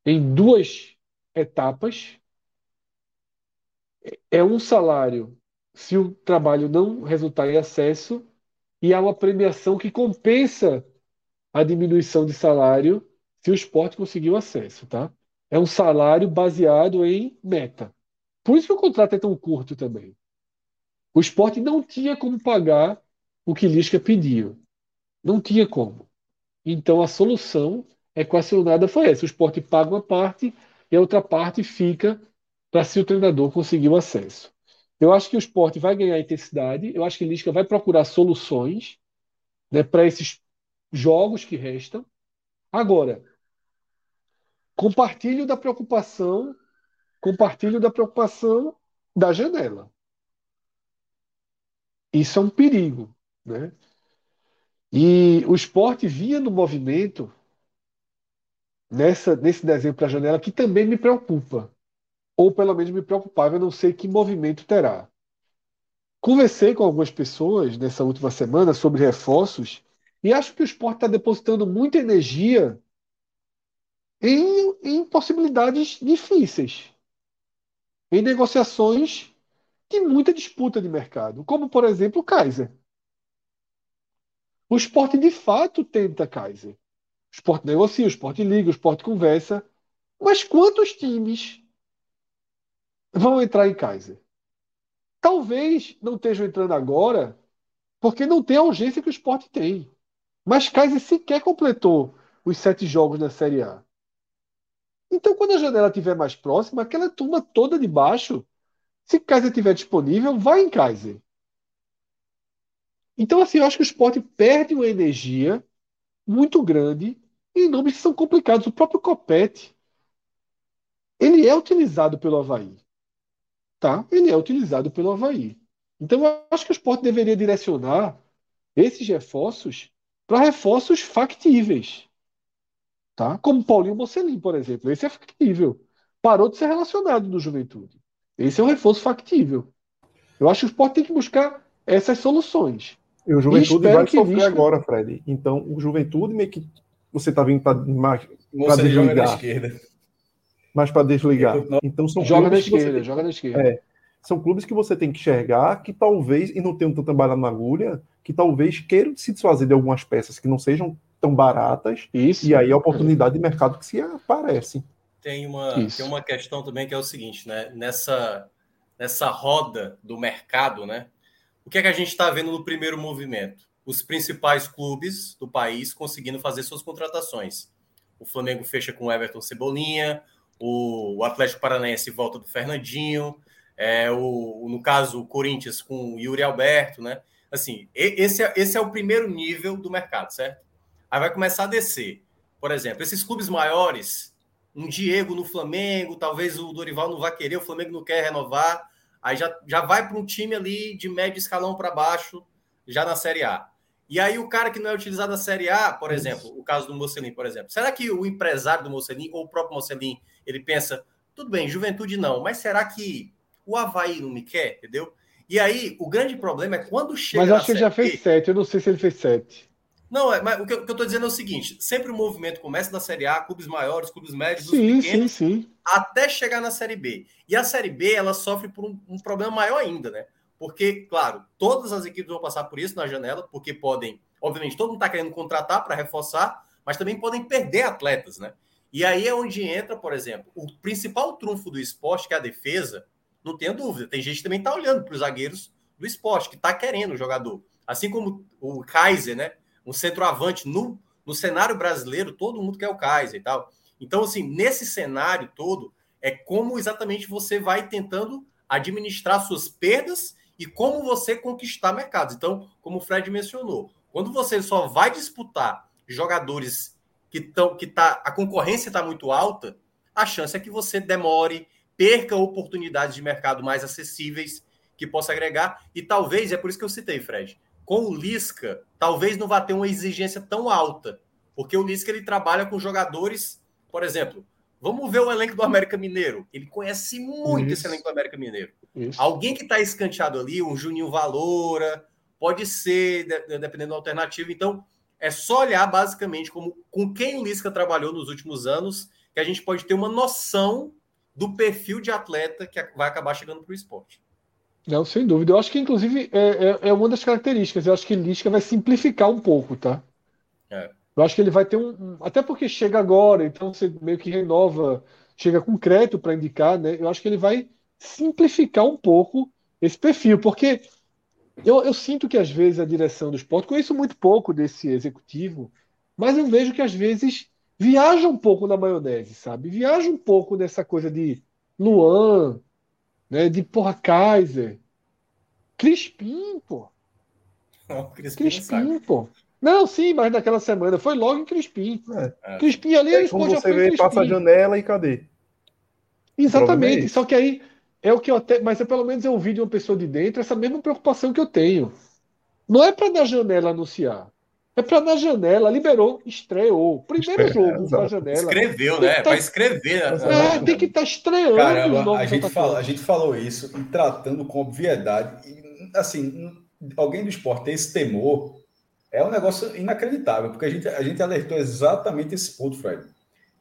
em duas etapas. É um salário se o trabalho não resultar em acesso, e há uma premiação que compensa a diminuição de salário se o esporte conseguir o acesso, tá? É um salário baseado em meta. Por isso que o contrato é tão curto também. O esporte não tinha como pagar o que Lisca pediu. Não tinha como. Então a solução equacionada foi essa: o esporte paga uma parte e a outra parte fica para se o treinador conseguir o acesso. Eu acho que o esporte vai ganhar intensidade, eu acho que Lisca vai procurar soluções né, para esses jogos que restam. Agora, compartilho da preocupação, compartilho da preocupação da janela. Isso é um perigo, né? E o esporte vinha no movimento nessa, nesse desenho para a janela que também me preocupa. Ou pelo menos me preocupava, eu não sei que movimento terá. Conversei com algumas pessoas nessa última semana sobre reforços e acho que o esporte está depositando muita energia em, em possibilidades difíceis, em negociações de muita disputa de mercado, como por exemplo o Kaiser. O esporte de fato tenta Kaiser. O esporte negocia, o esporte liga, o esporte conversa. Mas quantos times vão entrar em Kaiser? Talvez não estejam entrando agora, porque não tem a urgência que o esporte tem. Mas Kaiser sequer completou os sete jogos na Série A. Então, quando a janela estiver mais próxima, aquela turma toda de baixo, se Kaiser estiver disponível, vai em Kaiser. Então, assim, eu acho que o esporte perde uma energia muito grande em nomes que são complicados. O próprio Copete, ele é utilizado pelo Havaí. Tá? Ele é utilizado pelo Havaí. Então, eu acho que o esporte deveria direcionar esses reforços para reforços factíveis. Tá? Como Paulinho Mocelin, por exemplo. Esse é factível. Parou de ser relacionado no Juventude. Esse é um reforço factível. Eu acho que o esporte tem que buscar essas soluções. E o Juventude vai sofrer Lisca... agora, Fred. Então, o Juventude meio que você tá vindo para desligar. na esquerda. Mas para desligar. Então são joga na esquerda, tem... joga na esquerda. É, são clubes que você tem que enxergar que talvez, e não tenham tanta bala na agulha, que talvez queiram se desfazer de algumas peças que não sejam tão baratas. Isso. E aí a oportunidade de mercado que se aparece. Tem uma, tem uma questão também que é o seguinte, né? Nessa, nessa roda do mercado, né? O que é que a gente está vendo no primeiro movimento? Os principais clubes do país conseguindo fazer suas contratações. O Flamengo fecha com o Everton Cebolinha, o Atlético Paranaense volta do Fernandinho, é, o, no caso, o Corinthians com o Yuri Alberto, né? Assim, esse é, esse é o primeiro nível do mercado, certo? Aí vai começar a descer. Por exemplo, esses clubes maiores, um Diego no Flamengo, talvez o Dorival não vá querer, o Flamengo não quer renovar, Aí já, já vai para um time ali de médio escalão para baixo, já na Série A. E aí o cara que não é utilizado na Série A, por exemplo, o caso do Mocelin, por exemplo. Será que o empresário do Mocelin ou o próprio Mocelin, ele pensa, tudo bem, juventude não, mas será que o Havaí não me quer, entendeu? E aí, o grande problema é quando chega. Mas acho que ele já fez sete, eu não sei se ele fez sete. Não, é, mas o que, eu, estou dizendo é o seguinte: sempre o movimento começa da Série A, clubes maiores, clubes médios, sim, pequenos, sim, sim. até chegar na Série B. E a Série B ela sofre por um, um, problema maior ainda, né? Porque, claro, todas as equipes vão passar por isso na janela, porque podem, obviamente, todo mundo está querendo contratar para reforçar, mas também podem perder atletas, né? E aí é onde entra, por exemplo, o principal trunfo do esporte, que é a defesa, não tenha dúvida. Tem gente que também está olhando para os zagueiros do esporte, que está querendo o jogador. Assim como o Kaiser, né? Um centroavante no, no cenário brasileiro, todo mundo quer o Kaiser e tal. Então, assim, nesse cenário todo, é como exatamente você vai tentando administrar suas perdas e como você conquistar mercados. Então, como o Fred mencionou, quando você só vai disputar jogadores que estão que tá a concorrência está muito alta, a chance é que você demore, perca oportunidades de mercado mais acessíveis que possa agregar e talvez é por isso que eu citei, Fred. Com o Lisca, talvez não vá ter uma exigência tão alta, porque o Lisca ele trabalha com jogadores, por exemplo, vamos ver o elenco do América Mineiro. Ele conhece muito isso. esse elenco do América Mineiro. Isso. Alguém que está escanteado ali, um Juninho Valora, pode ser, dependendo da alternativa. Então, é só olhar basicamente como, com quem o Lisca trabalhou nos últimos anos, que a gente pode ter uma noção do perfil de atleta que vai acabar chegando para o esporte. Não, sem dúvida. Eu acho que, inclusive, é, é, é, uma das características. Eu acho que Lisca vai simplificar um pouco, tá? É. Eu acho que ele vai ter um. Até porque chega agora, então você meio que renova, chega com crédito para indicar, né? Eu acho que ele vai simplificar um pouco esse perfil, porque eu, eu, sinto que às vezes a direção do esporte, conheço muito pouco desse executivo, mas eu vejo que às vezes viaja um pouco na maionese, sabe? Viaja um pouco nessa coisa de Luan, né? De porra Kaiser, Crispim, pô. Não, Crispim, Crispim pô. Não, sim, mas naquela semana foi logo em Crispim. É. Crispim ali, é, como você vê, passa a janela e cadê? Exatamente. É só que aí é o que eu até, mas é pelo menos eu ouvi de uma pessoa de dentro essa mesma preocupação que eu tenho. Não é para na janela anunciar. É para na janela, liberou, estreou. Primeiro Estreia, jogo para janela. Escreveu, né? Tá... Para escrever. Né? É, tem que estar tá estreando. Caramba, a gente, fala, a gente falou isso e tratando com obviedade. E, assim, alguém do esporte tem esse temor, é um negócio inacreditável, porque a gente, a gente alertou exatamente esse ponto, Fred.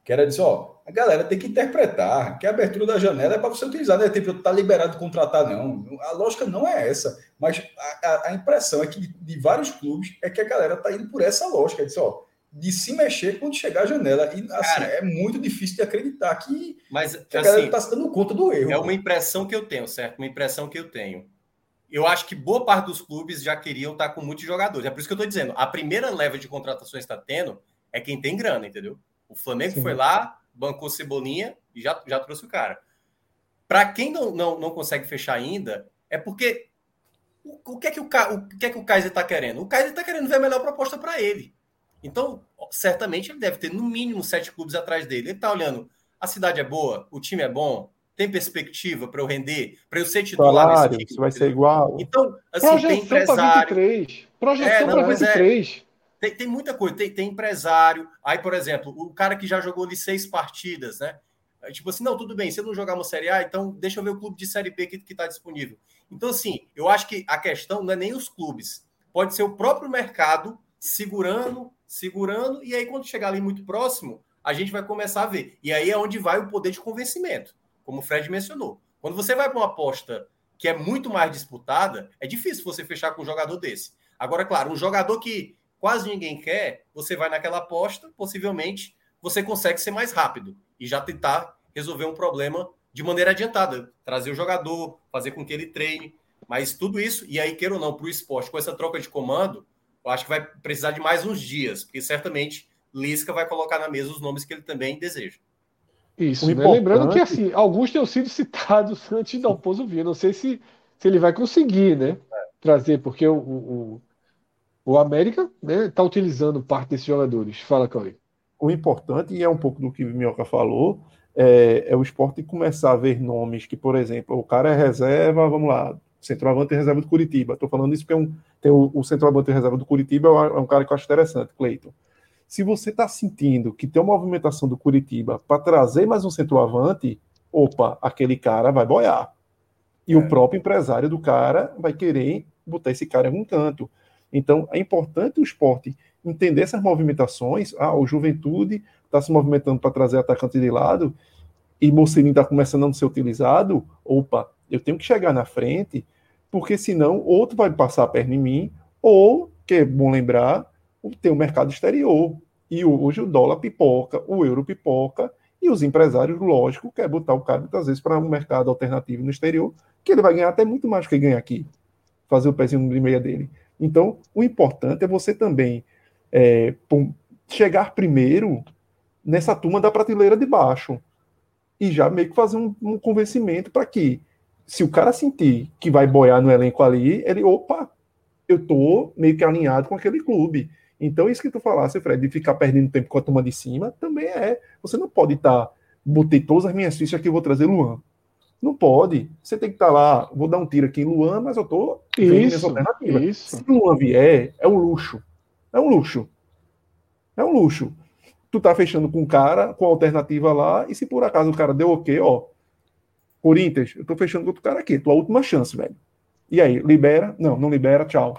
Que era dizer, ó, a galera tem que interpretar que a abertura da janela é para você utilizar, não é tipo, tá liberado de contratar, não. A lógica não é essa. Mas a, a, impressão é que de, de, vários clubes é que a galera tá indo por essa lógica. Diz, ó, de se mexer quando chegar a janela. E assim, Cara, é muito difícil de acreditar que, mas, que a galera está assim, se dando conta do erro. É uma impressão que eu tenho, certo? Uma impressão que eu tenho. Eu acho que boa parte dos clubes já queriam estar tá com muitos jogadores. É por isso que eu estou dizendo. A primeira leva de contratações está tendo é quem tem grana, entendeu? O Flamengo Sim. foi lá, bancou Cebolinha e já, já trouxe o cara. Para quem não, não, não consegue fechar ainda, é porque o, o, que é que o, o que é que o Kaiser está querendo? O Kaiser está querendo ver a melhor proposta para ele. Então, certamente ele deve ter no mínimo sete clubes atrás dele. Ele está olhando, a cidade é boa, o time é bom, tem perspectiva para eu render, para eu ser titular Salário, nesse time, vai ser igual. Então, assim, Projeção tem empresário. 23. Projeção é, para 23. É. Tem, tem muita coisa, tem, tem, empresário. Aí, por exemplo, o cara que já jogou ali seis partidas, né? Tipo assim, não, tudo bem, se não jogar uma Série A, então deixa eu ver o clube de Série B que está disponível. Então, assim, eu acho que a questão não é nem os clubes, pode ser o próprio mercado segurando, segurando, e aí quando chegar ali muito próximo, a gente vai começar a ver. E aí é onde vai o poder de convencimento, como o Fred mencionou. Quando você vai para uma aposta que é muito mais disputada, é difícil você fechar com um jogador desse. Agora, claro, um jogador que quase ninguém quer, você vai naquela aposta, possivelmente você consegue ser mais rápido e já tentar resolver um problema de maneira adiantada, trazer o jogador, fazer com que ele treine, mas tudo isso, e aí, queira ou não, para o esporte, com essa troca de comando, eu acho que vai precisar de mais uns dias, porque certamente Lisca vai colocar na mesa os nomes que ele também deseja. Isso, né? lembrando que assim, alguns tenham sido citados [laughs] antes da Alpozo vir, não sei se, se ele vai conseguir, né, trazer, porque o, o o América está né, tá utilizando parte desses jogadores. Fala, Cauê. O importante, e é um pouco do que o Minhoca falou, é, é, o esporte começar a ver nomes que, por exemplo, o cara é reserva, vamos lá, centroavante e reserva do Curitiba. Estou falando isso porque é um, tem o, o centroavante e reserva do Curitiba é um cara que eu acho interessante, Cleiton. Se você está sentindo que tem uma movimentação do Curitiba para trazer mais um centroavante, opa, aquele cara vai boiar. E é. o próprio empresário do cara vai querer botar esse cara em algum canto. Então, é importante o esporte entender essas movimentações. Ah, o Juventude está se movimentando para trazer atacante de lado e Mocelin está começando a não ser utilizado. Opa, eu tenho que chegar na frente, porque senão outro vai passar a perna em mim, ou, que é bom lembrar, tem o mercado exterior. E hoje o dólar pipoca, o euro pipoca, e os empresários, lógico, querem botar o cara muitas vezes para um mercado alternativo no exterior, que ele vai ganhar até muito mais do que ganha aqui. Fazer o pezinho de meia dele. Então, o importante é você também é, chegar primeiro nessa turma da prateleira de baixo e já meio que fazer um, um convencimento para que, se o cara sentir que vai boiar no elenco ali, ele, opa, eu tô meio que alinhado com aquele clube. Então, isso que tu falasse, Fred, de ficar perdendo tempo com a turma de cima, também é. Você não pode estar. Tá, botei todas as minhas fichas aqui, vou trazer Luan. Não pode. Você tem que estar tá lá, vou dar um tiro aqui em Luan, mas eu tô isso, alternativa. Isso. Se Luan vier, é um luxo. É um luxo. É um luxo. Tu tá fechando com o cara, com a alternativa lá, e se por acaso o cara deu ok, ó. Corinthians, eu tô fechando com outro cara aqui, tua última chance, velho. E aí, libera? Não, não libera, tchau.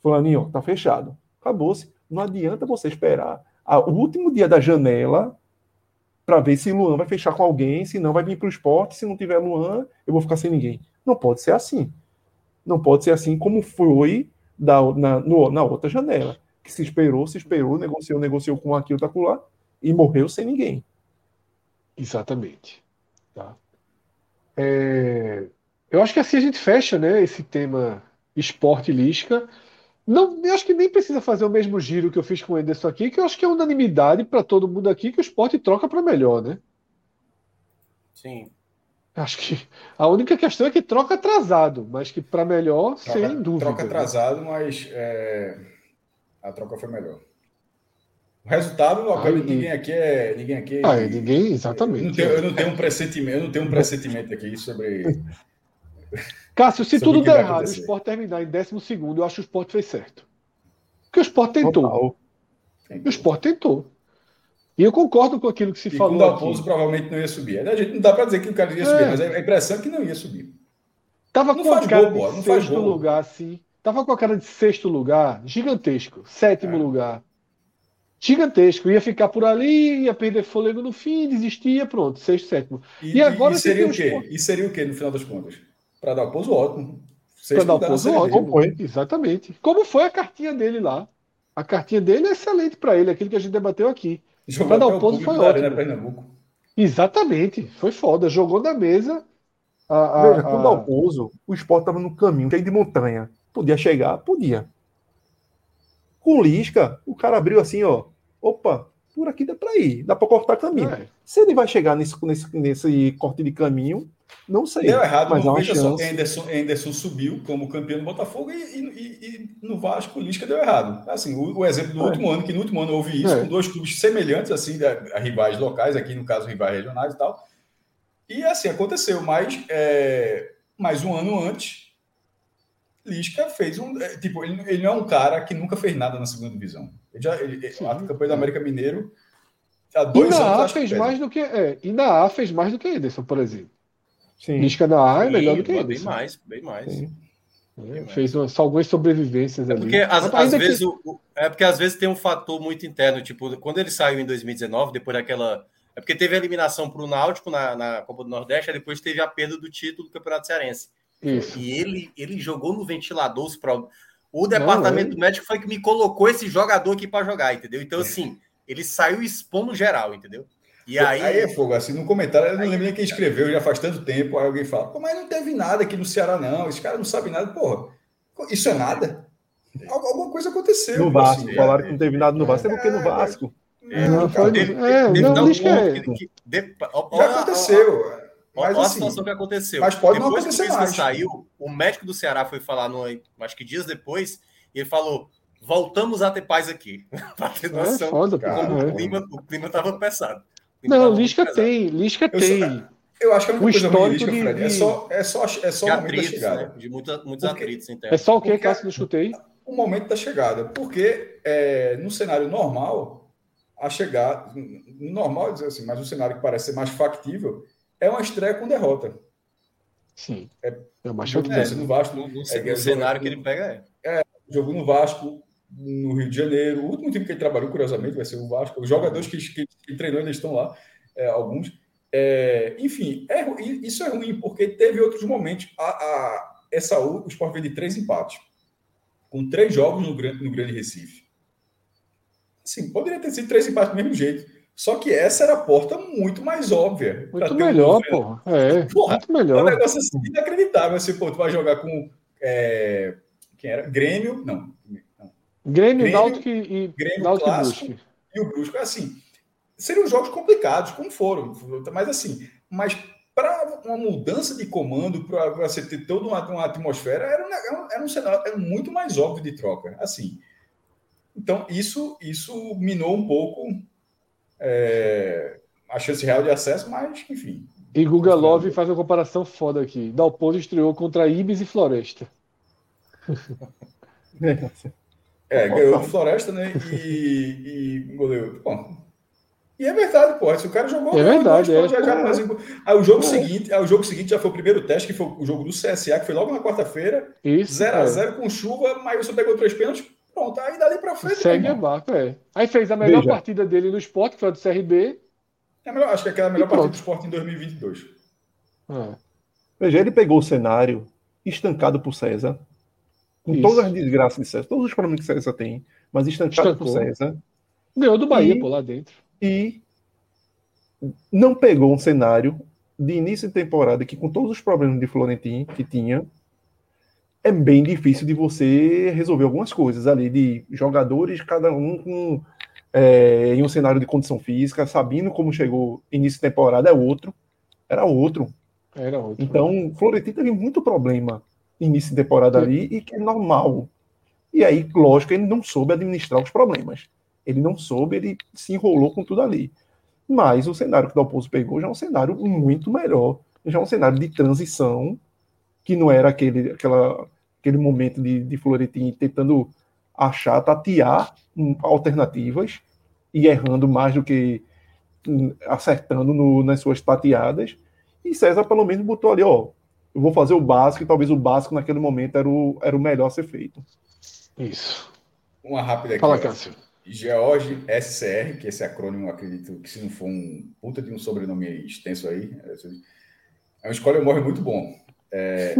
Fulaninho, ó, tá fechado. Acabou-se. Não adianta você esperar o último dia da janela para ver se Luan vai fechar com alguém, se não vai vir para o esporte, se não tiver Luan, eu vou ficar sem ninguém. Não pode ser assim. Não pode ser assim como foi da, na, no, na outra janela. Que se esperou, se esperou, negociou, negociou com aqui, outro lá, e morreu sem ninguém. Exatamente. Tá. É, eu acho que assim a gente fecha né, esse tema esporte lística. Não, eu acho que nem precisa fazer o mesmo giro que eu fiz com o Ederson aqui, que eu acho que é unanimidade para todo mundo aqui que o esporte troca para melhor, né? Sim. Acho que a única questão é que troca atrasado, mas que para melhor, troca, sem dúvida. Troca né? atrasado, né? mas é, a troca foi melhor. O resultado, ah, ninguém aqui é. Ninguém aqui ah, é, ninguém, exatamente. Eu não, tenho, eu não tenho um pressentimento, eu não tenho um pressentimento aqui sobre. [laughs] Cássio, se tudo der errado, o Sport terminar em 12, eu acho que o Sport fez certo. Porque o Sport tentou. tentou. O Sport tentou. E eu concordo com aquilo que se e falou. O Dalpozo provavelmente não ia subir. A gente não dá para dizer que o cara ia subir, é. mas a impressão é que não ia subir. Tava não com a cara gol, de sexto lugar, assim. Tava com a cara de sexto lugar, gigantesco. Sétimo é. lugar. Gigantesco. Ia ficar por ali, ia perder fôlego no fim, desistia, pronto, sexto, sétimo. E, e agora. E seria o quê? E seria o quê no final das contas? Para dar o pouso ótimo. Para dar o pouso ótimo. Foi. Exatamente. Como foi a cartinha dele lá? A cartinha dele é excelente para ele, aquilo que a gente debateu aqui. Para dar o pouso foi ótimo. Exatamente. Foi foda. Jogou na mesa. A, a, Veja, quando dá o pouso, o esporte estava no caminho, cheio de montanha. Podia chegar? Podia. Com Lisca, o cara abriu assim, ó. Opa, por aqui dá para ir, dá para cortar caminho. É. Se ele vai chegar nesse, nesse, nesse corte de caminho, não sei. Deu errado, mas não veja só, Anderson, Anderson subiu como campeão do Botafogo e, e, e no Vasco o Lisca deu errado. Assim, o, o exemplo do é. último ano, que no último ano houve isso, é. com dois clubes semelhantes, assim, a, a, rivais locais, aqui no caso rivais regionais e tal. E assim, aconteceu, mas é, mais um ano antes, Lisca fez um. É, tipo, ele, ele, não é um cara que nunca fez nada na segunda divisão. Ele já, ele, a campanha do América Mineiro. Há dois e na anos, A fez mais do que. É, e na A fez mais do que Ederson, por exemplo. Sim. Lisca na A é melhor do que Ederson. Bem mais, bem mais. É, fez uma, algumas sobrevivências é porque, ali. Às, às vezes, que... o, é porque às vezes tem um fator muito interno, tipo, quando ele saiu em 2019, depois daquela. É porque teve a eliminação para o Náutico na, na Copa do Nordeste, aí depois teve a perda do título do Campeonato Cearense. Isso. E ele, ele jogou no ventilador os pro... O departamento Não, médico foi que me colocou esse jogador aqui para jogar, entendeu? Então, assim, ele saiu expondo geral, entendeu? E aí... aí é fogo, assim, no comentário, eu não lembro nem quem escreveu, já faz tanto tempo, aí alguém fala, mas não teve nada aqui no Ceará, não, esse cara não sabe nada, porra, isso é nada? Alguma coisa aconteceu. No Vasco, assim, falaram que não teve nada no Vasco, é porque no Vasco. É, não, foi, é, não, não, já aconteceu. Mas, Olha a assim, situação que aconteceu. Mas pode depois não acontecer que o mais. saiu, o médico do Ceará foi falar, no, acho que dias depois, e ele falou: voltamos a ter paz aqui. [laughs] para ter é noção. É foda, cara, como é. o, clima, o clima tava pesado. Não, Lisca tem, Lisca tem. Eu acho que é uma coisa ruim Lisca, Fred, é só, é só, é só o momento atritos, da chegada. Né? De muita, muitos porque, atritos internos. É só o que, Cássio, não escutei? O momento da chegada. Porque é, no cenário normal, a chegada. Normal dizer assim, mas um cenário que parece ser mais factível é uma estreia com derrota. Sim. É, é uma chance é, no Vasco. No, no, é, no cenário que ele pega é. é. jogou no Vasco, no Rio de Janeiro. O último time que ele trabalhou, curiosamente, vai ser o Vasco. Os jogadores que, que, que treinou ainda estão lá, é, alguns. É, enfim, é, isso é ruim, porque teve outros momentos. A, a, essa, o Sport veio de três empates, com três jogos no, no Grande Recife. Sim, poderia ter sido três empates do mesmo jeito. Só que essa era a porta muito mais óbvia. Muito melhor, um pô. É, porra, muito melhor. É um negócio assim, inacreditável. Assim, pô, tu vai jogar com. É, quem era? Grêmio? Não. não. Grêmio, Grêmio Náutico e, Grêmio Náutico Clássico, e, e o Brusco. Assim, seriam jogos complicados, como foram. Mas assim, mas para uma mudança de comando, para você ter toda uma, uma atmosfera, era um, era um cenário era muito mais óbvio de troca. Assim. Então, isso, isso minou um pouco é, a chance real de acesso, mas, enfim. E Guga Love faz uma comparação foda aqui. Dalpozo estreou contra Ibis e Floresta. É, ganhou do Floresta, né? E, e goleou. Bom, e é verdade, pô. Se o cara jogou, é verdade, dois, é. Já, já, mas, aí, o jogo é. seguinte, aí, o jogo seguinte já foi o primeiro teste, que foi o jogo do CSA, que foi logo na quarta-feira. 0x0 é. com chuva, mas você pegou três pênaltis. Pronto, aí dali pra frente. Segue a barco, é. Aí fez a melhor Veja. partida dele no esporte, que foi a do CRB. É melhor, acho que aquela é a melhor partida do esporte em 2022. É. Veja, ele pegou o cenário estancado por César, com Isso. todas as desgraças de César, todos os problemas que César tem, mas estancado Estancou. por César. Ganhou do Bahia, e, por lá dentro. E não pegou um cenário de início de temporada que, com todos os problemas de Florentino que tinha, é bem difícil de você resolver algumas coisas ali, de jogadores, cada um com, é, em um cenário de condição física, sabendo como chegou início de temporada, é outro. Era outro. Era outro. Então? Florentino teve muito problema início de temporada ali e que é normal. E aí, lógico, ele não soube administrar os problemas. Ele não soube, ele se enrolou com tudo ali. Mas o cenário que o Dalpozo pegou já é um cenário muito melhor. Já é um cenário de transição, que não era aquele, aquela, aquele momento de, de Florentino tentando achar, tatear alternativas e errando mais do que hum, acertando no, nas suas tateadas. E César, pelo menos, botou ali, ó, eu vou fazer o básico, e talvez o básico naquele momento era o, era o melhor a ser feito. Isso. Uma rápida aqui. Fala, Cássio. George SCR, que esse acrônimo, acredito que se não for um puta de um sobrenome extenso aí, é uma escolha morre muito bom. É,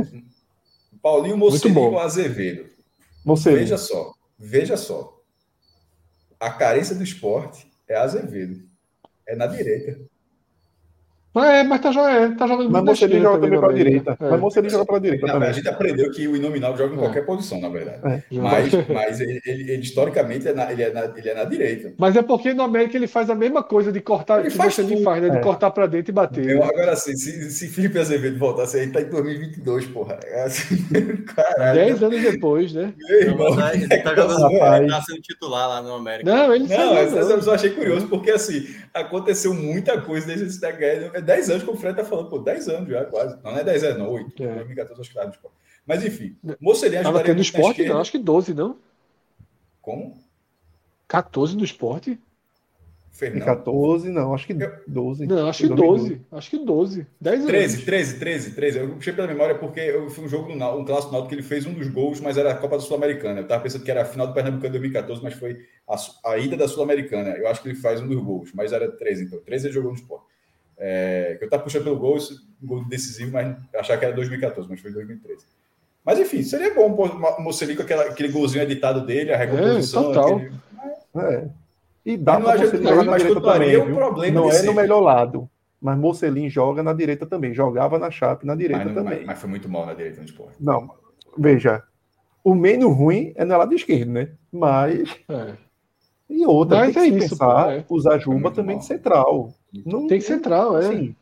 Paulinho Mocelino Azevedo. Mocelino. Veja só, veja só. A carência do esporte é Azevedo. É na direita. É, mas tá, é, tá jogando Mas Mocelin joga também para a direita. É. Mas Mocelin joga para a direita também. A gente aprendeu que o Inominal joga em é. qualquer posição, na verdade. É. Mas, mas ele, ele, ele, historicamente, é na, ele, é na, ele é na direita. Mas é porque no América ele faz a mesma coisa de cortar, ele que faz Mocelin faz, né? De é. cortar para dentro e bater. Eu, agora, assim, se, se Felipe Azevedo voltasse aí, tá em 2022, porra. É assim, [laughs] caralho. Dez anos depois, né? Meu irmão, não, [laughs] ele tá jogando, ele tá sendo titular lá no América. Não, ele não. Não, eu só achei curioso, porque assim, aconteceu muita coisa desde esse É 10 anos que o Fred tá falando, pô, 10 anos já, quase. Não, não é 10 anos, não, 8. É. 2014 acho que estava no esporte. Mas enfim, Mocelin ajudaria. Tava no esporte, não, acho que 12, não? Como? 14 no esporte? Fernando. 14, não, acho que 12. Não, acho que 12. Acho que 12. 10 13, anos. 13, 13, 13. Eu puxei pela memória porque eu fui um jogo no um clássico Náutico que ele fez um dos gols, mas era a Copa da Sul-Americana. Eu tava pensando que era a final do Pernambucano 2014, mas foi a, a ida da Sul-Americana. Eu acho que ele faz um dos gols, mas era 13, então. 13 ele jogou no esporte. É, eu estava puxando pelo gol, um gol decisivo, mas achava que era 2014, mas foi 2013. Mas enfim, seria bom o Mocelin com aquela, aquele golzinho editado dele, a recomposição. É, total. Aquele... É. E dá para jogar na direita também. Problema não é no melhor lado. Mas Mocelin joga na direita também. Jogava na Chape na direita mas não, também. Mas, mas, foi muito mal na direita no esporte. Não, veja. O menos ruim é no lado esquerdo, né? Mas. É. E outra, mas tem que é pensar, é. usar Juba também mal. de central. Não, tem central, é. Sim.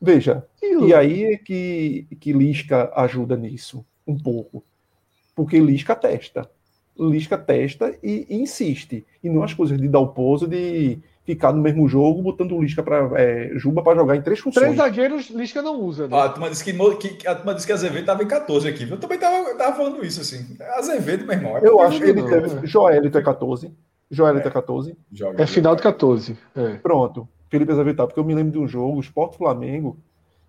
Veja, e, e aí é que, que Lisca ajuda nisso, um pouco. Porque Lisca testa. Lisca testa e, e insiste. E não as coisas de dar o pouso de ficar no mesmo jogo, botando o Lisca para é, Juba para jogar em três funções. Três zagueiros, Lisca não usa. Né? Ah, a turma disse que, que, a turma disse que Azevedo estava em 14 aqui. Eu também estava falando isso, assim. Azevedo, meu irmão. É eu acho que ele não, teve. É. Joelito é 14. Joelito é, é 14. Joga, é final de 14. É. Pronto. Felipe Azevedo, porque eu me lembro de um jogo, Sport Flamengo,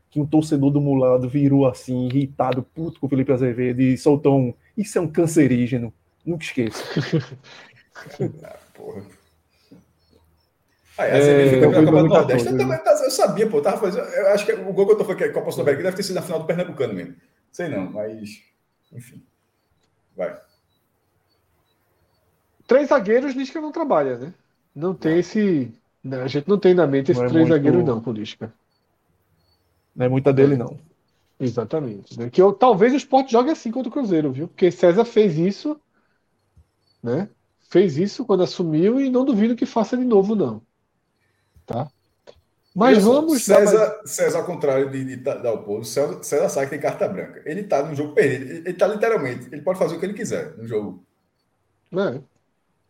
que um torcedor do Mulado virou assim, irritado, puto com o Felipe Azevedo e soltou um. Isso é um cancerígeno Nunca esqueço. ah, [laughs] porra. Aí, a é, Nordeste. Eu, também, eu sabia, pô, tava fazendo. Eu acho que o gol que eu tô falando que é Copa Sul-Americana deve ter sido na final do Pernambucano mesmo. Sei não, mas. Enfim. Vai. Três zagueiros, Lisca não trabalha, né? Não tem esse. A gente não tem na mente esses é três muito... zagueiros, não, com Lisca. Não é muita dele, não. Exatamente. Né? Que eu, talvez o Sport jogue assim contra o Cruzeiro, viu? Porque César fez isso, né? Fez isso quando assumiu e não duvido que faça de novo, não. Tá? Mas vamos. César, mais... César, ao contrário de, de, de Dalpozo, César, César sabe que tem carta branca. Ele tá no jogo perdido. Ele, está tá literalmente. Ele pode fazer o que ele quiser no jogo. É.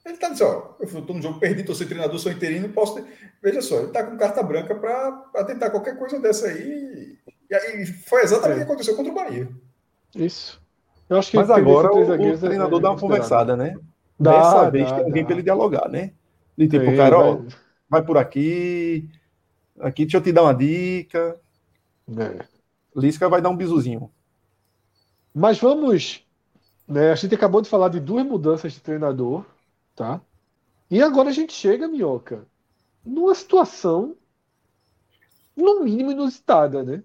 Ele tá dizendo, ó, eu tô no jogo perdido, tô sem treinador, sou interino, posso ter... Veja só, ele tá com carta branca para tentar qualquer coisa dessa aí. E aí foi exatamente é. o que aconteceu contra o Bahia. Isso. Eu acho que Mas agora o, o é treinador é, dá uma conversada, né? Dá, Dessa vez dá, tem alguém para ele dialogar, né? De tipo, Sim, cara, ó, vai por aqui, aqui deixa eu te dar uma dica. É. Lisca vai dar um bizuzinho. Mas vamos. Né, a gente acabou de falar de duas mudanças de treinador, tá? E agora a gente chega, Minhoca, numa situação no mínimo inusitada, né?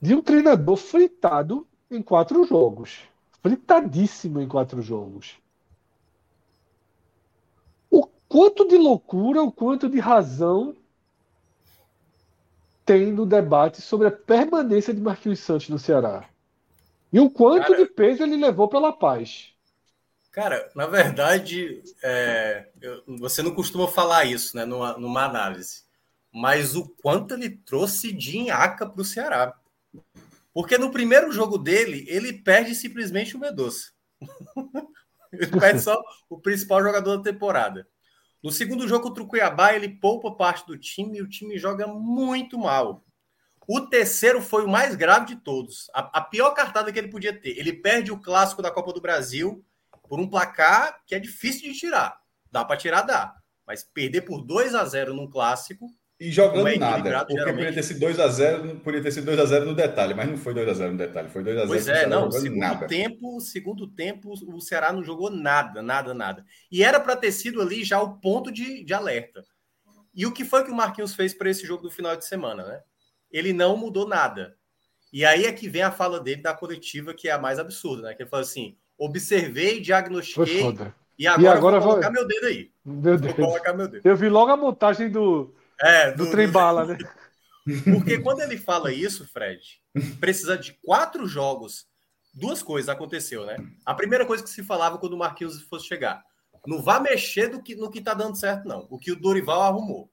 De um treinador fritado em quatro jogos. Fritadíssimo em quatro jogos quanto de loucura, o quanto de razão tem no debate sobre a permanência de Marquinhos Santos no Ceará. E o quanto cara, de peso ele levou pela paz. Cara, na verdade, é, eu, você não costuma falar isso né, numa, numa análise, mas o quanto ele trouxe de Inhaca para o Ceará. Porque no primeiro jogo dele, ele perde simplesmente o Medoça. [laughs] ele perde só o principal jogador da temporada. No segundo jogo contra o Cuiabá, ele poupa parte do time e o time joga muito mal. O terceiro foi o mais grave de todos. A, a, pior cartada que ele podia ter. Ele perde o clássico da Copa do Brasil por um placar que é difícil de tirar. Dá para tirar, dá. Mas perder por 2 a 0 num clássico e jogando é nada. Porque geralmente. podia ter sido 2x0, podia ter sido 2x0 no detalhe, mas não foi 2x0 no detalhe, foi 2x0. Pois é, não, segundo nada. tempo, segundo tempo, o Ceará não jogou nada, nada, nada. E era para ter sido ali já o ponto de, de alerta. E o que foi que o Marquinhos fez para esse jogo do final de semana, né? Ele não mudou nada. E aí é que vem a fala dele da coletiva, que é a mais absurda, né? Que ele falou assim: observei, diagnostiquei, e agora, e agora vou colocar meu dedo aí. Meu Deus. Vou colocar meu dedo. Eu vi logo a montagem do é, do, do trem bala, né? [laughs] Porque quando ele fala isso, Fred, precisa de quatro jogos. Duas coisas aconteceu, né? A primeira coisa que se falava quando o Marquinhos fosse chegar. Não vá mexer do que, no que tá dando certo, não. O que o Dorival arrumou.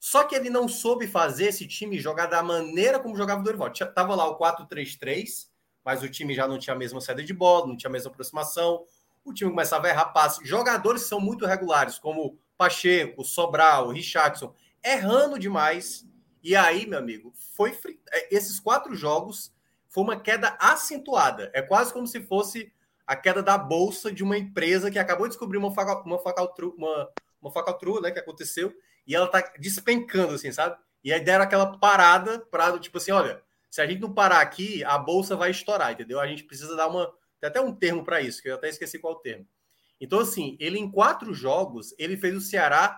Só que ele não soube fazer esse time jogar da maneira como jogava o Dorival. Tava lá o 4-3-3, mas o time já não tinha a mesma saída de bola, não tinha a mesma aproximação. O time começava a errar passes. Jogadores são muito regulares, como Pacheco, Sobral, Richardson errando demais. E aí, meu amigo, foi é, esses quatro jogos foi uma queda acentuada. É quase como se fosse a queda da bolsa de uma empresa que acabou de descobrir uma faca, uma facaltru, uma, uma facaltrua, né, que aconteceu, e ela tá despencando assim, sabe? E aí deram aquela parada para tipo assim, olha, se a gente não parar aqui, a bolsa vai estourar, entendeu? A gente precisa dar uma tem até um termo para isso, que eu até esqueci qual o termo. Então assim, ele em quatro jogos, ele fez o Ceará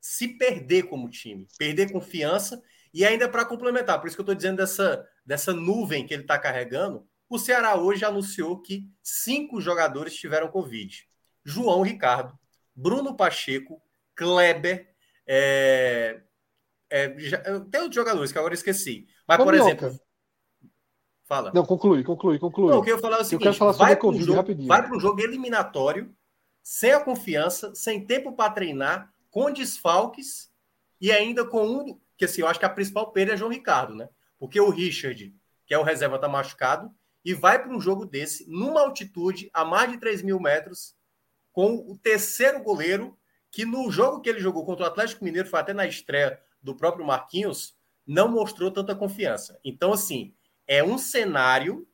se perder como time, perder confiança e ainda para complementar, por isso que eu estou dizendo dessa, dessa nuvem que ele está carregando, o Ceará hoje anunciou que cinco jogadores tiveram Covid. João Ricardo, Bruno Pacheco, Kleber, é, é, já, tem outros jogadores que agora esqueci. Mas, por exemplo. Fala. Não, conclui, conclui, conclui. Não, o que eu ia falar é o seguinte: eu quero falar sobre vai para um jogo, vai para um jogo eliminatório, sem a confiança, sem tempo para treinar, com desfalques e ainda com um. Que assim, eu acho que a principal perda é João Ricardo, né? Porque o Richard, que é o reserva, tá machucado e vai para um jogo desse, numa altitude a mais de 3 mil metros, com o terceiro goleiro, que no jogo que ele jogou contra o Atlético Mineiro, foi até na estreia do próprio Marquinhos, não mostrou tanta confiança. Então, assim, é um cenário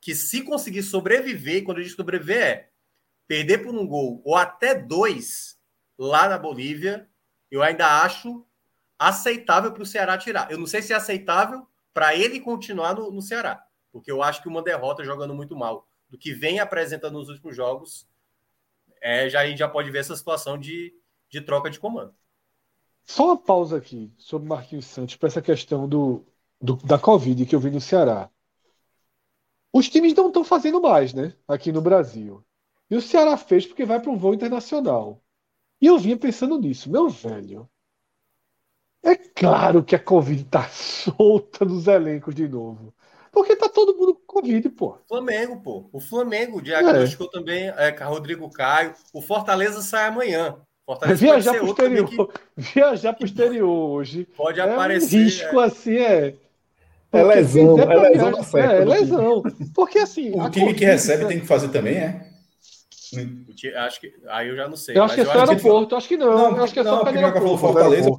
que, se conseguir sobreviver, quando eu digo sobreviver, é perder por um gol ou até dois, lá na Bolívia, eu ainda acho aceitável para o Ceará tirar. Eu não sei se é aceitável para ele continuar no, no, Ceará, porque eu acho que uma derrota jogando muito mal, do que vem apresentando nos últimos jogos, é, já, a gente já pode ver essa situação de, de troca de comando. Só uma pausa aqui sobre Marquinhos Santos para essa questão do, do, da Covid que eu vi no Ceará. Os times não estão fazendo mais, né? Aqui no Brasil. E o Ceará fez porque vai para um voo internacional. E eu vinha pensando nisso, meu velho. É claro que a Covid tá solta nos elencos de novo. Porque tá todo mundo com Covid, pô. Flamengo, pô. O Flamengo diagnosticou é. também é, Rodrigo Caio. O Fortaleza sai amanhã. Fortaleza viajar pro exterior. Que... Viajar pro exterior hoje. [laughs] Pode é aparecer. Um risco é... assim, é. É lesão, é lesão, é, é lesão. Porque assim. O time que recebe tem que fazer também, é? Acho que aí eu já não sei. Eu acho que é só aeroporto, acho que não. não eu acho que é só não, aeroporto. Fortaleza,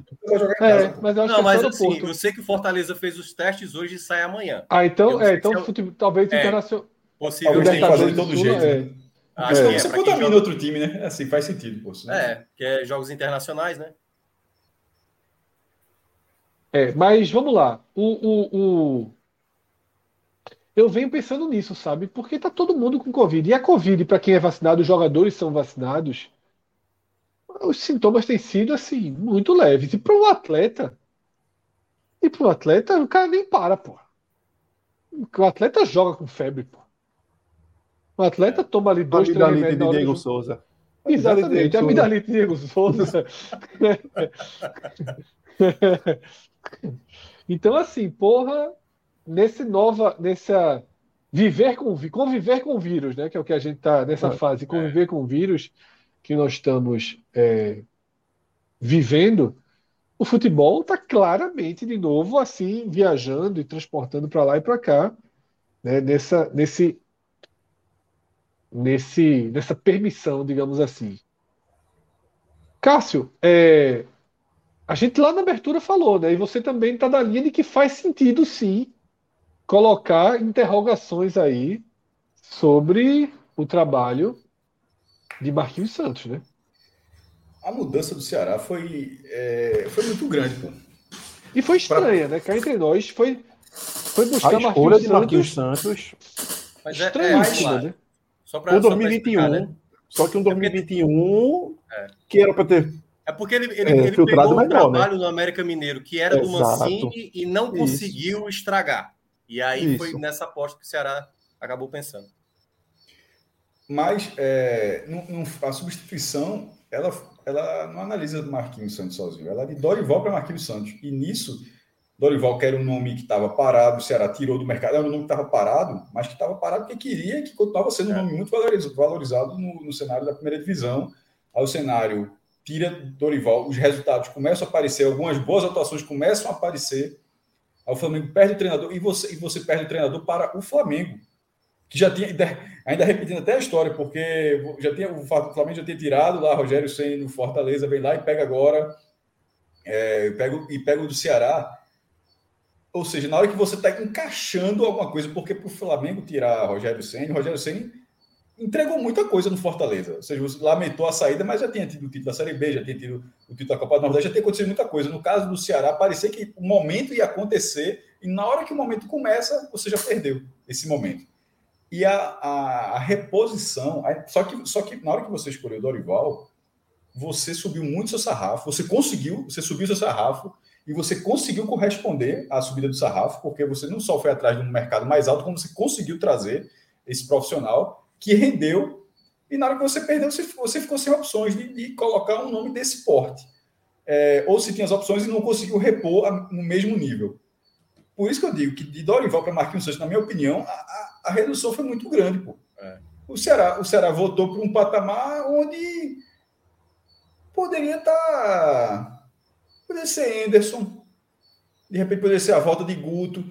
é, mas eu acho não, que é mas assim, eu sei que o Fortaleza fez os testes hoje e sai amanhã. Ah, então, é, então é, futebol, talvez é, internacional. Possível tem que fazer de todo jeito. É. Né? Ah, é. Você contamina joga... outro time, né? Assim, faz sentido. Pô, né? É, que é jogos internacionais, né? É, mas vamos lá. O, o, o, eu venho pensando nisso, sabe? Porque tá todo mundo com Covid. E a Covid, para quem é vacinado, os jogadores são vacinados, os sintomas têm sido, assim, muito leves. E para o atleta, e para o atleta, o cara nem para, pô. O atleta joga com febre, pô. O atleta toma ali dois, três remédios. de Diego Souza. Exatamente, a amidalite de Diego Souza. [laughs] [laughs] então, assim, porra, nesse nova, nessa viver com conviver com o vírus, né? Que é o que a gente está nessa é, fase, conviver é. com o vírus que nós estamos é, vivendo. O futebol está claramente de novo assim viajando e transportando para lá e para cá, né? Nessa, nesse, nesse, nessa permissão, digamos assim. Cássio, é, a gente lá na abertura falou, né? E você também está na linha de que faz sentido sim colocar interrogações aí sobre o trabalho de Marquinhos Santos, né? A mudança do Ceará foi, é, foi muito grande, pô. E foi estranha, pra... né? Cá entre nós foi, foi buscar a Marquinhos, de Marquinhos Santos. Mas é, é, né? Só pra, o 2021. Só, explicar, né? só que um 2021 é. que era para ter é porque ele, ele, é, ele pegou um melhor, né? trabalho né? no América Mineiro que era Exato. do Mancini e não conseguiu Isso. estragar. E aí Isso. foi nessa aposta que o Ceará acabou pensando. Mas é, não, não, a substituição, ela, ela não analisa Marquinhos Santos sozinho, ela é de Dorival para Marquinhos Santos. E nisso, Dorival, que era um nome que estava parado, o Ceará tirou do mercado, era um nome que estava parado, mas que estava parado porque queria que continuava sendo um é. nome muito valorizado, valorizado no, no cenário da primeira divisão. Aí o cenário tira Dorival, os resultados começam a aparecer, algumas boas atuações começam a aparecer. Aí o Flamengo perde o treinador e você, e você perde o treinador para o Flamengo, que já tinha, ainda repetindo até a história, porque já tinha, o Flamengo já tinha tirado lá Rogério Senna no Fortaleza, vem lá e pega agora, é, pega, e pega o do Ceará. Ou seja, na hora que você está encaixando alguma coisa, porque para o Flamengo tirar Rogério Senna, Rogério Senna entregou muita coisa no Fortaleza. Ou seja, lamentou a saída, mas já tinha tido o título da Série B, já tinha tido o título da Copa do Nordeste, já tinha acontecido muita coisa. No caso do Ceará, parecia que o momento ia acontecer e na hora que o momento começa, você já perdeu esse momento. E a, a, a reposição, só que, só que na hora que você escolheu o Dorival, você subiu muito seu sarrafo, você conseguiu, você subiu seu sarrafo e você conseguiu corresponder à subida do sarrafo, porque você não só foi atrás de um mercado mais alto, como você conseguiu trazer esse profissional que rendeu, e na hora que você perdeu, você, ficou sem opções de, de colocar um nome desse porte. É, ou se tinha as opções e não conseguiu repor a, no mesmo nível. Por isso que eu digo que de Dorival para Marquinhos Santos, na minha opinião, a, a, a redução foi muito grande. Pô. É. O, Ceará, o Ceará voltou para um patamar onde poderia estar. Tá, poderia ser Anderson, de repente poderia ser a volta de Guto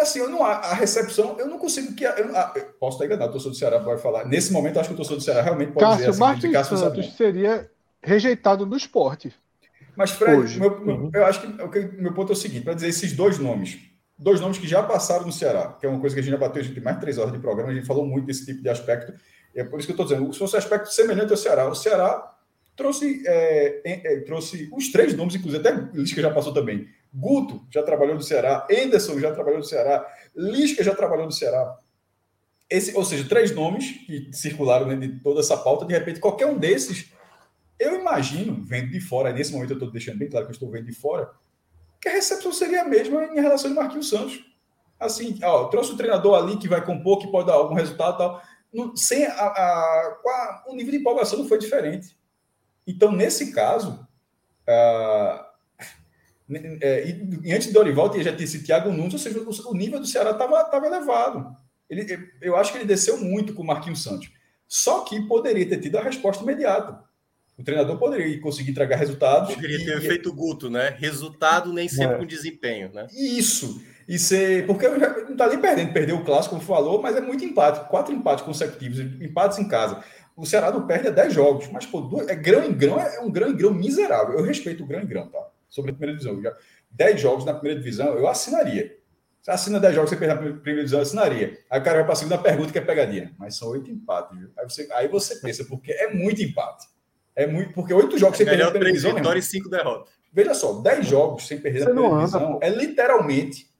Assim, eu não, a recepção, eu não consigo que. Eu, eu posso estar enganado, o torcedor do Ceará pode falar. Nesse momento, acho que o torcedor do Ceará realmente pode Cássio, dizer assim, Marcos Santos seria rejeitado no esporte. Mas, Fred, meu, uhum. eu acho que o meu ponto é o seguinte: para dizer esses dois nomes, dois nomes que já passaram no Ceará, que é uma coisa que a gente já bateu, a gente tem mais de três horas de programa, a gente falou muito desse tipo de aspecto. E é por isso que eu estou dizendo, se fosse um aspecto semelhante ao Ceará, o Ceará trouxe, é, é, trouxe os três nomes, inclusive, até Lisca já passou também. Guto já trabalhou no Ceará, Enderson já trabalhou no Ceará, Lisca já trabalhou no Ceará. esse, ou seja, três nomes que circularam dentro de toda essa pauta, de repente, qualquer um desses, eu imagino, vendo de fora, nesse momento eu estou deixando bem claro que eu estou vendo de fora, que a recepção seria a mesma em relação ao Marquinhos Santos. Assim, ó, trouxe o treinador ali que vai compor, que pode dar algum resultado tal. Sem a, a, a, o nível de empolgação não foi diferente. Então, nesse caso, uh, é, e, antes de Dorival já tinha esse Thiago Nunes, ou seja, o, o nível do Ceará estava elevado. Ele, eu acho que ele desceu muito com o Marquinhos Santos. Só que poderia ter tido a resposta imediata. O treinador poderia conseguir entregar resultados. Poderia ter e... feito Guto, né? Resultado nem sempre é. com desempenho, né? Isso. E ser. Porque não está nem perdendo, perdeu o clássico, como falou, mas é muito empate. Quatro empates consecutivos, empates em casa. O Ceará não perde a 10 jogos, mas pô, é grão em grão, é um grão em grão miserável. Eu respeito o grão em grão, tá? Sobre a primeira divisão. 10 jogos na primeira divisão, eu assinaria. Você assina 10 jogos, você perde na primeira divisão, eu assinaria. Aí o cara vai para a segunda pergunta, que é pegadinha. Mas são oito empates, viu? Aí você, aí você pensa, porque é muito empate. É muito, porque oito jogos é sem perder na primeira divisão. Vitória e cinco derrotas. Veja só, 10 jogos sem perder você na primeira divisão é literalmente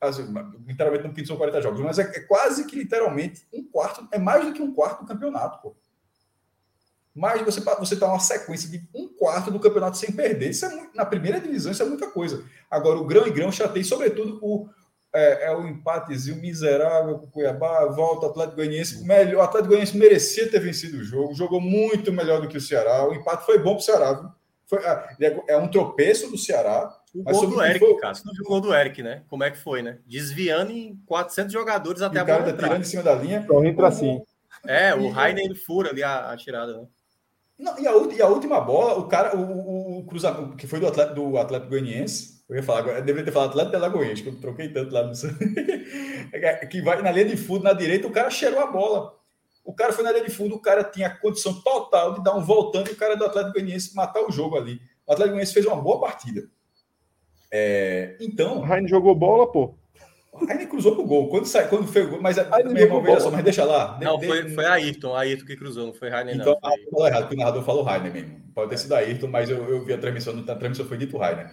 assim, literalmente não são 40 jogos, mas é, é, quase que literalmente um quarto, é mais do que um quarto do campeonato, pô. Mas você você tá uma sequência de um quarto do campeonato sem perder. Isso é muito, na primeira divisão, isso é muita coisa. Agora, o grão e grão chatei, sobretudo, o, é, é o empatezinho miserável com o Cuiabá, volta o Atlético Goianiense. Melhor, o Atlético Goianiense merecia ter vencido o jogo, jogou muito melhor do que o Ceará. O empate foi bom para o Ceará. Viu? Foi, é, é um tropeço do Ceará, o gol do Eric, foi... cara. Você não viu o gol do Eric, né? Como é que foi, né? Desviando em 400 jogadores até e a bola. O cara tá tirando em cima da linha. Então entra assim. É, o Rainer fura ali a, a tirada, né? Não, e, a, e, a, última bola, o cara, o, o, cruzamento, que foi do Atlético, do Atlético Goianiense, eu ia falar agora, eu deveria ter falado Atlético de Alagoas, que eu troquei tanto lá no [laughs] que vai na linha de fundo, na direita, o cara cheirou a bola. O cara foi na linha de fundo, o cara tinha condição total de dar um voltando e o cara do Atlético Goianiense matar o jogo ali. O Atlético Goianiense fez uma boa partida. É, então. O Raine jogou bola, pô. O Raine cruzou pro gol. Quando, sai, quando foi o gol, mas meu irmão, veja só, mas deixa lá. Não, de, foi, de... foi Ayrton, Ayrton que cruzou, não foi Raine, então, não. Então, falou errado, porque o narrador falou Raine mesmo. Pode ter sido Ayrton, mas eu, eu vi a transmissão, na transmissão foi dito Raine.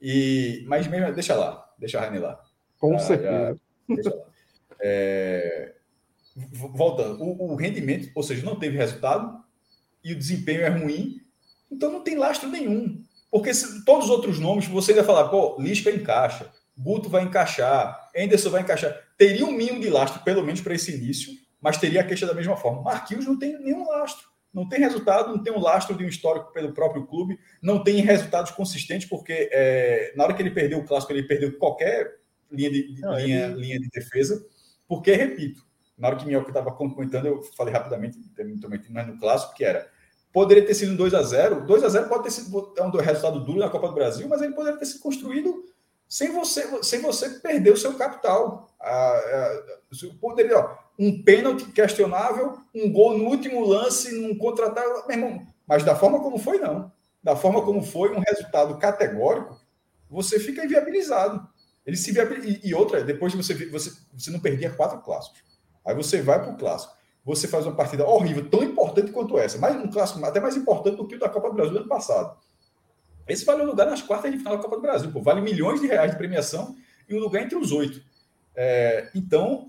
E, mas mesmo, deixa lá, deixa a Raine lá. Com ah, certeza. Já, deixa lá. É, voltando, o, o rendimento, ou seja, não teve resultado e o desempenho é ruim, então não tem lastro nenhum. Porque se, todos os outros nomes, você ia falar, pô, Lisca encaixa, Guto vai encaixar, Anderson vai encaixar. Teria um mínimo de lastro, pelo menos para esse início, mas teria a queixa da mesma forma. Marquinhos não tem nenhum lastro. Não tem resultado, não tem um lastro de um histórico pelo próprio clube, não tem resultados consistentes, porque é, na hora que ele perdeu o clássico, ele perdeu qualquer linha de, não, linha, ele... linha de defesa, porque, repito, na hora que Minhoca estava comentando, eu falei rapidamente, mas no clássico, que era Poderia ter sido um 2 a 0 2 a 0 pode ter sido é um resultado duro na Copa do Brasil, mas ele poderia ter sido construído sem você, sem você perder o seu capital. Ah, ah, poderia, ó, um pênalti questionável, um gol no último lance, num contratar. Mas da forma como foi, não. Da forma como foi, um resultado categórico, você fica inviabilizado. Ele se viabiliza. E outra, depois de você, você, você não perdia quatro clássicos. Aí você vai para o clássico você faz uma partida horrível, tão importante quanto essa, mas um clássico até mais importante do que o da Copa do Brasil do ano passado. Esse vale um lugar nas quartas de final da Copa do Brasil, pô, vale milhões de reais de premiação e um lugar entre os oito. É, então,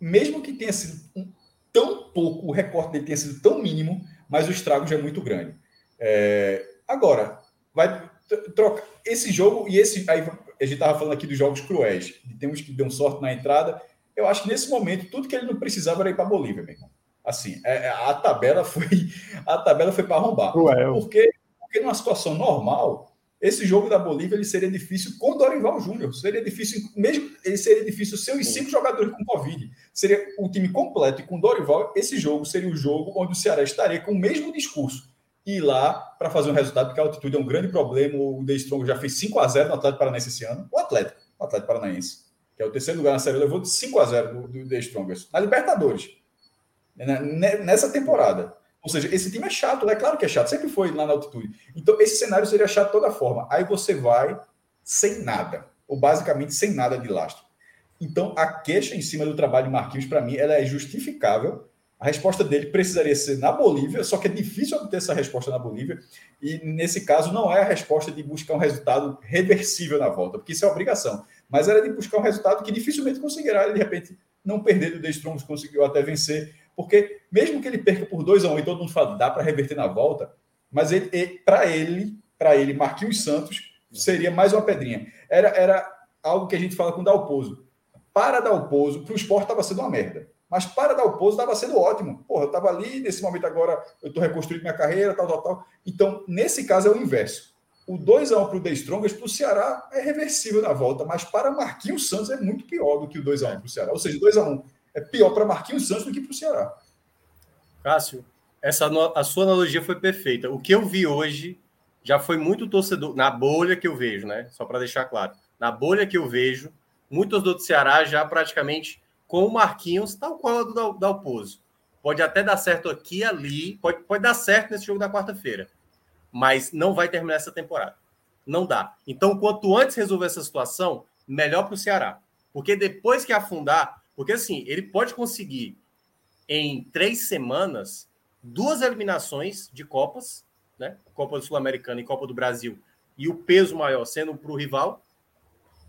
mesmo que tenha sido um, tão pouco, o recorte dele tenha sido tão mínimo, mas o estrago já é muito grande. É, agora, vai trocar esse jogo e esse. Aí a gente estava falando aqui dos jogos cruéis, de temos que deu sorte na entrada eu acho que nesse momento tudo que ele não precisava era ir para Bolívia, meu irmão. Assim, é, é, a tabela foi [laughs] a tabela foi para arrombar. Porque, porque numa situação normal, esse jogo da Bolívia ele seria difícil com Dorival Júnior. Seria difícil, mesmo ele seria difícil ser os cinco jogadores com Covid. Seria o time completo e com Dorival, esse jogo seria o jogo onde o Ceará estaria com o mesmo discurso. Ir lá para fazer um resultado, porque a altitude é um grande problema. O The Strong já fez 5 a 0 no Atlético Paranaense esse ano. O Atlético, o Atlético Paranaense que é o terceiro lugar na série, levou de 5 a 0 do, do The Strongest, na Libertadores, né, nessa temporada. Ou seja, esse time é chato, é claro que é chato, sempre foi lá na altitude. Então, esse cenário seria chato de toda forma. Aí você vai sem nada, ou basicamente sem nada de lastro. Então, a queixa em cima do trabalho de Marquinhos, para mim, ela é justificável. A resposta dele precisaria ser na Bolívia, só que é difícil obter essa resposta na Bolívia. E, nesse caso, não é a resposta de buscar um resultado reversível na volta, porque isso é obrigação mas era de buscar um resultado que dificilmente conseguirá, de repente, não perder do Strongos, conseguiu até vencer, porque mesmo que ele perca por 2 a 1 um, e todo mundo fala, dá para reverter na volta, mas ele, para ele, para ele, Marquinhos Santos seria mais uma pedrinha. Era, era algo que a gente fala com Dalpozo. Para Dalpozo, para o esporte estava sendo uma merda. Mas para Dalpozo estava sendo ótimo. Porra, eu estava ali, nesse momento agora eu estou reconstruindo minha carreira, tal, tal, tal. Então, nesse caso é o inverso. O 2x1 para o The Strongest, para o Ceará, é reversível na volta, mas para Marquinhos Santos é muito pior do que o 2x1 para o Ceará. Ou seja, 2x1 é pior para Marquinhos Santos do que para o Ceará. Cássio, essa, a sua analogia foi perfeita. O que eu vi hoje já foi muito torcedor, na bolha que eu vejo, né? Só para deixar claro. Na bolha que eu vejo, muitos do Ceará já praticamente com o Marquinhos, tal qual o do Dalpozo. Pode até dar certo aqui ali, pode, pode dar certo nesse jogo da quarta-feira, mas não vai terminar essa temporada. Não dá. Então, quanto antes resolver essa situação, melhor para o Ceará. Porque depois que afundar, porque assim, ele pode conseguir em três semanas duas eliminações de Copas, né? Copa Sul-Americana e Copa do Brasil, e o peso maior sendo para o rival,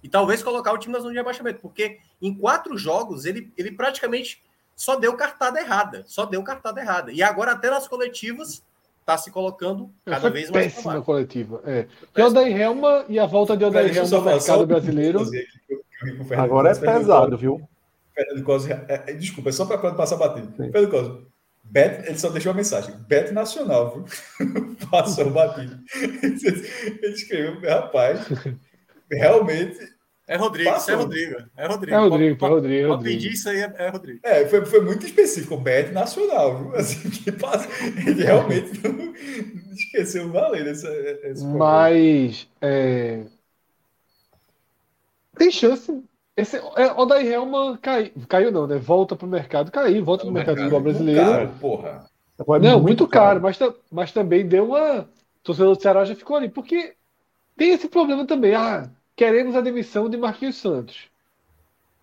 e talvez colocar o time na zona de abaixamento, porque em quatro jogos ele, ele praticamente só deu cartada errada, só deu cartada errada. E agora até nas coletivas está se colocando cada vez mais péssima coletiva. É. E o Odair Helma e a volta de Odair Helma no mercado brasileiro. Agora é pesado, viu? Fernando Cosme, é, é, desculpa, é só para passar batido. Fernando Cosme, Bet, ele só deixou uma mensagem. Bet nacional, viu? [laughs] Passou batido. [laughs] Ele escreveu, rapaz, realmente. É Rodrigo, é Rodrigo. É Rodrigo. É Rodrigo, é Rodrigo. Pode pedir isso aí, é Rodrigo. É, foi, foi muito específico, Bet nacional, viu? Assim, [laughs] que passa, ele realmente não esqueceu valer essa, esse Mas. É... Tem chance esse, é, Odair Helman cai, caiu, não, né? Volta para o mercado, caiu, volta para o mercado, mercado brasileiro. Caro, porra. É não, muito, muito caro, caro, mas, mas também deu uma. O torcedor do Ceará já ficou ali, porque tem esse problema também. Ah, queremos a demissão de Marquinhos Santos.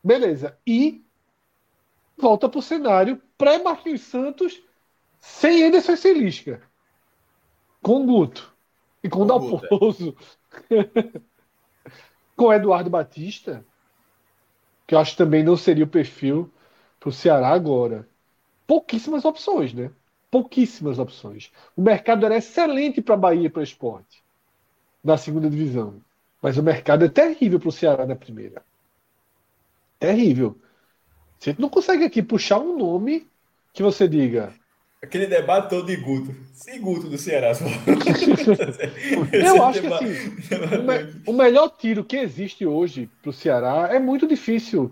Beleza. E volta para o cenário pré-Marquinhos Santos sem Anderson e sem Lisca. Com Guto. E com, com Dalpozo. [laughs] com Eduardo Batista que eu acho que também não seria o perfil para o Ceará agora. Pouquíssimas opções, né? Pouquíssimas opções. O mercado era excelente para a Bahia e para o esporte na segunda divisão. Mas o mercado é terrível para o Ceará na primeira. Terrível. Você não consegue aqui puxar um nome que você diga. Aquele debate todo de Guto. Sem Guto do Ceará. Eu acho que assim, o, me, o, melhor tiro que existe hoje para o Ceará é muito difícil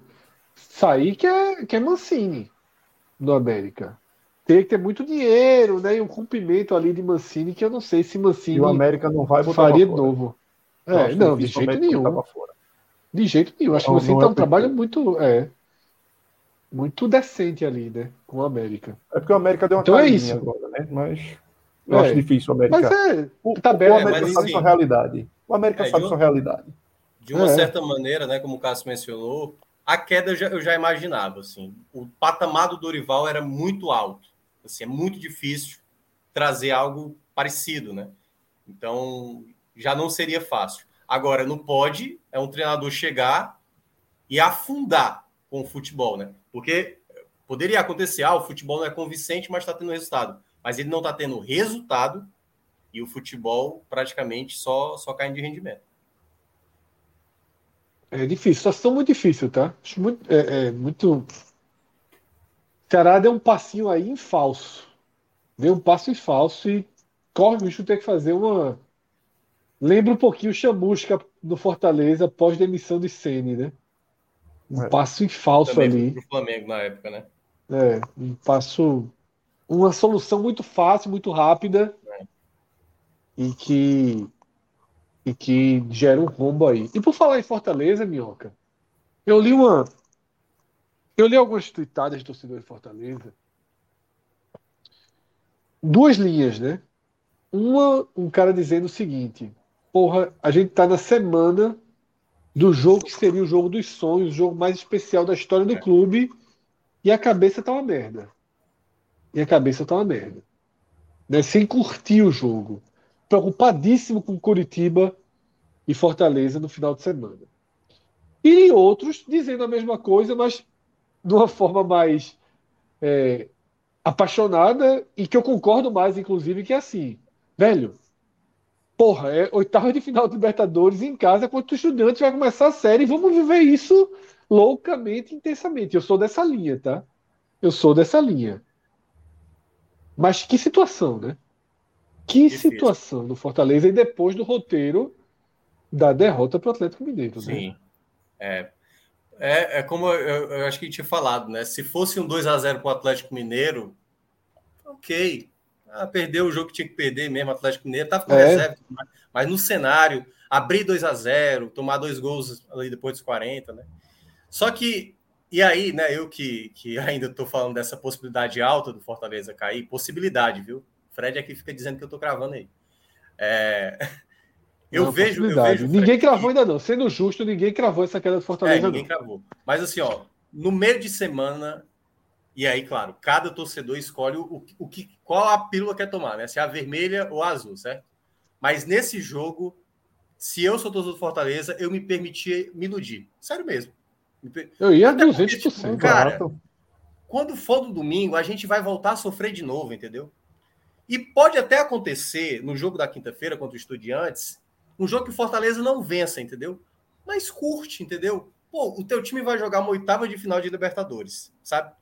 sair, que é, que é Mancini no América. Tem que ter muito dinheiro, né? E um cumprimento ali de Mancini, que eu não sei se Mancini. E o América não vai botar faria de novo. É, não, de jeito nenhum. De jeito nenhum. Acho que Mancini tá um é trabalho muito. É, muito decente ali, né? Com o América. É porque o América deu uma então é isso. agora, né? Mas eu é. acho difícil o América. Mas é, o, tá bem, o América sabe sua realidade. O América é, sabe uma, sua realidade. De uma é. certa maneira, né? Como o Cássio mencionou, a queda eu já, eu já imaginava, assim. O patamar do Dorival era muito alto. Assim, é muito difícil trazer algo parecido, né? Então, já não seria fácil. Agora, não pode é um treinador chegar e afundar com o futebol, né? Porque poderia acontecer, ah, o futebol não é convincente, mas está tendo resultado. Mas ele não está tendo resultado e o futebol praticamente só, só cai de rendimento. É difícil, situação muito difícil, tá? Acho muito. É, é muito... Ceará deu um passinho aí em falso. Deu um passo em falso e corre o de ter que fazer uma. Lembra um pouquinho o Chamusca no Fortaleza pós demissão de Sene, né? Um é. passo em falso Também ali. Pro Flamengo na época, né? É, um passo. Uma solução muito fácil, muito rápida. É. E que. E que gera um rombo aí. E por falar em Fortaleza, Minhoca, eu li uma. Eu li algumas tweetadas de torcedor de Fortaleza. Duas linhas, né? Uma, um cara dizendo o seguinte: Porra, a gente tá na semana do jogo que seria o jogo dos sonhos, o jogo mais especial da história do é. clube, e a cabeça tá uma merda. E a cabeça tá uma merda. Né? Sem curtir o jogo. Preocupadíssimo com Curitiba e Fortaleza no final de semana. E outros dizendo a mesma coisa, mas de uma forma mais é, apaixonada e que eu concordo mais, inclusive, que é assim, velho, porra, é oitava de final de Libertadores em casa contra o Estudiantes, vai começar a série e vamos viver isso loucamente, intensamente. Eu sou dessa linha, tá? Eu sou dessa linha. Mas que situação, né? Que Difícil. situação do Fortaleza e depois do roteiro da derrota para o Atlético Mineiro. Né? Sim. É, é, é como eu, eu, acho que tinha falado, né? Se fosse um 2 a 0 para o Atlético Mineiro, ok. Ah, perdeu o jogo que tinha que perder mesmo, Atlético Mineiro, estava com é. reserva, mas no cenário, abrir 2 a 0 tomar dois gols ali depois dos 40, né? Só que, e aí, né, eu que, que [laughs] ainda estou falando dessa possibilidade alta do Fortaleza cair, possibilidade, viu? Fred aqui fica dizendo que eu estou cravando aí. É, [laughs] eu, vejo, eu vejo. Ninguém cravou ainda não. Sendo justo, ninguém cravou essa queda do Fortaleza. É, ninguém não. cravou. Mas assim, ó, no meio de semana, e aí, claro, cada torcedor escolhe o, o que, qual a pílula quer tomar, né? Se é a vermelha ou a azul, certo? Mas nesse jogo, se eu sou torcedor do Fortaleza, eu me permitia me iludir. Sério mesmo. Eu ia 200%. Cara, quando for do domingo, a gente vai voltar a sofrer de novo, entendeu? E pode até acontecer no jogo da quinta-feira contra o Estudiantes, um jogo que o Fortaleza não vença, entendeu? Mas curte, entendeu? Pô, o teu time vai jogar uma oitava de final de Libertadores, sabe?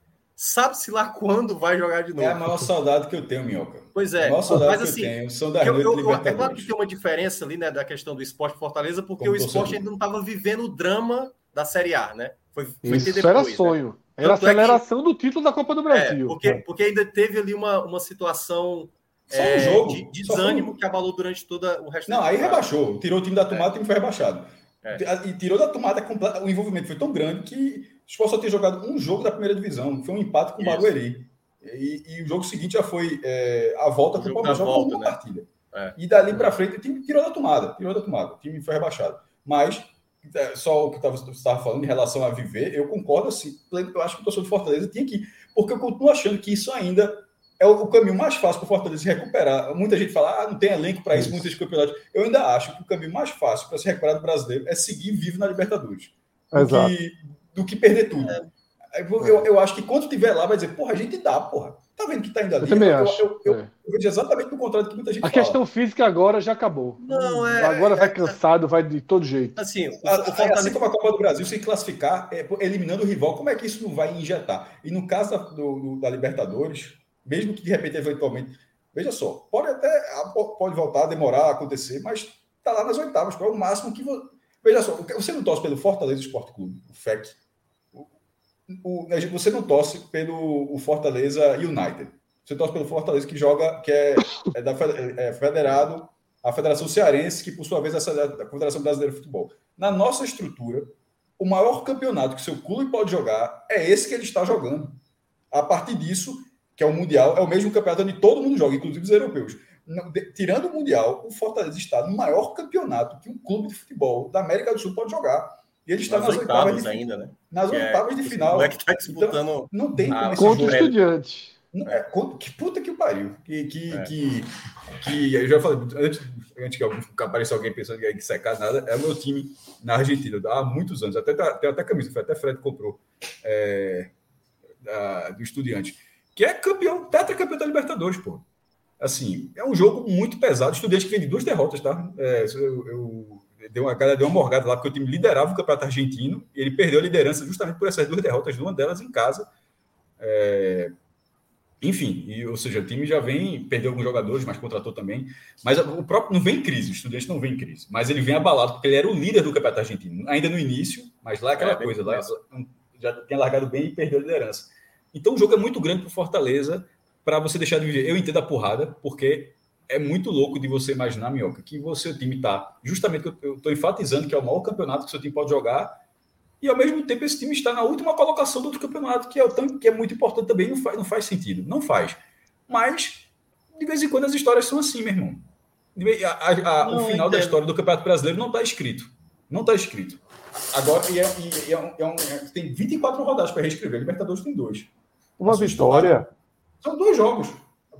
Sabe-se lá quando vai jogar de novo. É a maior saudade que eu tenho, Minhoca. Pois é. A maior saudade mas, assim, que eu tenho são das eu, eu, Libertadores. É claro que tem uma diferença ali, né, da questão do esporte Fortaleza, porque Como o esporte ainda não estava vivendo o drama da Série A, né? Foi, foi Isso depois, era né? sonho. Né? Era a aceleração é que... do título da Copa do Brasil. É, porque, porque ainda teve ali uma, uma situação só um é, jogo. De, desânimo um... que abalou durante toda o resto Não, aí rebaixou. Tirou o time da tomada, é. o time foi rebaixado. É. E tirou da tomada completa. O envolvimento foi tão grande que Sport só ter jogado um jogo da primeira divisão. Foi um empate com o Barueri. E, e, o jogo seguinte já foi é, a volta com o Palmeiras com uma né? partida. É. E dali para frente o time tirou da tomada. Tirou da tomada. O time foi rebaixado. Mas, é, só o que você estava falando em relação a viver, eu concordo assim. Eu acho que o torcedor de Fortaleza tinha que. Porque eu continuo achando que isso ainda é o, caminho mais fácil para o Fortaleza se recuperar. Muita gente fala, ah, não tem elenco para isso, muitos campeonatos. Eu ainda acho que o caminho mais fácil para se recuperar do brasileiro é seguir vivo na Libertadores. Do que, do que perder tudo. É. Eu, eu, acho que quando estiver lá, vai dizer, porra, a gente dá, porra. Tá vendo que tá indo ali? Eu também eu, acho. Eu, eu, é. eu, vejo exatamente o contrário do que muita gente A fala. questão física agora já acabou. Não, é. Agora vai cansado, vai de todo jeito. Assim, o, o assim como a Copa do Brasil, se classificar é, eliminando o rival, como é que isso não vai injetar? E no caso da, do, da Libertadores, mesmo que de repente, eventualmente, veja só, pode até pode voltar, demorar a acontecer, mas tá lá nas oitavas, é o máximo que veja só, você não torce pelo Fortaleza Esporte Clube, o FEC, o, o, você não torce pelo o Fortaleza United, você torce pelo Fortaleza que joga, que é, é da é federado a Federação Cearense, que por sua vez é a Confederação Brasileira de Futebol. Na nossa estrutura, o maior campeonato que seu clube pode jogar é esse que ele está jogando. A partir disso, que é o Mundial, é o mesmo campeonato onde todo mundo joga, inclusive os europeus. Tirando o Mundial, o Fortaleza está no maior campeonato que um clube de futebol da América do Sul pode jogar. E ele está nas, nas oitavas, oitavas de, ainda, né? Nas que é oitavas é, de final. É que está disputando. Então, não tem como contra o estudiante. É, que puta que pariu. Que, que, é. que, que, eu já falei, antes, antes que apareça alguém pensando que é que secar nada, é o meu time na Argentina, há muitos anos. Até, tem até camisa, foi até Fred comprou é, da, do estudiante que é campeão, tetracampeão da Libertadores, pô. Assim, é um jogo muito pesado. Estudante que vem de duas derrotas, tá? É, eu, eu dei uma cara, deu uma morgada lá, porque o time liderava o campeonato argentino e ele perdeu a liderança justamente por essas duas derrotas, uma delas em casa. É, enfim, e, ou seja, o time já vem, perdeu alguns jogadores, mas contratou também. Mas o próprio não vem em crise, o estudante não vem em crise, mas ele vem abalado porque ele era o líder do campeonato argentino, ainda no início, mas lá é aquela é, coisa, lá, já tinha largado bem e perdeu a liderança. Então o jogo é muito grande para o Fortaleza para você deixar de viver. Eu entendo a porrada, porque é muito louco de você imaginar, Minhoca, que o seu time está. Justamente, eu estou enfatizando que é o maior campeonato que o seu time pode jogar, e ao mesmo tempo esse time está na última colocação do outro campeonato, que é, o, que é muito importante também, não faz, não faz sentido. Não faz. Mas, de vez em quando, as histórias são assim, meu irmão. A, a, a, o final da história do Campeonato Brasileiro não está escrito. Não está escrito. Agora, e é, e é, um, é um, é, tem 24 rodadas para reescrever. Libertadores tem dois. Uma vitória. São dois jogos.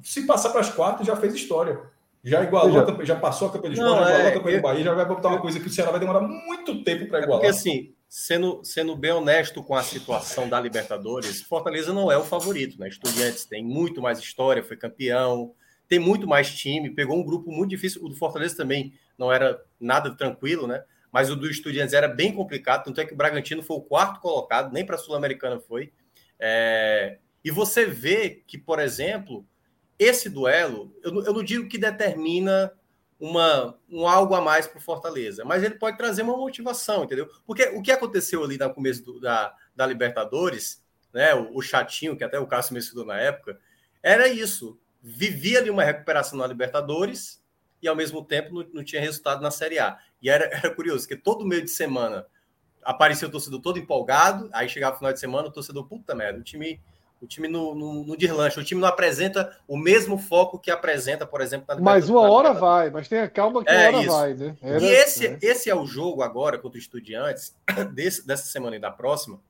Se passar para as quartas, já fez história. Já igualou, já, já passou a campanha de Esporte, igualou é, a campanha do Bahia, já vai botar uma coisa que o Ceará vai demorar muito tempo para é igualar. porque assim, sendo, sendo bem honesto com a situação da Libertadores, Fortaleza não é o favorito, né? Estudiantes tem muito mais história, foi campeão, tem muito mais time, pegou um grupo muito difícil. O do Fortaleza também não era nada tranquilo, né? Mas o do Estudiantes era bem complicado, tanto é que o Bragantino foi o quarto colocado, nem para a Sul-Americana foi. É... E você vê que, por exemplo, esse duelo, eu, eu não digo que determina uma, um algo a mais para o Fortaleza, mas ele pode trazer uma motivação, entendeu? Porque o que aconteceu ali no começo do, da, da Libertadores, né, o, o, chatinho, que até o Cássio mencionou na época, era isso. Vivia ali uma recuperação na Libertadores e, ao mesmo tempo, não, não tinha resultado na Série A. E era, [laughs] era curioso, que todo meio de semana aparecia o torcedor todo empolgado, aí chegava o final de semana, o torcedor, puta merda, o time o time no, no, no deslancha, o time não apresenta o mesmo foco que apresenta, por exemplo, na Mas uma hora vai, mas tenha calma que é, uma hora isso. vai, né? Era, e esse é. esse é o jogo agora contra o Estudiantes, [coughs] desse, dessa semana e da próxima,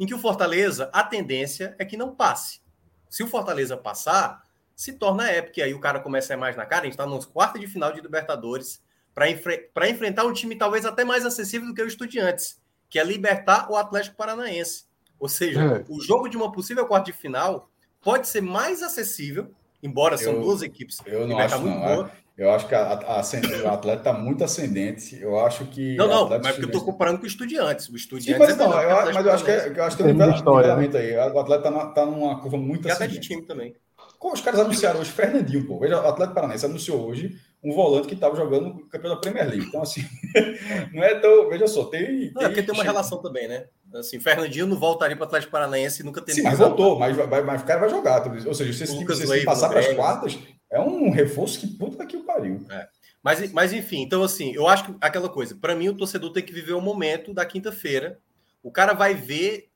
em que o Fortaleza, a tendência é que não passe. Se o Fortaleza passar, se torna épico, e aí o cara começa a ir mais na cara, a gente está nos quartos de final de Libertadores, para enfre enfrentar um time talvez até mais acessível do que o Estudiantes, que é libertar o Atlético Paranaense. Ou seja, é. o jogo de uma possível quarta de final pode ser mais acessível, embora são eu, duas equipes. Eu não acho, muito não. Boa. Eu acho que a, a, a, o atleta está muito ascendente. Eu acho que. Não, não, mas porque eu estou comparando com o Estudiantes. O Estudiantes Sim, mas, é não, eu, mas eu acho que, é, eu acho que tem um história, né? aí. O atleta está tá numa curva muito e ascendente. até de time também. Como os caras anunciaram hoje, Fernandinho, pô. Veja, o Atlético Paranaense anunciou hoje um volante que estava jogando no campeão da Premier League. Então, assim, [laughs] não é tão. Veja só, tem. tem... Não, é porque tem uma relação também, né? Assim, Fernandinho não voltaria para o Atlético Paranaense e nunca teria. Sim, mas voltou, mas, mas, mas o cara vai jogar. Ou seja, se esse time se passar para as quartas, é um reforço que puta que o pariu. É. Mas, mas, enfim, então, assim, eu acho que aquela coisa, para mim, o torcedor tem que viver o momento da quinta-feira. O cara vai ver,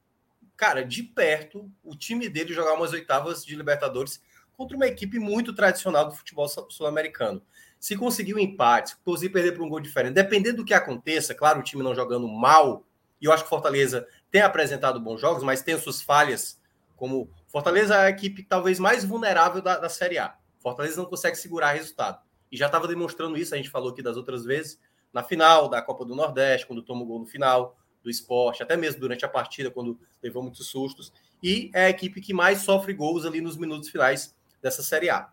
cara, de perto, o time dele jogar umas oitavas de Libertadores contra uma equipe muito tradicional do futebol sul-americano. Se conseguir um empate, se conseguir perder por um gol diferente, dependendo do que aconteça, claro, o time não jogando mal, e eu acho que Fortaleza tem apresentado bons jogos, mas tem suas falhas, como Fortaleza é a equipe talvez mais vulnerável da, da Série A. Fortaleza não consegue segurar resultado. E já estava demonstrando isso, a gente falou aqui das outras vezes, na final da Copa do Nordeste, quando toma o gol no final do esporte, até mesmo durante a partida, quando levou muitos sustos. E é a equipe que mais sofre gols ali nos minutos finais dessa Série A.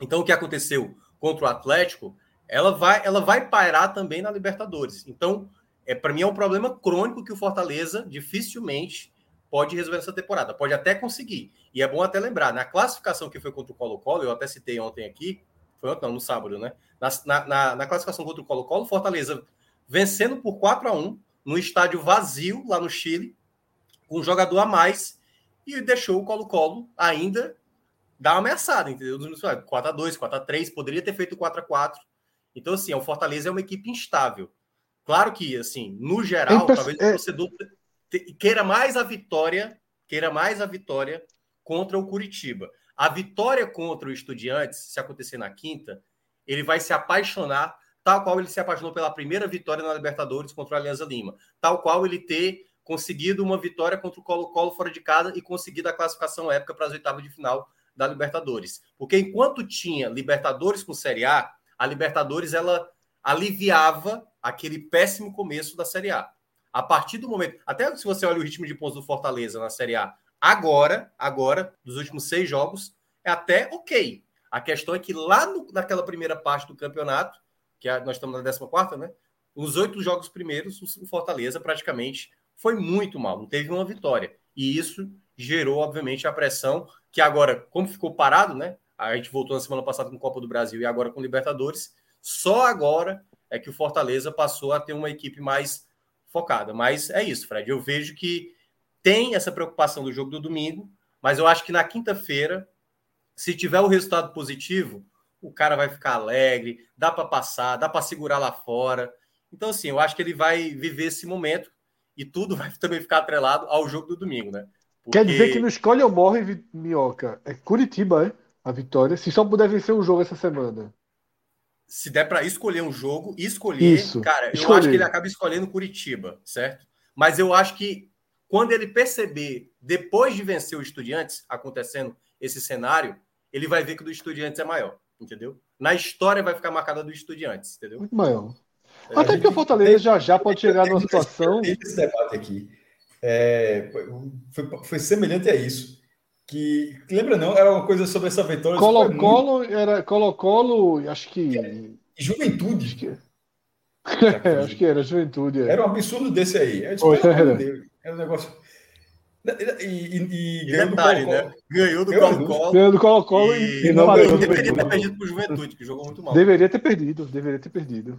Então, o que aconteceu contra o Atlético, ela vai, ela vai pairar também na Libertadores. Então, é para mim é um problema crônico que o Fortaleza dificilmente pode resolver essa temporada. Pode até conseguir. E é bom até lembrar, na classificação que foi contra o Colo-Colo, eu até citei ontem aqui, foi ontem, não, no sábado, né? Na, na, na classificação contra o Colo-Colo, Fortaleza vencendo por 4 a 1 no estádio vazio lá no Chile, com um jogador a mais, e deixou o Colo-Colo ainda dar uma ameaçada, entendeu? 4 a 2 4 a 3 poderia ter feito 4 a 4 Então, assim, o Fortaleza é uma equipe instável. Claro que, assim, no geral, talvez o é torcedor queira mais a vitória, queira mais a vitória contra o Curitiba. A vitória contra o Estudiantes, se acontecer na quinta, ele vai se apaixonar, tal qual ele se apaixonou pela primeira vitória na Libertadores contra o Alianza Lima, tal qual ele ter conseguido uma vitória contra o Colo-Colo fora de casa e conseguido a classificação épica para as oitavas de final da Libertadores. Porque enquanto tinha Libertadores com Série A, a Libertadores ela aliviava aquele péssimo começo da Série A. A partir do momento, até se você olha o ritmo de pontos do Fortaleza na Série A, agora, agora, dos últimos seis jogos, é até ok. A questão é que lá no, naquela primeira parte do campeonato, que é, nós estamos na 14, né? Os oito jogos primeiros, o Fortaleza praticamente foi muito mal, não teve uma vitória. E isso gerou, obviamente, a pressão que agora, como ficou parado, né? A gente voltou na semana passada com Copa do Brasil e agora com Libertadores. Só agora é que o Fortaleza passou a ter uma equipe mais focada. Mas é isso, Fred. Eu vejo que tem essa preocupação do jogo do domingo, mas eu acho que na quinta-feira, se tiver o resultado positivo, o cara vai ficar alegre, dá para passar, dá para segurar lá fora. Então, assim, eu acho que ele vai viver esse momento e tudo [laughs] vai também ficar atrelado ao jogo do domingo, né? Porque... Quer dizer que no escolhe ou morre, Minhoca, é Curitiba, é? A vitória. Se só puder vencer um jogo essa semana. Se der para escolher um jogo, escolher, Isso. cara, escolher. eu acho que ele acaba escolhendo Curitiba, certo? Mas eu acho que quando ele perceber, depois de vencer o Estudiantes, acontecendo esse cenário, ele vai ver que o do Estudiantes é maior, entendeu? Na história vai ficar marcada do Estudiantes, entendeu? Muito maior. Até porque o Fortaleza tem, já já pode chegar numa situação. Esse debate aqui é, foi, foi semelhante a isso. Que lembra não? Era uma coisa sobre essa vitória. Colo-Colo muito... era Colo-Colo, acho que. Juventude. Acho que, é, [laughs] acho que era Juventude. É. Era um absurdo desse aí. Eu disse, era. era um negócio. E, e, e ganhou detalhe, do Colo-Colo. Né? Ganhou do Colo-Colo. Ganhou do Colo-Colo e, e, não ganhou. Deveria ter perdido Juventude, que jogou muito mal. Deveria ter perdido, deveria ter perdido.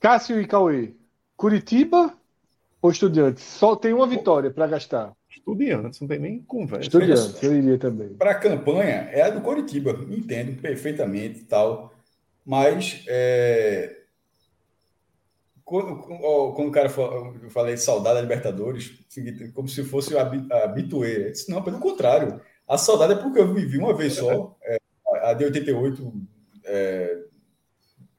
Cássio e Cauê. Curitiba ou Estudiantes? Só tem uma vitória para gastar. Estudiantes, não tem nem conversa. Estudiantes, eu iria também. Para a campanha, é a do Curitiba, entendo perfeitamente e tal. Mas é, quando, quando o cara falou, eu falei de saudade da Libertadores, como se fosse a habituê. Disse, não, pelo contrário. A saudade é porque eu vivi uma vez só. É, a de 88 é,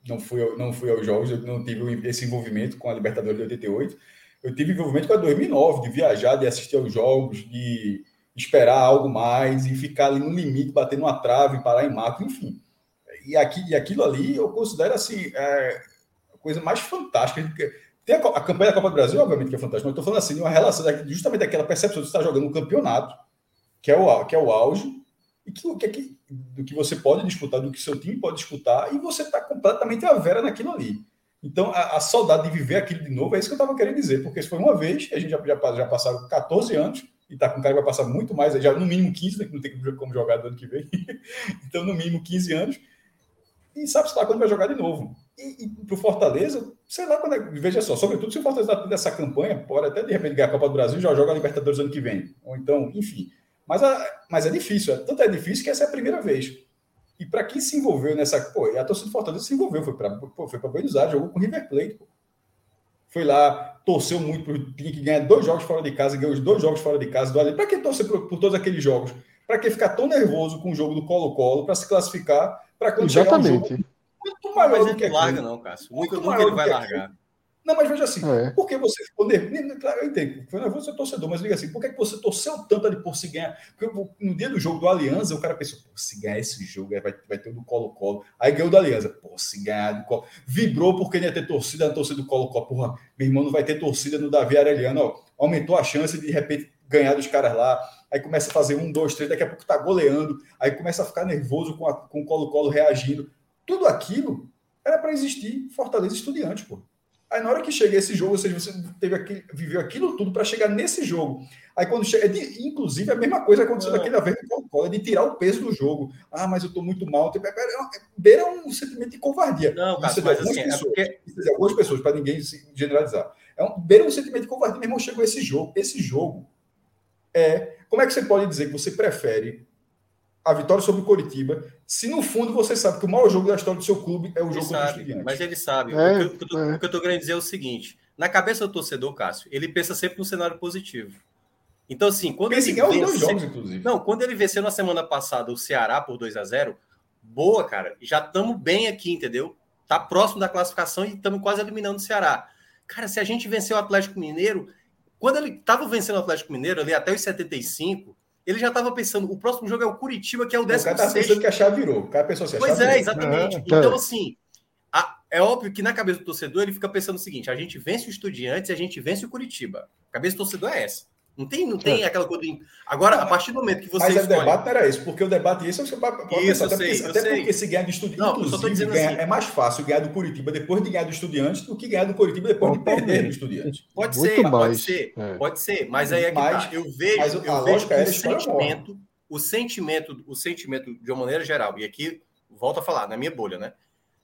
não, fui, não fui aos jogos, eu não tive esse envolvimento com a Libertadores de 88. Eu tive envolvimento com a 2009, de viajar, de assistir aos jogos, de esperar algo mais e ficar ali no limite, bater numa trave, parar em mato, enfim. E, aqui, e aquilo ali eu considero assim. É, coisa mais fantástica. Tem a, a, campanha da Copa do Brasil, obviamente, que é fantástica, mas estou falando assim, de uma relação justamente daquela percepção de estar jogando um campeonato, que é o, que é o auge, e que, que, é que, do que você pode disputar, do que seu time pode disputar, e você está completamente a vera naquilo ali. Então, a, a, saudade de viver aquilo de novo é isso que eu estava querendo dizer, porque isso foi uma vez, a gente já, já, já passaram 14 anos, e está com cara que vai passar muito mais, já no mínimo 15, né, que não tem como jogar do ano que vem. [laughs] então, no mínimo 15 anos. E sabe-se lá quando vai jogar de novo. E, e para o Fortaleza, sei lá quando é. Veja só, sobretudo se o Fortaleza está dessa campanha, pode até de repente ganhar a Copa do Brasil já joga a Libertadores ano que vem. Ou então, enfim. Mas, a, mas é difícil, é, tanto é difícil que essa é a primeira vez. E para quem se envolveu nessa. Pô, a torcida do Fortaleza se envolveu, foi para foi Buenos Aires, jogou com o River Plate. Pô. Foi lá, torceu muito, pro, tinha que ganhar dois jogos fora de casa, ganhou os dois jogos fora de casa. Para que torcer por, por todos aqueles jogos? Para que ficar tão nervoso com o jogo do Colo-Colo, para se classificar, para quando Exatamente. chegar um jogo muito maior mas do que larga, não, Cássio. Muito nunca, nunca ele vai largar. Não, mas veja assim, é. por que você ficou nervoso? Claro, eu entendo, foi nervoso, é torcedor, mas diga assim, por que você torceu tanto ali por se ganhar? Porque no dia do jogo do Aliança, o cara pensou, pô, se ganhar esse jogo, vai, vai ter o do Colo-Colo. Aí ganhou do Aliança, pô, se ganhar do Colo. Vibrou porque ia ter torcida na torcida do Colo-Colo. Porra, meu irmão não vai ter torcida no Davi Areliano, ó. Aumentou a chance de, de repente, ganhar dos caras lá. Aí começa a fazer um, dois, três, daqui a pouco tá goleando. Aí começa a ficar nervoso com, a, com o Colo-Colo reagindo. Tudo aquilo era para existir Fortaleza Estudiantes, pô. Aí na hora que chega esse jogo, ou seja, você teve aquele, viveu aquilo tudo para chegar nesse jogo. Aí quando chega, é de, inclusive a mesma coisa aconteceu daquela vez com o é de tirar o peso do jogo. Ah, mas eu estou muito mal. Tipo, é, é, beira um sentimento de covardia. Não, cara, mas assim, pessoas, é porque... dizer, algumas pessoas, para ninguém se generalizar. É um, beira um sentimento de covardia. Meu irmão, chegou esse jogo. Esse jogo é. Como é que você pode dizer que você prefere a vitória sobre o Coritiba, se no fundo você sabe que o maior jogo da história do seu clube é o jogo contra o Estudiantes. Mas ele sabe. É, o, que, eu, é. o que eu estou querendo dizer é o seguinte: na cabeça do torcedor, Cássio, ele pensa sempre no cenário positivo. Então, assim, quando Pensa ele vence... jogos, inclusive. Não, quando ele venceu na semana passada o Ceará por 2 a 0 boa, cara. Já estamos bem aqui, entendeu? Tá próximo da classificação e estamos quase eliminando o Ceará. Cara, se a gente venceu o Atlético Mineiro, quando ele estava vencendo o Atlético Mineiro ali até os 75, ele já estava pensando, o próximo jogo é o Curitiba, que é o 16. O cara tá pensando que a chave virou. O cara pensou assim, Pois é, virou. exatamente. Ah, então, assim, a, é óbvio que na cabeça do torcedor ele fica pensando o seguinte: a gente vence o Estudiantes e a gente vence o Curitiba. A cabeça do torcedor é essa. Não tem, não tem é. aquela coisa. De... Agora, a partir do momento que você. Mas escolhe... o debate não era isso, porque o debate isso é você pode isso, até, sei, porque, até porque se ganhar do Estudiantes. Inclusive, ganhar, assim. é mais fácil ganhar do Curitiba depois de ganhar do Estudiantes do que ganhar do Curitiba depois de perder do Estudiantes. Pode Muito ser, mais. pode ser, é. pode ser. Mas aí é que mas, tá. Eu vejo, mas eu vejo que o sentimento, o sentimento, o sentimento de uma maneira geral, e aqui volto a falar, na minha bolha, né?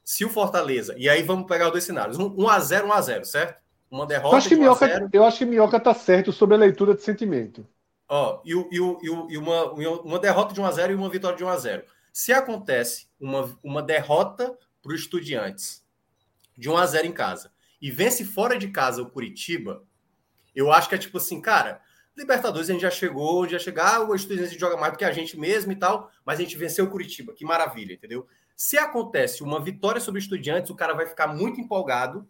Se o Fortaleza, e aí vamos pegar os dois cenários: 1 a 0 1 a 0 certo? Uma derrota. Eu acho que Minhoca, eu acho que Minhoca tá certo sobre a leitura de sentimento. Ó, e, e, e, e uma, uma derrota de 1x0 e uma vitória de 1x0. Se acontece uma, uma derrota para o Estudiantes de 1x0 em casa e vence fora de casa o Curitiba, eu acho que é tipo assim, cara, Libertadores a gente já chegou, já chegar, ah, o Estudiantes joga mais do que a gente mesmo e tal, mas a gente venceu o Curitiba, que maravilha, entendeu? Se acontece uma vitória sobre o Estudiantes, o cara vai ficar muito empolgado,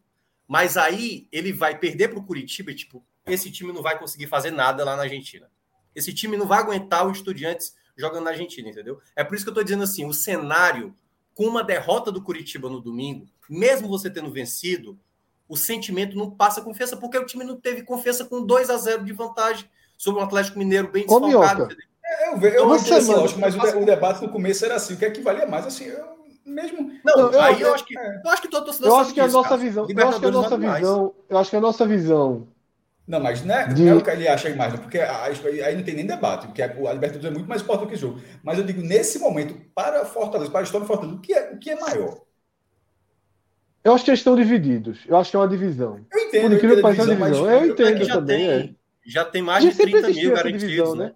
mas aí ele vai perder para o Curitiba e, tipo, esse time não vai conseguir fazer nada lá na Argentina. Esse time não vai aguentar o Estudiantes jogando na Argentina, entendeu? É por isso que eu estou dizendo assim, o cenário com uma derrota do Curitiba no domingo, mesmo você tendo vencido, o sentimento não passa confiança, porque o time não teve confiança com 2 a 0 de vantagem sobre o Atlético Mineiro bem desfalcado. É, eu, vejo, eu não sei, lógico, mas o, o, debate no começo era assim, o que é que valia mais? Assim, eu mesmo. Não, eu, aí eu, eu, acho que eu acho que todo torcedor Eu acho que a nossa visão, eu acho que a nossa visão, eu acho que a nossa visão não, mas não é, de... não é o que ele acha mais, porque aí não tem nem debate, porque a Libertadores é muito mais importante que o jogo. Mas eu digo, nesse momento, para a Fortaleza, para a história do Fortaleza, o que é, o que é maior? Eu acho que eles estão divididos. Eu acho que é uma divisão. Eu entendo. Por incrível que pareça, é uma divisão. Eu entendo também. Tem, é. Já tem mais de 30 mil garantidos, divisão, né? né?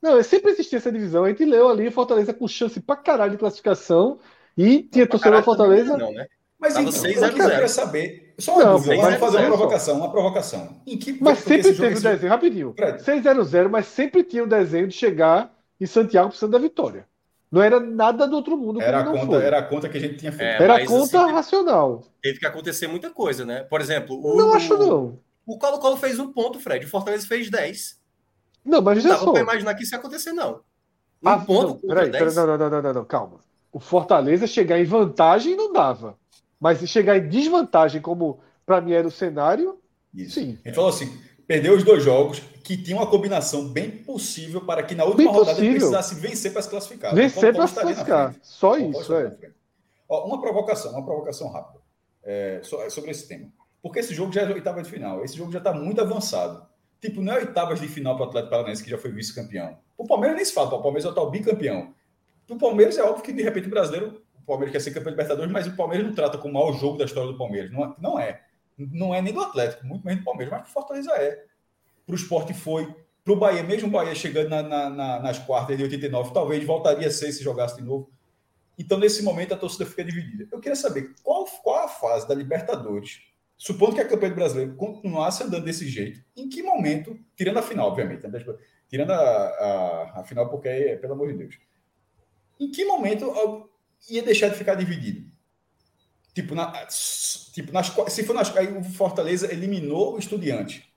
Não, sempre existia essa divisão. A gente leu ali Fortaleza com chance pra caralho de classificação e tinha torcedor da Fortaleza. Não, né? Mas Tava então, 6 eu queria saber. Só uma não, dúvida, vamos fazer uma provocação, uma provocação. Em que, mas sempre teve o desenho, rapidinho. 6-0-0, mas sempre tinha o desenho de chegar em Santiago precisando da vitória. Não era nada do outro mundo. Era a, conta, era a conta que a gente tinha feito. É, era a conta assim, racional. Teve que acontecer muita coisa, né? Por exemplo, o, não acho não. O Colo-Colo fez um ponto, Fred. O Fortaleza fez 10. Não, mas já só. Não dava imaginar que isso ia acontecer, não. Um ah, ponto. Não, peraí, peraí, não, não, não, não, não, calma. O Fortaleza chegar em vantagem não dava. Mas se chegar em desvantagem, como para mim era o cenário, Isso. sim. Ele falou assim: perdeu os dois jogos, que tinha uma combinação bem possível para que na última bem rodada possível. ele precisasse vencer para se classificar. Vencer para se classificar. Só isso, é. Ó, uma provocação, uma provocação rápida é, sobre esse tema. Porque esse jogo já é oitava de final. Esse jogo já está muito avançado. Tipo, não é oitavas de final para o Atlético Paranaense, que já foi vice-campeão. O Palmeiras nem se fala, o Palmeiras é o tal bicampeão. O Palmeiras é óbvio que, de repente, o brasileiro Palmeiras quer ser campeão de Libertadores, mas o Palmeiras não trata como o maior jogo da história do Palmeiras. Não, é, não é. Não é nem do Atlético, muito menos do Palmeiras, mas para o Fortaleza é. Para o esporte foi. Para o Bahia, mesmo o Bahia chegando na, na, na, nas quartas de 89, talvez voltaria a ser se jogasse de novo. Então, nesse momento, a torcida fica dividida. Eu queria saber qual, qual a fase da Libertadores, supondo que a campanha do brasileiro continuasse andando desse jeito, em que momento, tirando a final, obviamente, né? tirando a, a, a final, porque, é, pelo amor de Deus, em que momento ia deixar de ficar dividido. Tipo, na, tipo nas, se for nas, aí o Fortaleza eliminou o Estudiante.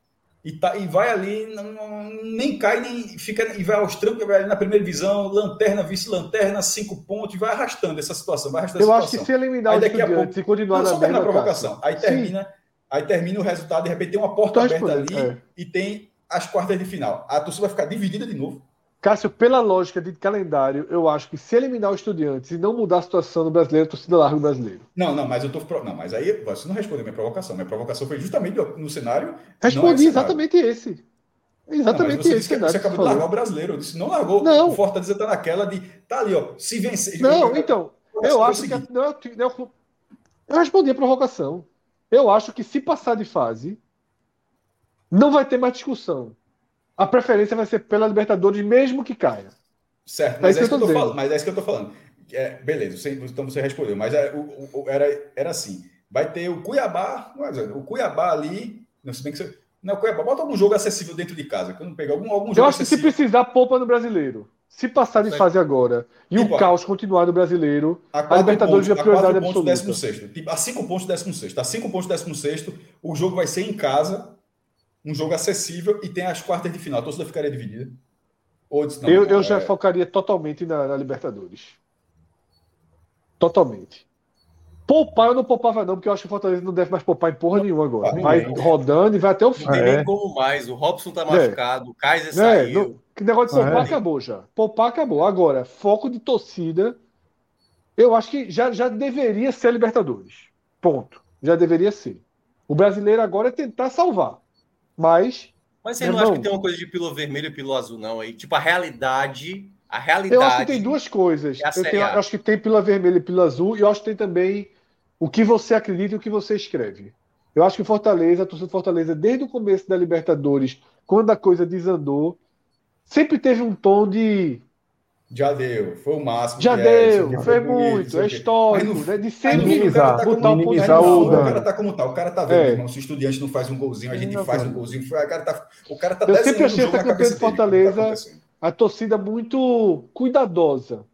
E, tá, e vai ali, não, nem cai, nem fica, e vai aos trancos, vai ali na primeira divisão, lanterna, vice-lanterna, cinco pontos, e vai arrastando essa situação. Vai arrastando Eu acho que se eliminar aí, o Estudiante, pouco, se continuar não, na mesma provocação. Aí termina, aí termina o resultado, de repente tem uma porta aberta ali é. e tem as quartas de final. A torcida vai ficar dividida de novo. Cássio, pela lógica de calendário, eu acho que se eliminar o Estudiantes e não mudar a situação no brasileiro, a torcida larga o brasileiro. Não, não, mas eu tô. Não, mas aí você não respondeu minha provocação. Minha provocação foi justamente no cenário. Respondi é exatamente esse. Exatamente não, você esse. você acabou de largar o brasileiro. Eu disse, não largou. Não. O Fortaleza tá naquela de. Tá ali, ó. Se vencer. Não, então. Eu acho que. Não, é não, é eu respondi a provocação. Eu acho que se passar de fase, não vai ter mais discussão a preferência vai ser pela Libertadores, mesmo que caia. Certo, mas é, é isso que eu tô falando. Mas é isso que eu tô falando. É, beleza, você, então você respondeu. Mas é, o, o, era, era assim: vai ter o Cuiabá, o Cuiabá ali. Não, se bem que você, não, Cuiabá, bota algum jogo acessível dentro de casa. Eu não pegar algum, algum eu acho que se precisar, poupa no brasileiro. Se passar de fase agora e tipo, o caos continuar no brasileiro, a, a Libertadores é prioridade absoluta. 16, tipo, a 5 pontos 16. A 5 pontos 16, o jogo vai ser em casa um jogo acessível e tem as quartas de final. A torcida ficaria dividida? Ou disse, não, eu, eu é... já focaria totalmente na, na, Libertadores. Totalmente. Poupar eu não poupava, não, porque eu acho que o Fortaleza não deve mais poupar em porra não, nenhuma agora. Vai rodando e vai até o fim. Não tem nem é. como mais. O Robson tá é. machucado, é. o Kaiser é. saiu. Não, que negócio de poupar é. acabou já. Poupar acabou. Agora, foco de torcida, eu acho que já, já deveria ser a Libertadores. Ponto. Já deveria ser. O brasileiro agora é tentar salvar. Mas. Mas você não irmão, acha que tem uma coisa de pílula vermelho e pílula azul, não? Aí, tipo, a realidade. A realidade. Eu acho que tem duas coisas. É eu, tenho, eu, acho que tem pílula vermelha e pílula azul, e eu acho que tem também o que você acredita e o que você escreve. Eu acho que Fortaleza, a torcida Fortaleza, desde o começo da Libertadores, quando a coisa desandou, sempre teve um tom de já deu, foi o máximo. Já é, deu, foi, muito, é histórico, né? De sempre minimizar, tá botar minimizar o, o, cara tá como tá, o cara tá vendo, é. irmão, se o estudiante não faz um golzinho, a gente não, faz um golzinho, o cara tá, o cara tá Eu sempre achei essa campanha de Fortaleza tá a torcida muito cuidadosa.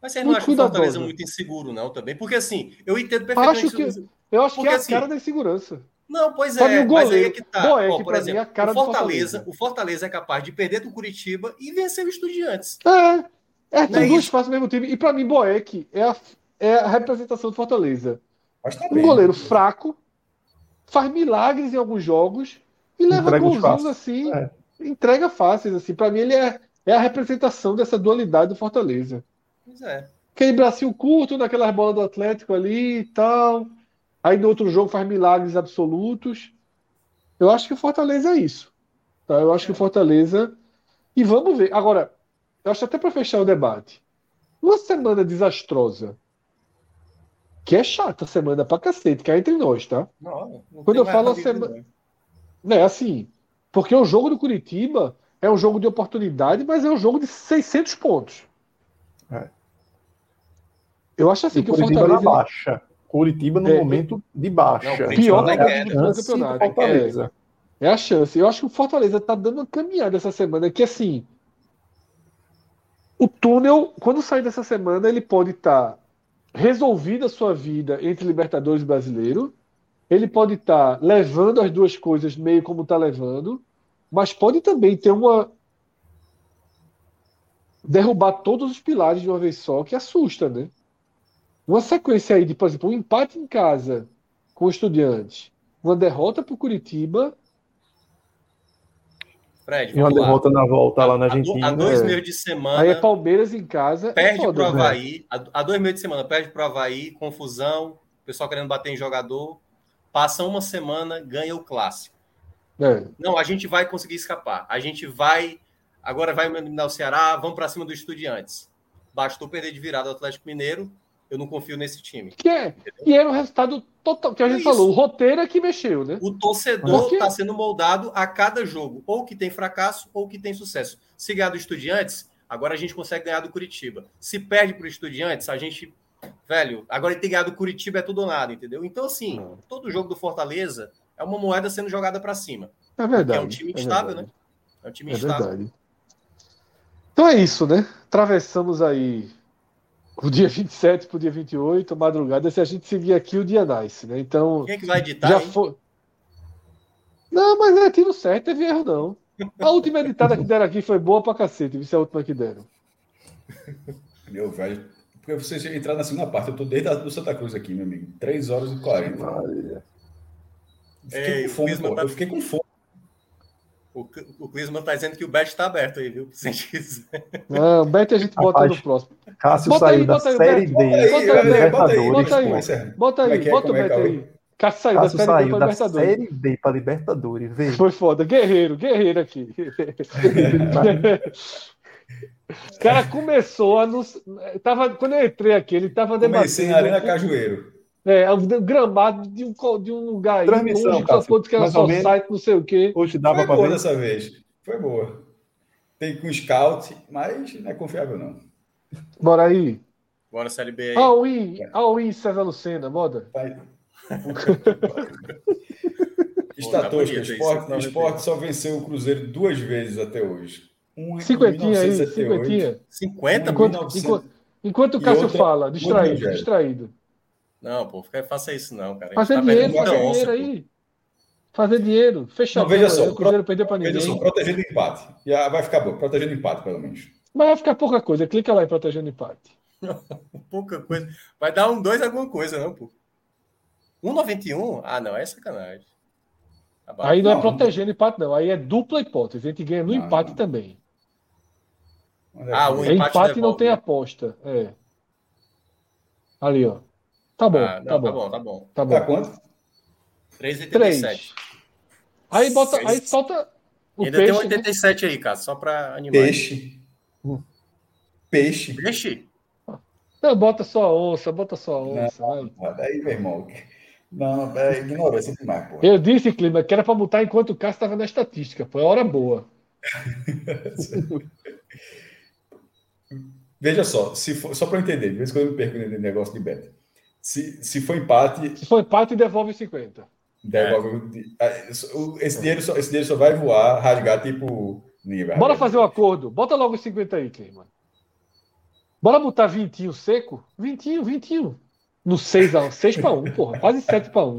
Mas você não acha o Fortaleza muito inseguro, não, também? Porque assim, eu entendo perfeitamente. Acho que, eu acho porque, que é a assim, cara da insegurança. Não, pois é, mas aí é que tá. Boeck, por exemplo, mim, é o, Fortaleza, Fortaleza, o Fortaleza é capaz de perder do Curitiba e vencer o Estudiantes. É. É, tem é duas faces ao mesmo time. E para mim, Boeck é a, é a representação do Fortaleza. Tá um goleiro fraco, faz milagres em alguns jogos e leva entrega golzinhos assim, é. entrega fáceis assim. Para mim ele é, é a representação dessa dualidade do Fortaleza. Pois é. Aquele bracinho curto naquelas bolas do Atlético ali e tal. Aí no outro jogo faz milagres absolutos. Eu acho que o Fortaleza é isso. Tá? Eu acho que o Fortaleza. E vamos ver. Agora, eu acho até para fechar o debate. Uma semana desastrosa. Que é chata a semana pra cacete, que é entre nós, tá? Não, não Quando eu falo a semana. Não é assim. Porque o jogo do Curitiba é um jogo de oportunidade, mas é um jogo de 600 pontos. É. Eu acho assim e que o Fortaleza. Na baixa. Curitiba no é, momento de baixa. Não, pior da é, do campeonato. Fortaleza. É, é a chance. Eu acho que o Fortaleza tá dando uma caminhada essa semana que assim. O túnel, quando sair dessa semana, ele pode estar tá resolvido a sua vida entre Libertadores e Brasileiro. Ele pode estar tá levando as duas coisas meio como está levando, mas pode também ter uma derrubar todos os pilares de uma vez só, que assusta, né? Uma sequência aí de, por exemplo, um empate em casa com o Estudiantes, uma derrota para o Curitiba. Fred, e uma derrota na volta lá na Argentina. Há dois é. meses de semana. Aí é Palmeiras em casa. É perde é para o Havaí. Né? Há dois meses de semana, perde para o Havaí, confusão, o pessoal querendo bater em jogador. Passa uma semana, ganha o clássico. É. Não, a gente vai conseguir escapar. A gente vai. Agora vai eliminar o Ceará, vamos para cima do Estudiantes. Bastou perder de virada o Atlético Mineiro eu não confio nesse time. Que é, e era o resultado total, que a gente é falou, o roteiro é que mexeu, né? O torcedor está sendo moldado a cada jogo, ou que tem fracasso, ou que tem sucesso. Se ganhar do Estudiantes, agora a gente consegue ganhar do Curitiba. Se perde para o Estudiantes, a gente. Velho, agora tem ganhado do Curitiba é tudo ou nada, entendeu? Então, assim, todo jogo do Fortaleza é uma moeda sendo jogada para cima. É verdade. É um time é estável, né? É um time é estável. Verdade. Então é isso, né? Atravessamos aí o dia 27 para o dia 28, madrugada, se a gente seguir aqui o dia nice, né? Então. Quem é que vai editar? Já foi... Não, mas é tiro certo, teve erro não. A última editada que deram aqui foi boa pra cacete, isso é a última que deram. Meu velho, porque você entrar na segunda parte, eu tô desde a do Santa Cruz aqui, meu amigo. 3 horas e 40. Fiquei Ei, com fome, pô. Tá... Eu fiquei com fome. O, o Clisman tá dizendo que o bet está aberto aí, viu? [laughs] Se quiser. Não, o bet a gente bota Rapaz, no próximo. Cássio bota saiu aí, da série D. Bota aí, bota aí, bota aí, bota o bet aí. Cássio saiu Cássio da série saiu D para Libertadores. série D para Libertadores, veja. Foi foda. Guerreiro, guerreiro aqui. O cara começou a nos... tava Quando eu entrei aqui, ele tava debatendo. Comecei na Arena Cajueiro. É, o gramado de um, de um lugar Transmissão, longe, Cássio, que era só menos, site, não sei o quê. Hoje dava Foi boa ver. dessa vez. Foi boa. Tem com scout, mas não é confiável, não. Bora aí. Bora, Série B aí. All in, all in César Lucena, moda. Vai. [laughs] Estatística, esporte, esporte só venceu o Cruzeiro duas vezes até hoje. Um cinquentinha aí, cinquentinha. 50? Enquanto, enquanto, enquanto o Cássio outra, fala, distraído, distraído. Não, pô, faça isso não, cara. Fazer tá dinheiro, fazer dinheiro aí. Fazer dinheiro. Fechar. veja só. O Cruzeiro perdeu para ninguém. Veja só, protegendo empate. Já vai ficar bom. Protegendo empate, pelo menos. Mas vai ficar pouca coisa. Clica lá em protegendo empate. [laughs] pouca coisa. Vai dar um 2 alguma coisa, não, pô. 1,91? Ah, não, é sacanagem. Tá aí não, é não é protegendo empate, não. Aí é dupla hipótese. A gente ganha no não, empate não. também. Ah, o empate, é empate não tem aposta. É. Ali, ó. Tá bom, ah, não, tá, bom. tá bom. Tá bom, tá bom. Tá quanto? 3,87. Aí bota, aí solta o Ainda peixe, tem um 87 né? aí, cara, só para animar. Peixe. Peixe. Peixe? Não, bota só a onça, bota só a onça. Não, daí, meu irmão. Não, é ignorância demais, pô. Eu disse, Clima, que era para botar enquanto o Cássio estava na estatística. Foi a hora boa. [laughs] Veja só, se for, só para entender, de vez em quando eu me perco nesse negócio de beta. Se, se for empate. Se for empate, devolve 50. Devolve. É. Esse, dinheiro só, esse dinheiro só vai voar, rasgar, tipo. Bora fazer um acordo. Bota logo os 50 aí, Cleiman. Bora botar 20 seco? 20, 20. No 6 a 6 para 1, porra. Quase 7 para 1.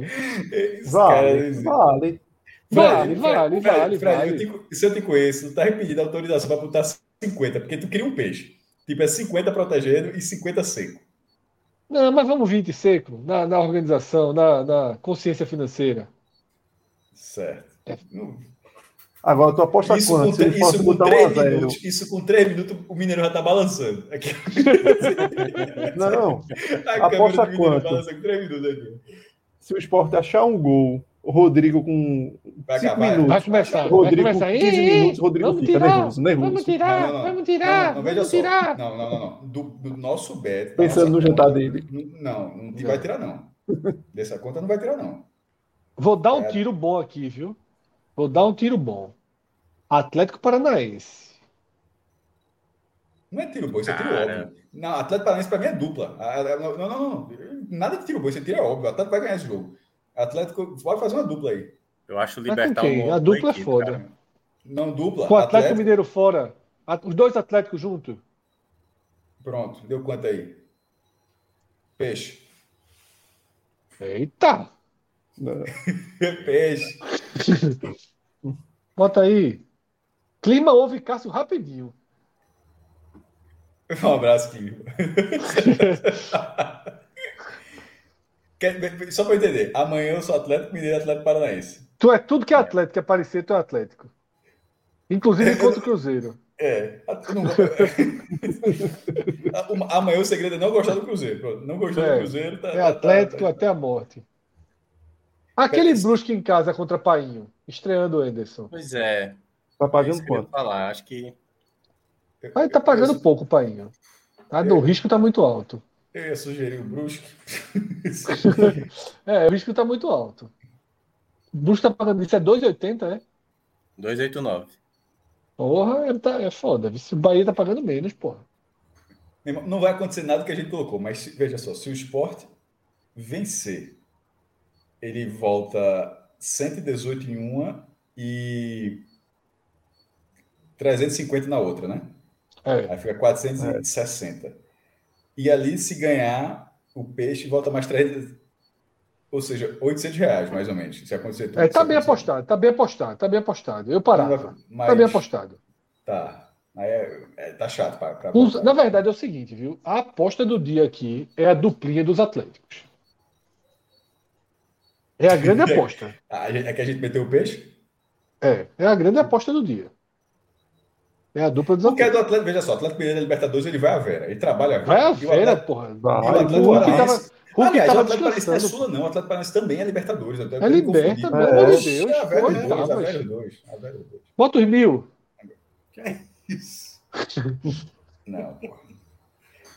Vale, vale. Vale, vale, vale, vale. se eu te conheço, tu tá pedindo autorização para botar 50, porque tu queria um peixe. Tipo, é 50 protegendo e 50 seco. Não, mas vamos 20 seco na, na organização, na, na consciência financeira. Certo. É. Agora, tu aposta Isso quanto? com, isso, com um três zero. minutos, isso com três minutos, o Mineiro já tá balançando. Aqui. [laughs] Não, não. A Aposta quanto? balança com três minutos aqui. Se o esporte achar um gol, o Rodrigo com Vai 5 cá, vai. minutos. Vai começar, Rodrigo, vai começar. 15 Ih, ih, minutos, Rodrigo vamos fica tirar, nervoso, nervoso. Vamos tirar, Não, não, não. vamos tirar, Não, vamos só. tirar. Não, não, não, não. Do, do nosso bet. da Pensando no jantar conta, dele. Não, não vai tirar, não. Dessa conta não vai tirar, não. Vou dar um É. tiro bom aqui, viu? Vou dar um tiro bom. Atlético Paranaense. Não é tiro bom, isso é tiro Cara. óbvio. Não, Atlético Paranaense pra mim é dupla. Ah, Não, não, não, não. Nada de tiro bom, isso é tiro é óbvio. O Atlético vai ganhar esse jogo. Atlético pode fazer uma dupla aí. Eu acho o Libertar quem? uma A dupla é foda. cara. Não dupla. Com o Atlético Mineiro fora. Os dois Atléticos juntos. Pronto, deu quanto aí? Peixe. Eita! [laughs] Peixe. [laughs] Bota aí. Clima ouve Cássio rapidinho. Um abraço, Quinho. [laughs] Só para entender, amanhã eu sou Atlético Mineiro e Atlético Paranaense. Tu é tudo que é Atlético, que aparecer, tu é Atlético. Inclusive contra o Cruzeiro. É. eu não- [laughs] Amanhã o segredo é não gostar do Cruzeiro. Não gostou do É, Cruzeiro. Tá, É tá- Atlético tá- até a morte. Aquele Pera, Brusque em casa contra Painho, estreando o Anderson. Pois é. Tá é pagando eu ia quanto? falar. Acho que Mas tá pagando eu, pouco o Painho. Tá? O risco tá muito alto. Eu ia sugerir o Brusque. [laughs] É, o risco tá muito alto. O Brusque tá pagando isso, é 2,80, é? 289. Porra, é, tá, é foda. Se o Bahia tá pagando menos, porra. Não vai acontecer nada que a gente colocou, mas veja só, se o esporte vencer, ele volta 118 em uma e 350 na outra, né? É. Aí fica 460. E ali, se ganhar, o peixe volta mais 300. Ou seja, 800 reais, mais ou menos. Se acontecer tudo. É, tá bem apostado, tá bem apostado, tá bem apostado. Eu parava. mas- Tá bem apostado. Tá. Aí é, é- tá chato pra, pra Os- na verdade é o seguinte, viu? A aposta do dia aqui é a duplinha dos Atléticos. É a grande [laughs] aposta. Ah, É que a gente meteu o peixe? É, é a grande aposta do dia. É a dupla dos Porque é do. Atlético, veja só, o Atlético Mineiro da Libertadores ele vai à Vera, ele trabalha a Vera. Vai a o Vera, Atlético- porra. Vai. e o O Atlético Hulk tava, Paranaense- Hulk Aliás, o Atlético Paranaense não é. Sula, não. O Atlético Paranaense também é Libertadores. É me liberta, confundi. pelo amor de Deus. É a Vera Foi, 2, tá, a Vera 2. A Vera 2. Bota os mil. Isso. Não, porra.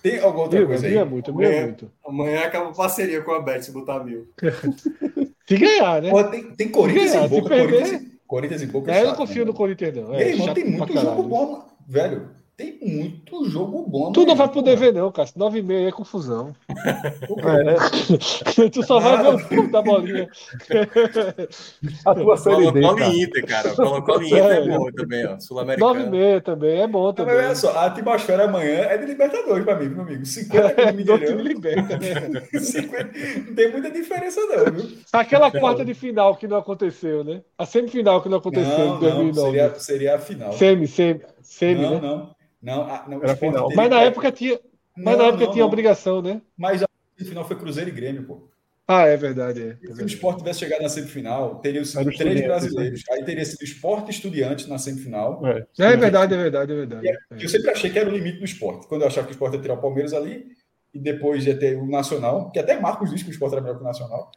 Tem alguma outra Mil, coisa mil é aí? muito, mil é Amanhã- muito. Amanhã acaba parceria com a Bet se botar mil. [laughs] Se ganhar, né? Pô, tem, tem Corinthians ganhar, e Boca. perder- Corinthians, Corinthians e Boca É, eu não confio né, no mano? Corinthians, não. E aí, É chato tem muito jogo bom, mano. velho. Tem muito jogo bom. Tu não vai poder ver, não, Cássio. 9 e meia é confusão. É, [laughs] tu só vai ver o fundo da bolinha. a tua série D, Colocou cara. em Inter, cara. Colocou em Inter é É. bom também, ó. 9 e Sul-Americano. meia também, é bom Não, também. mas olha só, a atmosfera amanhã é de Libertadores pra mim, meu amigo. 50 mil [laughs] Do time milhões. liberta? [laughs] 50 Não tem muita diferença, não, viu? Aquela quarta de final que não aconteceu, né? A semifinal que não aconteceu em Não, não, 2009. seria, seria a final. Semi, semi, semi, não, né? não, não, a- não, o Era final. teria- Mas na época tinha, mas Não, na época não, tinha não. obrigação, né? Mas a semifinal foi Cruzeiro e Grêmio, pô. Ah, é verdade, é. é Se o verdade. Sport tivesse chegado na semifinal, teriam sido o três brasileiros. Aí teria sido Sport e Estudiantes na semifinal. É, É verdade, é verdade, é verdade. Que Eu sempre achei que era o limite do esporte. Quando eu achava que o esporte ia tirar o Palmeiras ali, e depois ia ter o Nacional, que até Marcos diz que o esporte era melhor que o Nacional.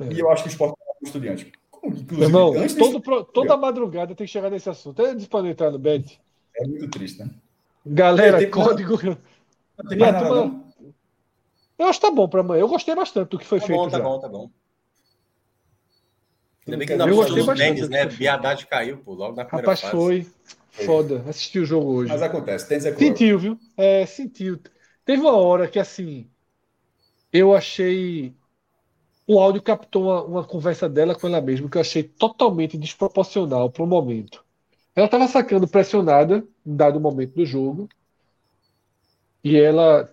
É. E eu acho que o esporte era o estudiante. Como, inclusive, Irmão, antes do todo, pro- toda madrugada tem que chegar nesse assunto. É para entrar no bet. É muito triste, né? Galera, É, tem- código. Tem E nada, turma-. Eu acho que tá bom pra amanhã. Eu gostei bastante do que foi Tá feito bom, tá já. bom, tá bom. Ainda bem que Eu não gostei apostamos bastante Mendes, né? Biadade caiu, pô, logo na primeira Rapaz, fase. foi foda. Assisti o jogo hoje. Mas acontece, tênis é cruel. Sentiu, viu? É, sentiu. Teve uma hora que, assim, eu achei. O áudio captou uma, uma conversa dela com ela mesma que eu achei totalmente desproporcional para o momento. Ela estava sacando pressionada em dado momento do jogo e ela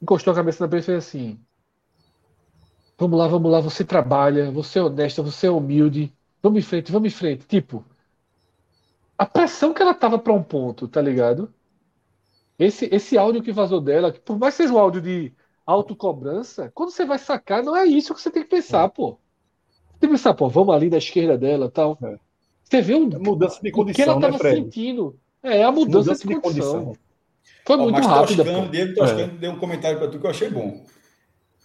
encostou a cabeça na parede e fez assim: Vamos lá, vamos lá, você trabalha, você é honesta, você é humilde, vamos em frente, vamos em frente. Tipo, a pressão que ela tava para um ponto, tá ligado? Esse, esse áudio que vazou dela, que por mais que seja um áudio de autocobrança, quando você vai sacar, não é isso que você tem que pensar, pô. Você tem que pensar, pô, vamos ali da esquerda dela tal. É. Você vê um, É mudança de o que ela condição, né, estava Fred? sentindo. É, a mudança, Mudança de, de condição. condição. Foi Ó, muito mas rápida, Toscano. Diego Toscano deu um comentário pra tu que eu achei bom.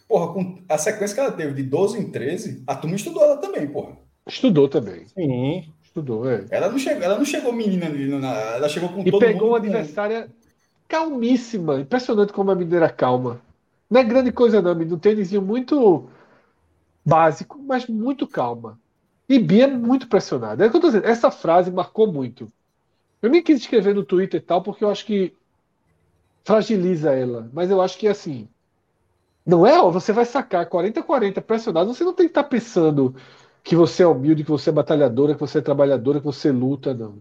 Porra, com a sequência que ela teve de 12 em 13, a turma estudou ela também, porra. Estudou também. Sim. Estudou, é. Ela não chegou, ela não chegou menina, ali na- ela chegou com E todo pegou mundo. uma adversária calmíssima. Impressionante como a mineira calma. Não é grande coisa, não. Um tênisinho muito básico, mas muito calma. E Bia é muito pressionada. É o que eu tô dizendo. Essa frase marcou muito. Eu nem quis escrever no Twitter e tal, porque eu acho que fragiliza ela. Mas eu acho que assim. Não é, ó, você vai sacar 40-40 pressionado, você não tem que estar pensando que você é humilde, que você é batalhadora, que você é trabalhadora, que você luta, não.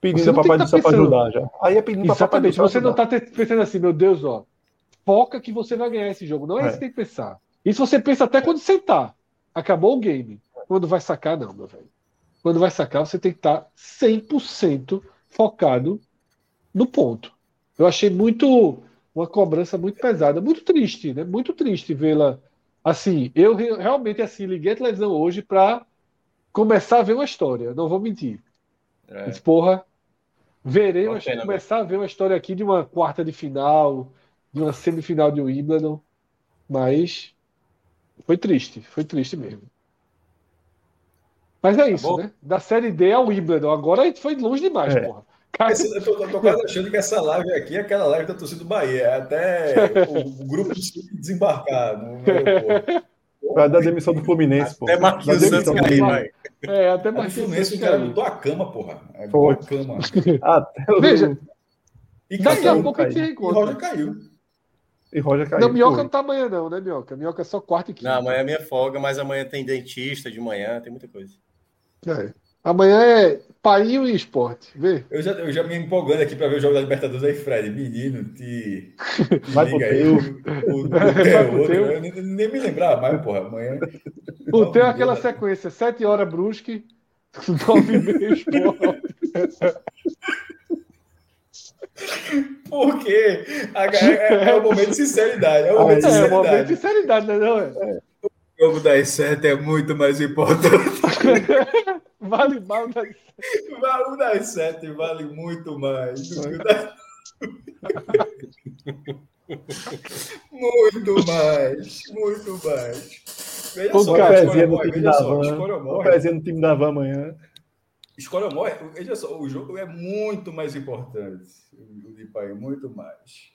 Pedindo pra Papai do tá Céu pra ajudar já. Aí é pedindo pra Papai do Exatamente. Céu Você não tá pensando assim, meu Deus, ó. Foca que você vai ganhar esse jogo. Não é, É. isso que tem que pensar. Isso você pensa até quando sentar. Acabou o game. Quando vai sacar, não, meu velho. Quando vai sacar, você tem que estar 100% focado no ponto. Eu achei muito. Uma cobrança muito pesada. Muito triste, né? Muito triste vê-la assim. Eu re- realmente assim, liguei a televisão hoje para começar a ver uma história. Não vou mentir. É. Porra, verei, Uma uma- pena, começar a ver uma história aqui de uma quarta de final, de uma semifinal de Wimbledon, mas foi triste, foi triste mesmo. Mas é isso, bom. né? Da Série D ao Wimbledon, agora a gente foi longe demais, É. porra. Cara, Esse- Eu tô, tô- tô quase achando que essa live aqui é aquela live da torcida do Bahia. É Até o, o grupo desembarcar no aeroporto. [laughs] Vai dar demissão do Fluminense, pô. Até Marquinhos Santos cair, vai. é, até Fluminense, o cara botou a cama, porra. É, Foi. botou a cama. [laughs] Até o... Veja, E daqui a caiu. pouco a gente se E reencontra. Roger caiu. E Roger caiu. Não, Minhoca não tá amanhã, não, né, Minhoca? Minhoca é só quarta e quinta. Não, amanhã é minha folga, mas amanhã tem dentista de manhã, tem muita coisa. É. Amanhã é painho e esporte. Vê? Eu já, eu já me empolgando aqui para ver o jogo da Libertadores aí, Fred. Menino, te. [laughs] Vai liga aí. O, o, o, [laughs] é outro. teu. Eu nem, nem me lembrava mais, porra. Amanhã. O teu é aquela Deus. sequência, 7 horas Brusque, [laughs] 9 e meia esporte. Porque a- é, é o momento de sinceridade. É o momento de É, uma vez de sinceridade. sinceridade, né? Não, é? O jogo das sete é muito mais importante. [laughs] Vale mal da... O das sete vale muito mais do que o das. [laughs] muito mais, muito mais. Veja Pô, só, cara, Pezinha no time da van. Escolha O morre. pezinho no time da van amanhã. Escolha morre, veja só, o jogo é muito mais importante. O de pai, muito mais.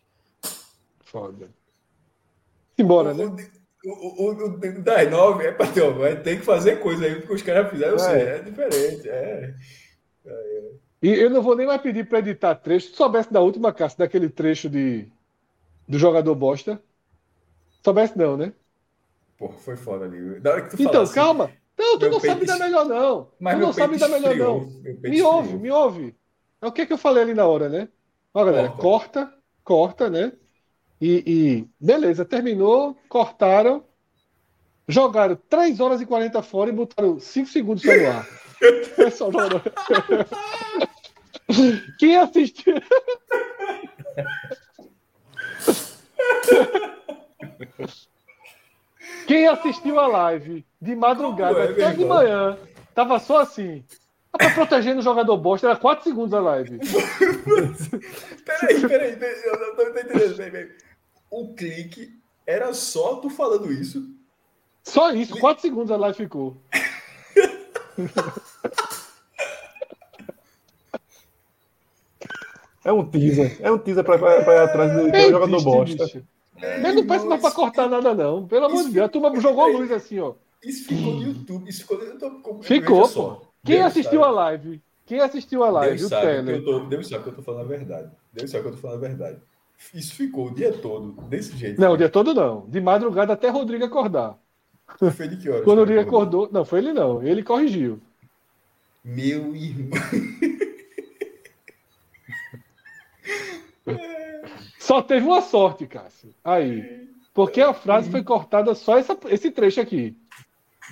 Foda. Embora, né? O, o, o, das nove é para ter, vai ter que fazer coisa aí que os caras fizeram, É. é diferente. É. E eu não vou nem mais pedir para editar trecho. Se soubesse da última caça, daquele trecho de do jogador bosta. Soubesse não, né? Porra, foi foda ali. Da hora que tu Então, falasse, calma. Não, tu não sabe dar melhor, não. Mas tu não sabe dar melhor, não. Me ouve, me ouve. É o que, que eu falei ali na hora, né? Ó, galera, corta, corta, né? E, e beleza, terminou, cortaram, jogaram 3 horas e 40 fora e botaram 5 segundos só no ar. [laughs] Só não, não. Quem assistiu? Quem assistiu a live de madrugada é, até de manhã, tava só assim. Tava protegendo o jogador bosta, era 4 segundos a live. [laughs] Peraí, peraí, eu não tô entendendo. Peraí. O clique era só tu falando isso. Só isso, 4 segundos a live ficou. É um teaser. É um teaser pra, pra, pra ir atrás do, É jogador bosta. bicho. Mas não peço mais pra cortar nada, não. Pelo amor de Deus. A turma jogou luz assim, ó. Isso ficou no YouTube. Isso ficou, eu tô, Ficou, pô. Quem Deus assistiu sabe. a live? Quem assistiu a live? Deus O sabe, que Teller. eu tô, Deus sabe que eu tô falando a verdade. Deus sabe que eu tô falando a verdade. Isso ficou o dia todo, desse jeito. Não, o dia todo não. De madrugada até Rodrigo acordar. Foi de que horas? Quando Rodrigo acordou? acordou. Não, foi ele não. Ele corrigiu. Meu irmão. Só teve uma sorte, Cássio. Aí. Porque a frase foi cortada só essa- esse trecho aqui.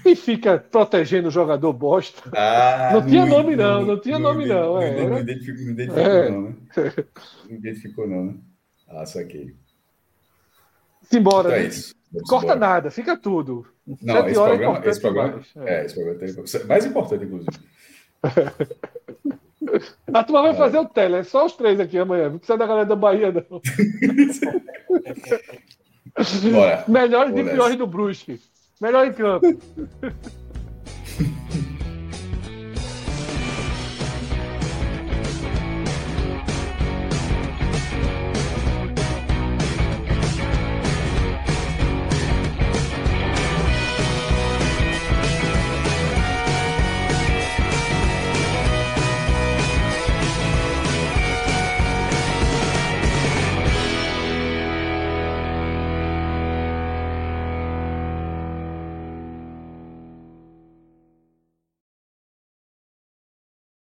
E fica protegendo o jogador bosta. Ah, Não tinha nome, não, não tinha nome, não, é, Não, identificou, não identificou, É. não, né? Não identificou, não, né? Ah, saquei. Simbora, Então é isso. Vamos Corta embora. nada, fica tudo. Não, Sete esse horas é programa, importante esse programa, demais. é, esse programa tem, mais importante, inclusive. [laughs] A turma vai É. fazer o tele, é só os três aqui amanhã. Não precisa da galera da Bahia, não. [laughs] Bora. Melhores Vou e piores do Brusque. Melhor em campo. [laughs]